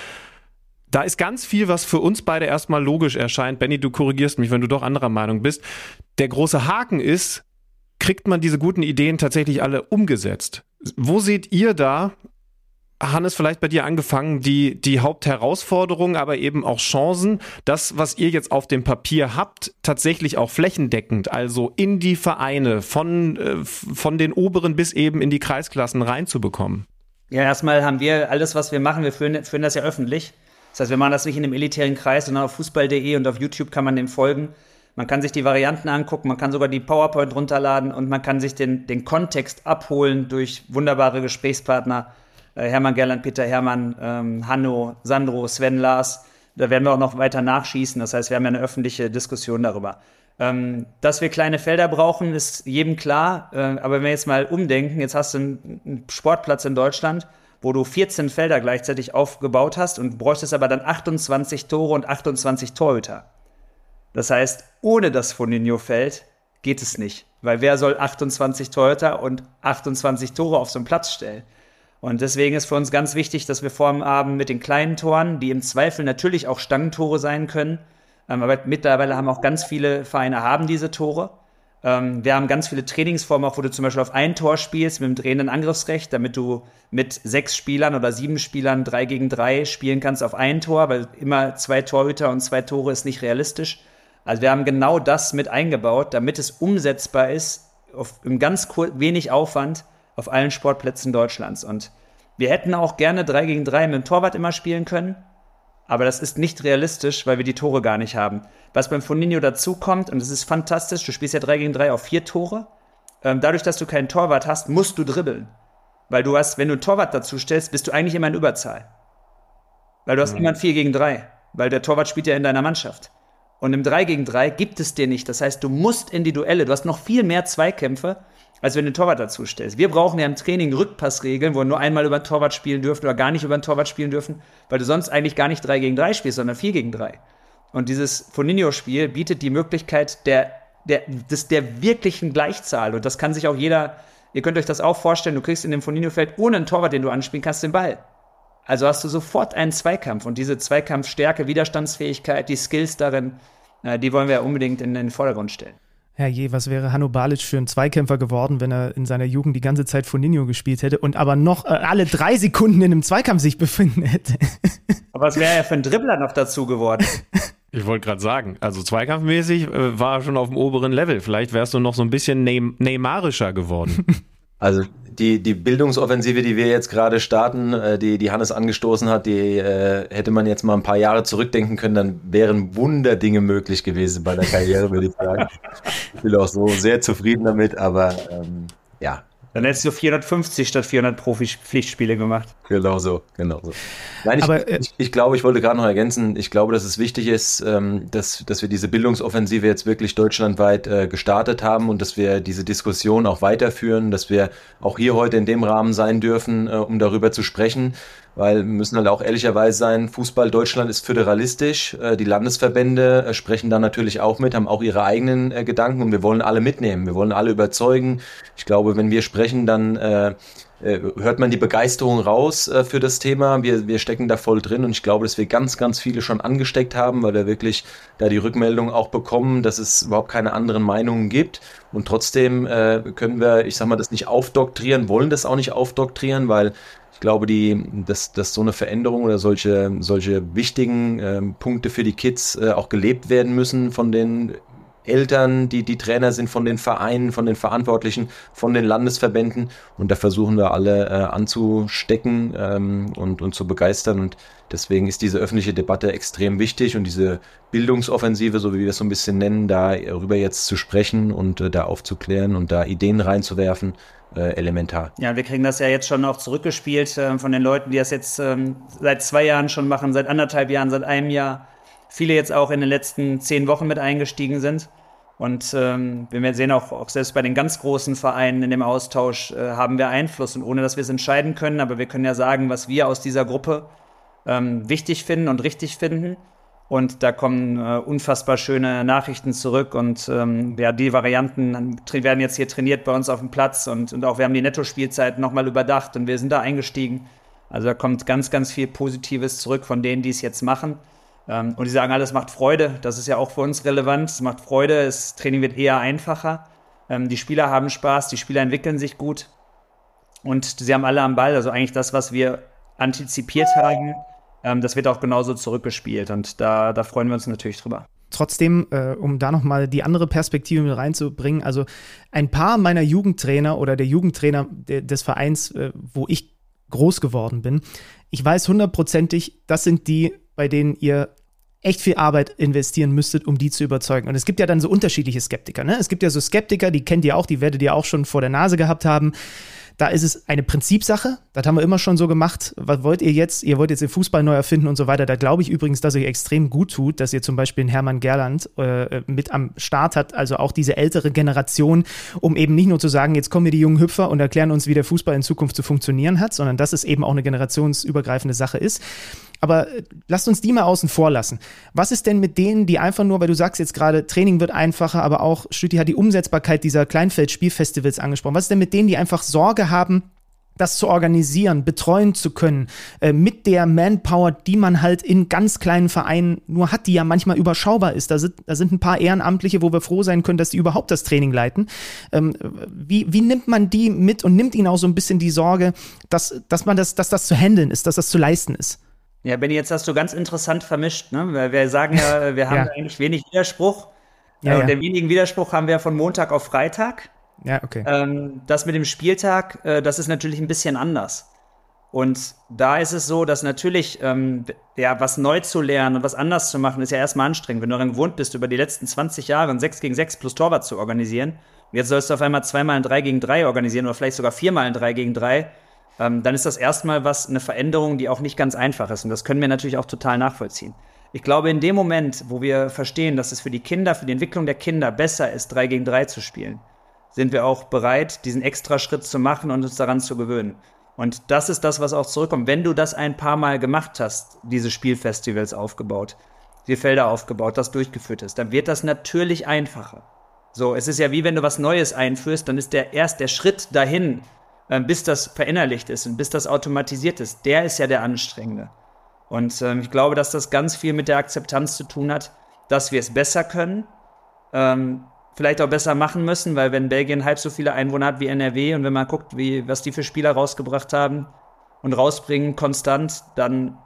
Da ist ganz viel, was für uns beide erstmal logisch erscheint. Benny, du korrigierst mich, wenn du doch anderer Meinung bist. Der große Haken ist, kriegt man diese guten Ideen tatsächlich alle umgesetzt? Wo seht ihr da Hannes, vielleicht bei dir angefangen, die, die Hauptherausforderung, aber eben auch Chancen, das, was ihr jetzt auf dem Papier habt, tatsächlich auch flächendeckend, also in die Vereine, von, äh, von den oberen bis eben in die Kreisklassen reinzubekommen? Ja, erstmal haben wir alles, was wir machen, wir führen, führen das ja öffentlich. Das heißt, wir machen das nicht in einem elitären Kreis, sondern auf fußball.de und auf YouTube kann man dem folgen. Man kann sich die Varianten angucken, man kann sogar die PowerPoint runterladen und man kann sich den, den Kontext abholen durch wunderbare Gesprächspartner Hermann Gerland, Peter Hermann, ähm, Hanno, Sandro, Sven, Lars. Da werden wir auch noch weiter nachschießen. Das heißt, wir haben ja eine öffentliche Diskussion darüber. Ähm, dass wir kleine Felder brauchen, ist jedem klar. Äh, aber wenn wir jetzt mal umdenken, jetzt hast du einen, einen Sportplatz in Deutschland, wo du 14 Felder gleichzeitig aufgebaut hast und bräuchtest aber dann 28 Tore und 28 Torhüter. Das heißt, ohne das Foninho-Feld geht es nicht. Weil wer soll 28 Torhüter und 28 Tore auf so einen Platz stellen? Und deswegen ist für uns ganz wichtig, dass wir vor dem Abend mit den kleinen Toren, die im Zweifel natürlich auch Stangentore sein können, ähm, aber mittlerweile haben auch ganz viele Vereine haben diese Tore. Ähm, wir haben ganz viele Trainingsformen, auch wo du zum Beispiel auf ein Tor spielst mit dem drehenden Angriffsrecht, damit du mit sechs Spielern oder sieben Spielern drei gegen drei spielen kannst auf ein Tor, weil immer zwei Torhüter und zwei Tore ist nicht realistisch. Also wir haben genau das mit eingebaut, damit es umsetzbar ist, auf, im ganz wenig Aufwand auf allen Sportplätzen Deutschlands. Und wir hätten auch gerne 3 gegen 3 mit dem Torwart immer spielen können, aber das ist nicht realistisch, weil wir die Tore gar nicht haben. Was beim Foninho dazu kommt, und es ist fantastisch, du spielst ja 3 gegen 3 auf 4 Tore. Ähm, dadurch, dass du keinen Torwart hast, musst du dribbeln. Weil du hast, wenn du einen Torwart dazu stellst, bist du eigentlich immer in Überzahl. Weil du hast mhm. immer ein 4 gegen 3. Weil der Torwart spielt ja in deiner Mannschaft. Und im 3 gegen 3 gibt es dir nicht. Das heißt, du musst in die Duelle. Du hast noch viel mehr Zweikämpfe als wenn du den Torwart dazu stellst. Wir brauchen ja im Training Rückpassregeln, wo nur einmal über den Torwart spielen dürfen oder gar nicht über den Torwart spielen dürfen, weil du sonst eigentlich gar nicht 3 gegen 3 spielst, sondern 4 gegen 3. Und dieses Foninho-Spiel bietet die Möglichkeit der, der, des, der wirklichen Gleichzahl. Und das kann sich auch jeder, ihr könnt euch das auch vorstellen, du kriegst in dem Foninho-Feld ohne einen Torwart, den du anspielen kannst, den Ball. Also hast du sofort einen Zweikampf. Und diese Zweikampfstärke, Widerstandsfähigkeit, die Skills darin, äh, die wollen wir ja unbedingt in den Vordergrund stellen. Herrje, was wäre Hanno Balic für ein Zweikämpfer geworden, wenn er in seiner Jugend die ganze Zeit Foninho gespielt hätte und aber noch äh, alle drei Sekunden in einem Zweikampf sich befinden hätte? aber was wäre er für ein Dribbler noch dazu geworden? Ich wollte gerade sagen, also zweikampfmäßig äh, war er schon auf dem oberen Level. Vielleicht wärst du noch so ein bisschen Neymarischer geworden. Also die, die Bildungsoffensive, die wir jetzt gerade starten, äh, die, die Hannes angestoßen hat, die äh, hätte man jetzt mal ein paar Jahre zurückdenken können, dann wären Wunderdinge möglich gewesen bei der Karriere, würde ich sagen. Ich bin auch so sehr zufrieden damit, aber ähm, ja, Dann hättest du 450 statt 400 Profi-Pflichtspiele gemacht. Genau so, genau so. Nein, ich, Aber, äh, ich, ich glaube, ich wollte gerade noch ergänzen, ich glaube, dass es wichtig ist, ähm, dass, dass wir diese Bildungsoffensive jetzt wirklich deutschlandweit äh, gestartet haben und dass wir diese Diskussion auch weiterführen, dass wir auch hier heute in dem Rahmen sein dürfen, äh, um darüber zu sprechen weil wir müssen halt auch ehrlicherweise sein, Fußball Deutschland ist föderalistisch, äh, die Landesverbände äh, sprechen da natürlich auch mit, haben auch ihre eigenen äh, Gedanken und wir wollen alle mitnehmen, wir wollen alle überzeugen. Ich glaube, wenn wir sprechen, dann hört man die Begeisterung raus für das Thema. Wir, wir stecken da voll drin und ich glaube, dass wir ganz, ganz viele schon angesteckt haben, weil wir wirklich da die Rückmeldung auch bekommen, dass es überhaupt keine anderen Meinungen gibt. Und trotzdem äh, können wir, ich sag mal, das nicht aufdoktrieren, wollen das auch nicht aufdoktrieren, weil ich glaube, die, dass, dass so eine Veränderung oder solche, solche wichtigen äh, Punkte für die Kids äh, auch gelebt werden müssen von den Eltern, die die Trainer sind, von den Vereinen, von den Verantwortlichen, von den Landesverbänden. Und da versuchen wir alle äh, anzustecken ähm, und, und zu begeistern. Und deswegen ist diese öffentliche Debatte extrem wichtig und diese Bildungsoffensive, so wie wir es so ein bisschen nennen, darüber jetzt zu sprechen und äh, da aufzuklären und da Ideen reinzuwerfen, äh, elementar. Ja, wir kriegen das ja jetzt schon auch zurückgespielt äh, von den Leuten, die das jetzt ähm, seit zwei Jahren schon machen, seit anderthalb Jahren, seit einem Jahr. Viele jetzt auch in den letzten zehn Wochen mit eingestiegen sind. Und ähm, wir sehen auch, auch selbst bei den ganz großen Vereinen in dem Austausch äh, haben wir Einfluss und ohne dass wir es entscheiden können, aber wir können ja sagen, was wir aus dieser Gruppe ähm, wichtig finden und richtig finden. Und da kommen äh, unfassbar schöne Nachrichten zurück. Und ähm, ja, die Varianten werden jetzt hier trainiert bei uns auf dem Platz. Und, und auch wir haben die Nettospielzeit nochmal überdacht und wir sind da eingestiegen. Also da kommt ganz, ganz viel Positives zurück von denen, die es jetzt machen. Ähm, und die sagen, alles macht Freude. Das ist ja auch für uns relevant. Es macht Freude. Das Training wird eher einfacher. Ähm, die Spieler haben Spaß. Die Spieler entwickeln sich gut. Und sie haben alle am Ball. Also eigentlich das, was wir antizipiert haben ähm, das wird auch genauso zurückgespielt und da, da freuen wir uns natürlich drüber. Trotzdem, äh, um da nochmal die andere Perspektive mit reinzubringen, also ein paar meiner Jugendtrainer oder der Jugendtrainer de des Vereins, äh, wo ich groß geworden bin, ich weiß hundertprozentig, das sind die, bei denen ihr echt viel Arbeit investieren müsstet, um die zu überzeugen. Und es gibt ja dann so unterschiedliche Skeptiker. Ne? Es gibt ja so Skeptiker, die kennt ihr auch, die werdet ihr auch schon vor der Nase gehabt haben. Da ist es eine Prinzipsache. Das haben wir immer schon so gemacht. Was wollt ihr jetzt? Ihr wollt jetzt den Fußball neu erfinden und so weiter. Da glaube ich übrigens, dass euch extrem gut tut, dass ihr zum Beispiel einen Hermann Gerland äh, mit am Start hat, also auch diese ältere Generation, um eben nicht nur zu sagen, jetzt kommen wir die jungen Hüpfer und erklären uns, wie der Fußball in Zukunft zu funktionieren hat, sondern dass es eben auch eine generationsübergreifende Sache ist. Aber äh, lasst uns die mal außen vor lassen. Was ist denn mit denen, die einfach nur, weil du sagst jetzt gerade, Training wird einfacher, aber auch Stütti hat die Umsetzbarkeit dieser Kleinfeld-Spielfestivals angesprochen. Was ist denn mit denen, die einfach Sorge haben, das zu organisieren, betreuen zu können, äh, mit der Manpower, die man halt in ganz kleinen Vereinen nur hat, die ja manchmal überschaubar ist. Da sind, da sind ein paar Ehrenamtliche, wo wir froh sein können, dass die überhaupt das Training leiten. Ähm, wie, wie nimmt man die mit und nimmt ihnen auch so ein bisschen die Sorge, dass, dass man das, dass das zu handeln ist, dass das zu leisten ist? Ja, Benny, jetzt hast du ganz interessant vermischt, ne? Weil wir sagen ja, wir haben ja. eigentlich wenig Widerspruch. Ja, äh, ja. Den wenigen Widerspruch haben wir von Montag auf Freitag. Ja, okay. Ähm, das mit dem Spieltag, äh, das ist natürlich ein bisschen anders. Und da ist es so, dass natürlich, ähm, ja, was neu zu lernen und was anders zu machen, ist ja erstmal anstrengend. Wenn du daran gewohnt bist, über die letzten 20 Jahre ein 6 gegen 6 plus Torwart zu organisieren, und jetzt sollst du auf einmal zweimal ein 3 gegen 3 organisieren oder vielleicht sogar viermal ein 3 gegen 3, ähm, dann ist das erstmal was, eine Veränderung, die auch nicht ganz einfach ist. Und das können wir natürlich auch total nachvollziehen. Ich glaube, in dem Moment, wo wir verstehen, dass es für die Kinder, für die Entwicklung der Kinder besser ist, 3 gegen 3 zu spielen, sind wir auch bereit, diesen extra Schritt zu machen und uns daran zu gewöhnen. Und das ist das, was auch zurückkommt. Wenn du das ein paar Mal gemacht hast, diese Spielfestivals aufgebaut, die Felder aufgebaut, das durchgeführt hast, dann wird das natürlich einfacher. So, es ist ja wie wenn du was Neues einführst, dann ist der erst der Schritt dahin, bis das verinnerlicht ist und bis das automatisiert ist, der ist ja der anstrengende. Und ähm, ich glaube, dass das ganz viel mit der Akzeptanz zu tun hat, dass wir es besser können, ähm, vielleicht auch besser machen müssen, weil wenn Belgien halb so viele Einwohner hat wie NRW und wenn man guckt, wie, was die für Spieler rausgebracht haben und rausbringen konstant, dann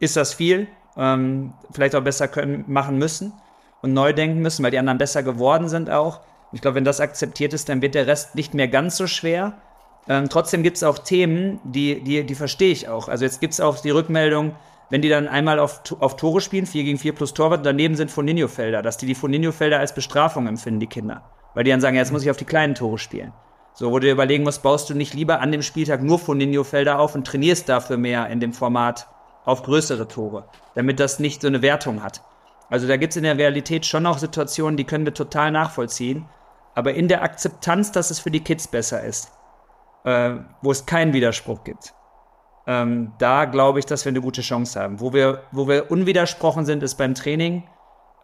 ist das viel. Ähm, vielleicht auch besser können, machen müssen und neu denken müssen, weil die anderen besser geworden sind auch. Ich glaube, wenn das akzeptiert ist, dann wird der Rest nicht mehr ganz so schwer. Ähm, trotzdem gibt es auch Themen, die, die, die verstehe ich auch. Also jetzt gibt es auch die Rückmeldung, wenn die dann einmal auf, auf Tore spielen, 4 gegen 4 plus Torwart, daneben sind Foninho-Felder, dass die die Foninho-Felder als Bestrafung empfinden, die Kinder. Weil die dann sagen, ja, jetzt muss ich auf die kleinen Tore spielen. So, wo du dir überlegen musst, baust du nicht lieber an dem Spieltag nur Foninho-Felder auf und trainierst dafür mehr in dem Format auf größere Tore, damit das nicht so eine Wertung hat. Also da gibt es in der Realität schon auch Situationen, die können wir total nachvollziehen, aber in der Akzeptanz, dass es für die Kids besser ist, äh, wo es keinen Widerspruch gibt, ähm, da glaube ich, dass wir eine gute Chance haben. Wo wir, wo wir unwidersprochen sind, ist beim Training.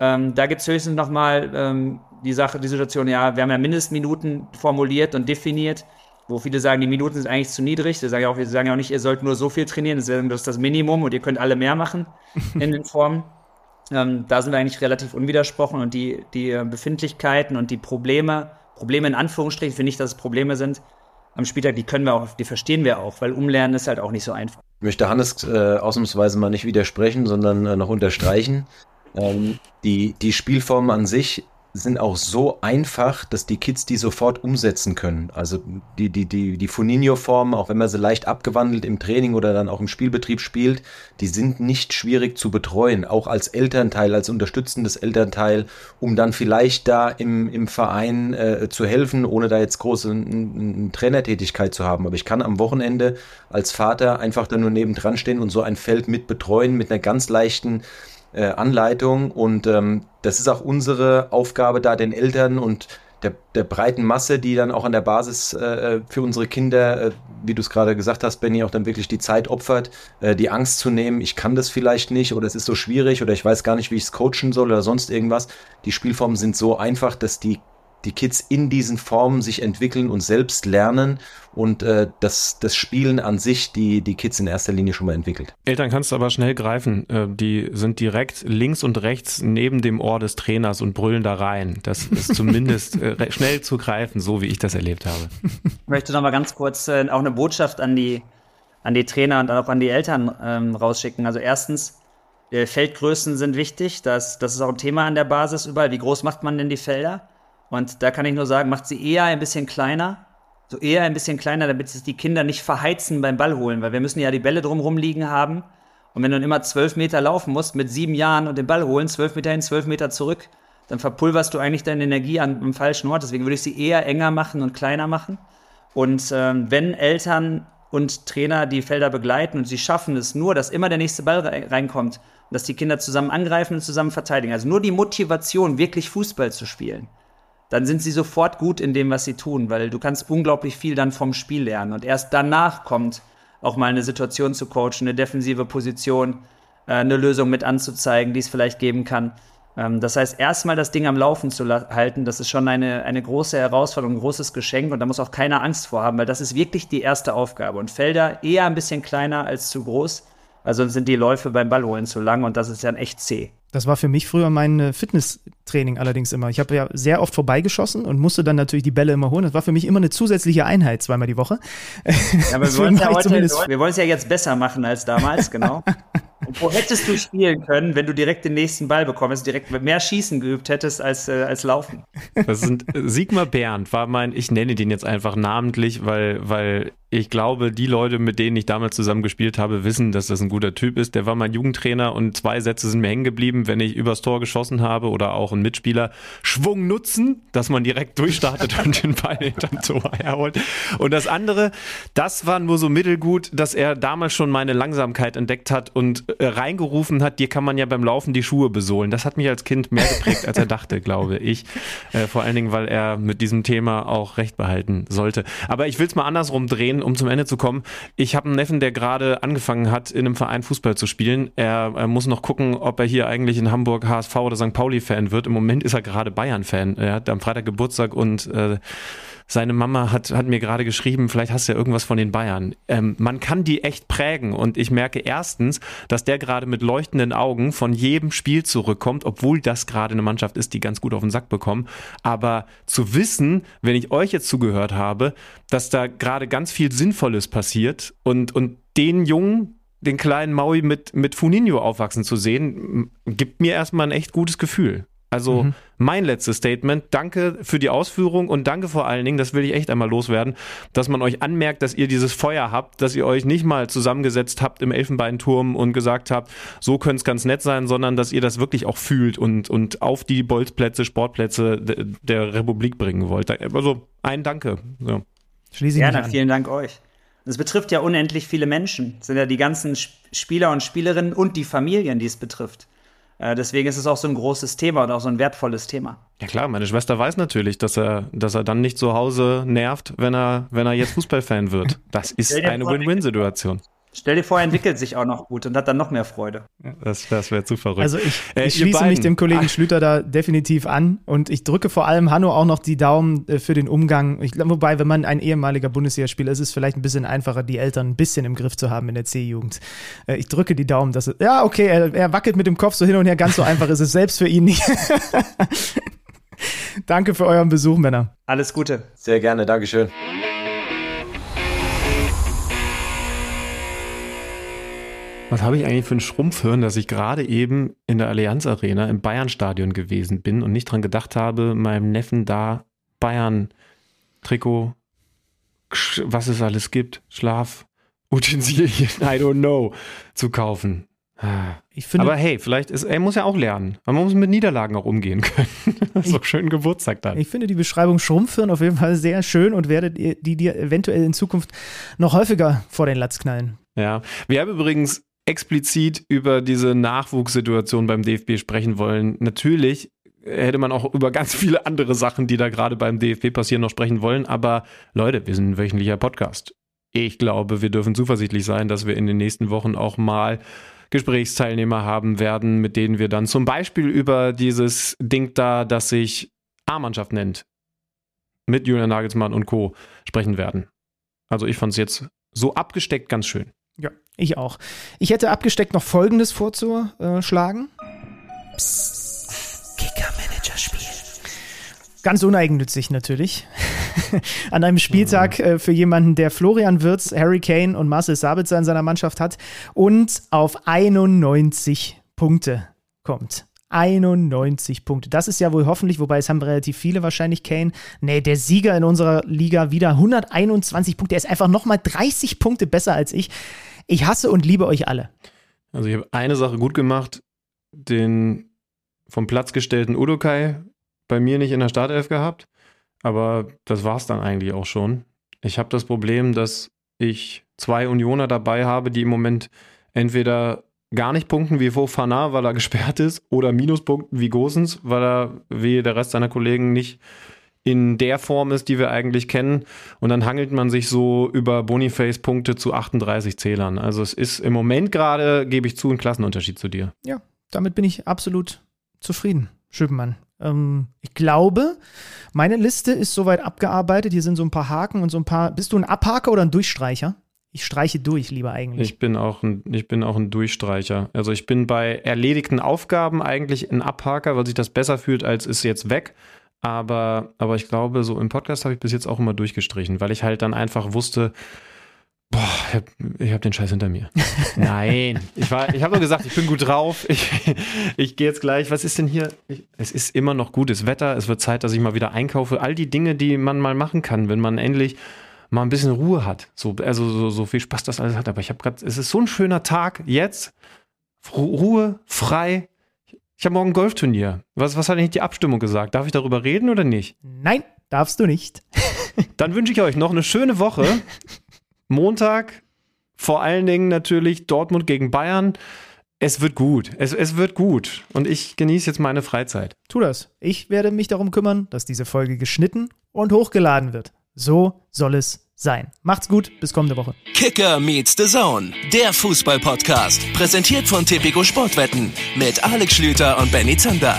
Ähm, da gibt es höchstens nochmal ähm, die Sache, die Situation, ja, wir haben ja Mindestminuten formuliert und definiert, wo viele sagen, die Minuten sind eigentlich zu niedrig. Sie sagen ja auch, wir sagen ja auch nicht, ihr sollt nur so viel trainieren, das ist das Minimum und ihr könnt alle mehr machen in den Formen. Ähm, da sind wir eigentlich relativ unwidersprochen und die, die äh, Befindlichkeiten und die Probleme, Probleme in Anführungsstrichen, finde ich, dass es Probleme sind, am Spieltag, die können wir auch, die verstehen wir auch, weil Umlernen ist halt auch nicht so einfach. Ich möchte Hannes äh, ausnahmsweise mal nicht widersprechen, sondern äh, noch unterstreichen. Ähm, die, die Spielform an sich sind auch so einfach, dass die Kids die sofort umsetzen können. Also die, die, die, die Funinho-Formen, auch wenn man sie leicht abgewandelt im Training oder dann auch im Spielbetrieb spielt, die sind nicht schwierig zu betreuen, auch als Elternteil, als unterstützendes Elternteil, um dann vielleicht da im, im Verein äh, zu helfen, ohne da jetzt große Trainertätigkeit zu haben. Aber ich kann am Wochenende als Vater einfach da nur nebendran stehen und so ein Feld mit betreuen mit einer ganz leichten äh, Anleitung und ähm, das ist auch unsere Aufgabe da den Eltern und der, der breiten Masse, die dann auch an der Basis äh, für unsere Kinder, äh, wie du es gerade gesagt hast, Benny, auch dann wirklich die Zeit opfert, äh, die Angst zu nehmen, ich kann das vielleicht nicht oder es ist so schwierig oder ich weiß gar nicht, wie ich es coachen soll oder sonst irgendwas. Die Spielformen sind so einfach, dass die die Kids in diesen Formen sich entwickeln und selbst lernen und äh, das, das Spielen an sich die, die Kids in erster Linie schon mal entwickelt. Eltern kannst du aber schnell greifen. Äh, die sind direkt links und rechts neben dem Ohr des Trainers und brüllen da rein. Das ist zumindest äh, schnell zu greifen, so wie ich das erlebt habe. Ich möchte noch mal ganz kurz äh, auch eine Botschaft an die, an die Trainer und auch an die Eltern ähm, rausschicken. Also erstens, äh, Feldgrößen sind wichtig. Das, das ist auch ein Thema an der Basis überall. Wie groß macht man denn die Felder? Und da kann ich nur sagen, macht sie eher ein bisschen kleiner. So eher ein bisschen kleiner, damit sich die Kinder nicht verheizen beim Ball holen, weil wir müssen ja die Bälle drumherum liegen haben. Und wenn du dann immer zwölf Meter laufen musst mit sieben Jahren und den Ball holen, zwölf Meter hin, zwölf Meter zurück, dann verpulverst du eigentlich deine Energie an, am falschen Ort. Deswegen würde ich sie eher enger machen und kleiner machen. Und ähm, wenn Eltern und Trainer die Felder begleiten und sie schaffen es nur, dass immer der nächste Ball reinkommt dass die Kinder zusammen angreifen und zusammen verteidigen. Also nur die Motivation, wirklich Fußball zu spielen dann sind sie sofort gut in dem, was sie tun, weil du kannst unglaublich viel dann vom Spiel lernen. Und erst danach kommt auch mal eine Situation zu coachen, eine defensive Position, äh, eine Lösung mit anzuzeigen, die es vielleicht geben kann. Ähm, das heißt, erstmal das Ding am Laufen zu halten, das ist schon eine, eine große Herausforderung, ein großes Geschenk und da muss auch keiner Angst vor haben, weil das ist wirklich die erste Aufgabe. Und Felder eher ein bisschen kleiner als zu groß, weil sonst sind die Läufe beim Ballholen zu lang und das ist dann echt zäh. Das war für mich früher mein äh, Fitnesstraining allerdings immer. Ich habe ja sehr oft vorbeigeschossen und musste dann natürlich die Bälle immer holen. Das war für mich immer eine zusätzliche Einheit, zweimal die Woche. Ja, aber wir wollen ja heute, wir wollen es ja jetzt besser machen als damals, genau. Und wo hättest du spielen können, wenn du direkt den nächsten Ball bekommst, direkt mehr Schießen geübt hättest als, äh, als Laufen? Das sind Sigmar Bernd war mein, ich nenne den jetzt einfach namentlich, weil, weil ich glaube, die Leute, mit denen ich damals zusammen gespielt habe, wissen, dass das ein guter Typ ist. Der war mein Jugendtrainer und zwei Sätze sind mir hängen geblieben, wenn ich übers Tor geschossen habe oder auch ein Mitspieler. Schwung nutzen, dass man direkt durchstartet und den Ball hinterm Tor herholt. Und das andere, das war nur so mittelgut, dass er damals schon meine Langsamkeit entdeckt hat und äh, reingerufen hat, dir kann man ja beim Laufen die Schuhe besohlen. Das hat mich als Kind mehr geprägt, als er dachte, glaube ich. Äh, vor allen Dingen, weil er mit diesem Thema auch recht behalten sollte. Aber ich will es mal andersrum drehen um zum Ende zu kommen. Ich habe einen Neffen, der gerade angefangen hat, in einem Verein Fußball zu spielen. Er, er, muss noch gucken, ob er hier eigentlich in Hamburg HSV oder St. Pauli-Fan wird. Im Moment ist er gerade Bayern-Fan. Er hat am Freitag Geburtstag und äh, seine Mama hat, hat mir gerade geschrieben, vielleicht hast du ja irgendwas von den Bayern. Ähm, man kann die echt prägen und ich merke erstens, dass der gerade mit leuchtenden Augen von jedem Spiel zurückkommt, obwohl das gerade eine Mannschaft ist, die ganz gut auf den Sack bekommen. Aber zu wissen, wenn ich euch jetzt zugehört habe, dass da gerade ganz viel Sinnvolles passiert und, und den Jungen, den kleinen Maui mit, mit Funinho aufwachsen zu sehen, gibt mir erstmal ein echt gutes Gefühl. Also mhm. mein letztes Statement, danke für die Ausführung und danke vor allen Dingen, das will ich echt einmal loswerden, dass man euch anmerkt, dass ihr dieses Feuer habt, dass ihr euch nicht mal zusammengesetzt habt im Elfenbeinturm und gesagt habt, so könnte es ganz nett sein, sondern dass ihr das wirklich auch fühlt und, und auf die Bolzplätze, Sportplätze der Republik bringen wollt. Also ein Danke. Ja. Schließe ich Gerne, mich an. vielen Dank euch. Es betrifft ja unendlich viele Menschen. Es sind ja die ganzen Sp- Spieler und Spielerinnen und die Familien, die es betrifft. Äh, deswegen ist es auch so ein großes Thema und auch so ein wertvolles Thema. Ja klar, meine Schwester weiß natürlich, dass er, dass er dann nicht zu Hause nervt, wenn er, wenn er jetzt Fußballfan wird. Das ist eine Win-Win-Situation. Stell dir vor, er entwickelt sich auch noch gut und hat dann noch mehr Freude. Das, das wäre zu verrückt. Also ich, Äh, ich schließe mich beiden. dem Kollegen Schlüter da definitiv an und ich drücke vor allem Hanno auch noch die Daumen äh, für den Umgang. Ich wobei, wenn man ein ehemaliger Bundesligaspieler ist, ist es vielleicht ein bisschen einfacher, die Eltern ein bisschen im Griff zu haben in der C-Jugend. Äh, Ich drücke die Daumen, dass es, ja, okay, er, er wackelt mit dem Kopf so hin und her, ganz so einfach ist es selbst für ihn nicht. Danke für euren Besuch, Männer. Alles Gute. Sehr gerne, Dankeschön. Was habe ich eigentlich für ein Schrumpfhirn, dass ich gerade eben in der Allianz Arena im Bayern-Stadion gewesen bin und nicht dran gedacht habe, meinem Neffen da Bayern-Trikot, Sch- was es alles gibt, Schlaf, Utensilien, I don't know, zu kaufen. Ah. Finde, Aber hey, vielleicht ist, er muss ja auch lernen. Man muss mit Niederlagen auch umgehen können. Das ist doch schön Geburtstag dann. Ich finde die Beschreibung Schrumpfhirn auf jeden Fall sehr schön und werde die dir eventuell in Zukunft noch häufiger vor den Latz knallen. Ja, wir haben übrigens explizit über diese Nachwuchssituation beim DFB sprechen wollen. Natürlich hätte man auch über ganz viele andere Sachen, die da gerade beim DFB passieren, noch sprechen wollen. Aber Leute, wir sind ein wöchentlicher Podcast. Ich glaube, wir dürfen zuversichtlich sein, dass wir in den nächsten Wochen auch mal Gesprächsteilnehmer haben werden, mit denen wir dann zum Beispiel über dieses Ding da, das sich A-Mannschaft nennt, mit Julian Nagelsmann und Co. sprechen werden. Also ich fand es jetzt so abgesteckt ganz schön. Ich auch. Ich hätte abgesteckt noch Folgendes vorzuschlagen. Kicker-Manager-Spiel. Ganz uneigennützig natürlich. An einem Spieltag äh, für jemanden, der Florian Wirtz, Harry Kane und Marcel Sabitzer in seiner Mannschaft hat und auf 91 Punkte kommt. 91 Punkte. Das ist ja wohl hoffentlich, wobei es haben relativ viele wahrscheinlich Kane. Nee, der Sieger in unserer Liga wieder 121 Punkte. Der ist einfach nochmal 30 Punkte besser als ich. Ich hasse und liebe euch alle. Also ich habe eine Sache gut gemacht, den vom Platz gestellten Udokai bei mir nicht in der Startelf gehabt, aber das war es dann eigentlich auch schon. Ich habe das Problem, dass ich zwei Unioner dabei habe, die im Moment entweder gar nicht punkten wie Fofana, weil er gesperrt ist, oder Minuspunkten wie Gosens, weil er wie der Rest seiner Kollegen nicht in der Form ist, die wir eigentlich kennen. Und dann hangelt man sich so über Boniface-Punkte zu 38 Zählern. Also es ist im Moment gerade, gebe ich zu, ein Klassenunterschied zu dir. Ja, damit bin ich absolut zufrieden, Schüppenmann. Ähm, ich glaube, meine Liste ist soweit abgearbeitet. Hier sind so ein paar Haken und so ein paar. Bist du ein Abhaker oder ein Durchstreicher? Ich streiche durch, lieber eigentlich. Ich bin auch ein, ich bin auch ein Durchstreicher. Also ich bin bei erledigten Aufgaben eigentlich ein Abhaker, weil sich das besser fühlt, als ist jetzt weg. Aber, aber ich glaube, so im Podcast habe ich bis jetzt auch immer durchgestrichen, weil ich halt dann einfach wusste, boah, ich habe hab den Scheiß hinter mir. Nein, ich, war- ich habe nur gesagt, ich bin gut drauf. Ich, ich gehe jetzt gleich. Was ist denn hier? Ich, es ist immer noch gutes Wetter. Es wird Zeit, dass ich mal wieder einkaufe. All die Dinge, die man mal machen kann, wenn man endlich mal ein bisschen Ruhe hat. So, also so, so viel Spaß das alles hat. Aber ich habe gerade, es ist so ein schöner Tag jetzt. Ru- Ruhe, frei. Ich habe morgen ein Golfturnier. Was, was hat eigentlich die Abstimmung gesagt? Darf ich darüber reden oder nicht? Nein, darfst du nicht. Dann wünsche ich euch noch eine schöne Woche. Montag, vor allen Dingen natürlich Dortmund gegen Bayern. Es wird gut. Es, es wird gut. Und ich genieße jetzt meine Freizeit. Tu das. Ich werde mich darum kümmern, dass diese Folge geschnitten und hochgeladen wird. So soll es sein. Macht's gut, bis kommende Woche. Kicker meets the Zone, der Fußball-Podcast. Präsentiert von Tipico Sportwetten mit Alex Schlüter und Benny Zander.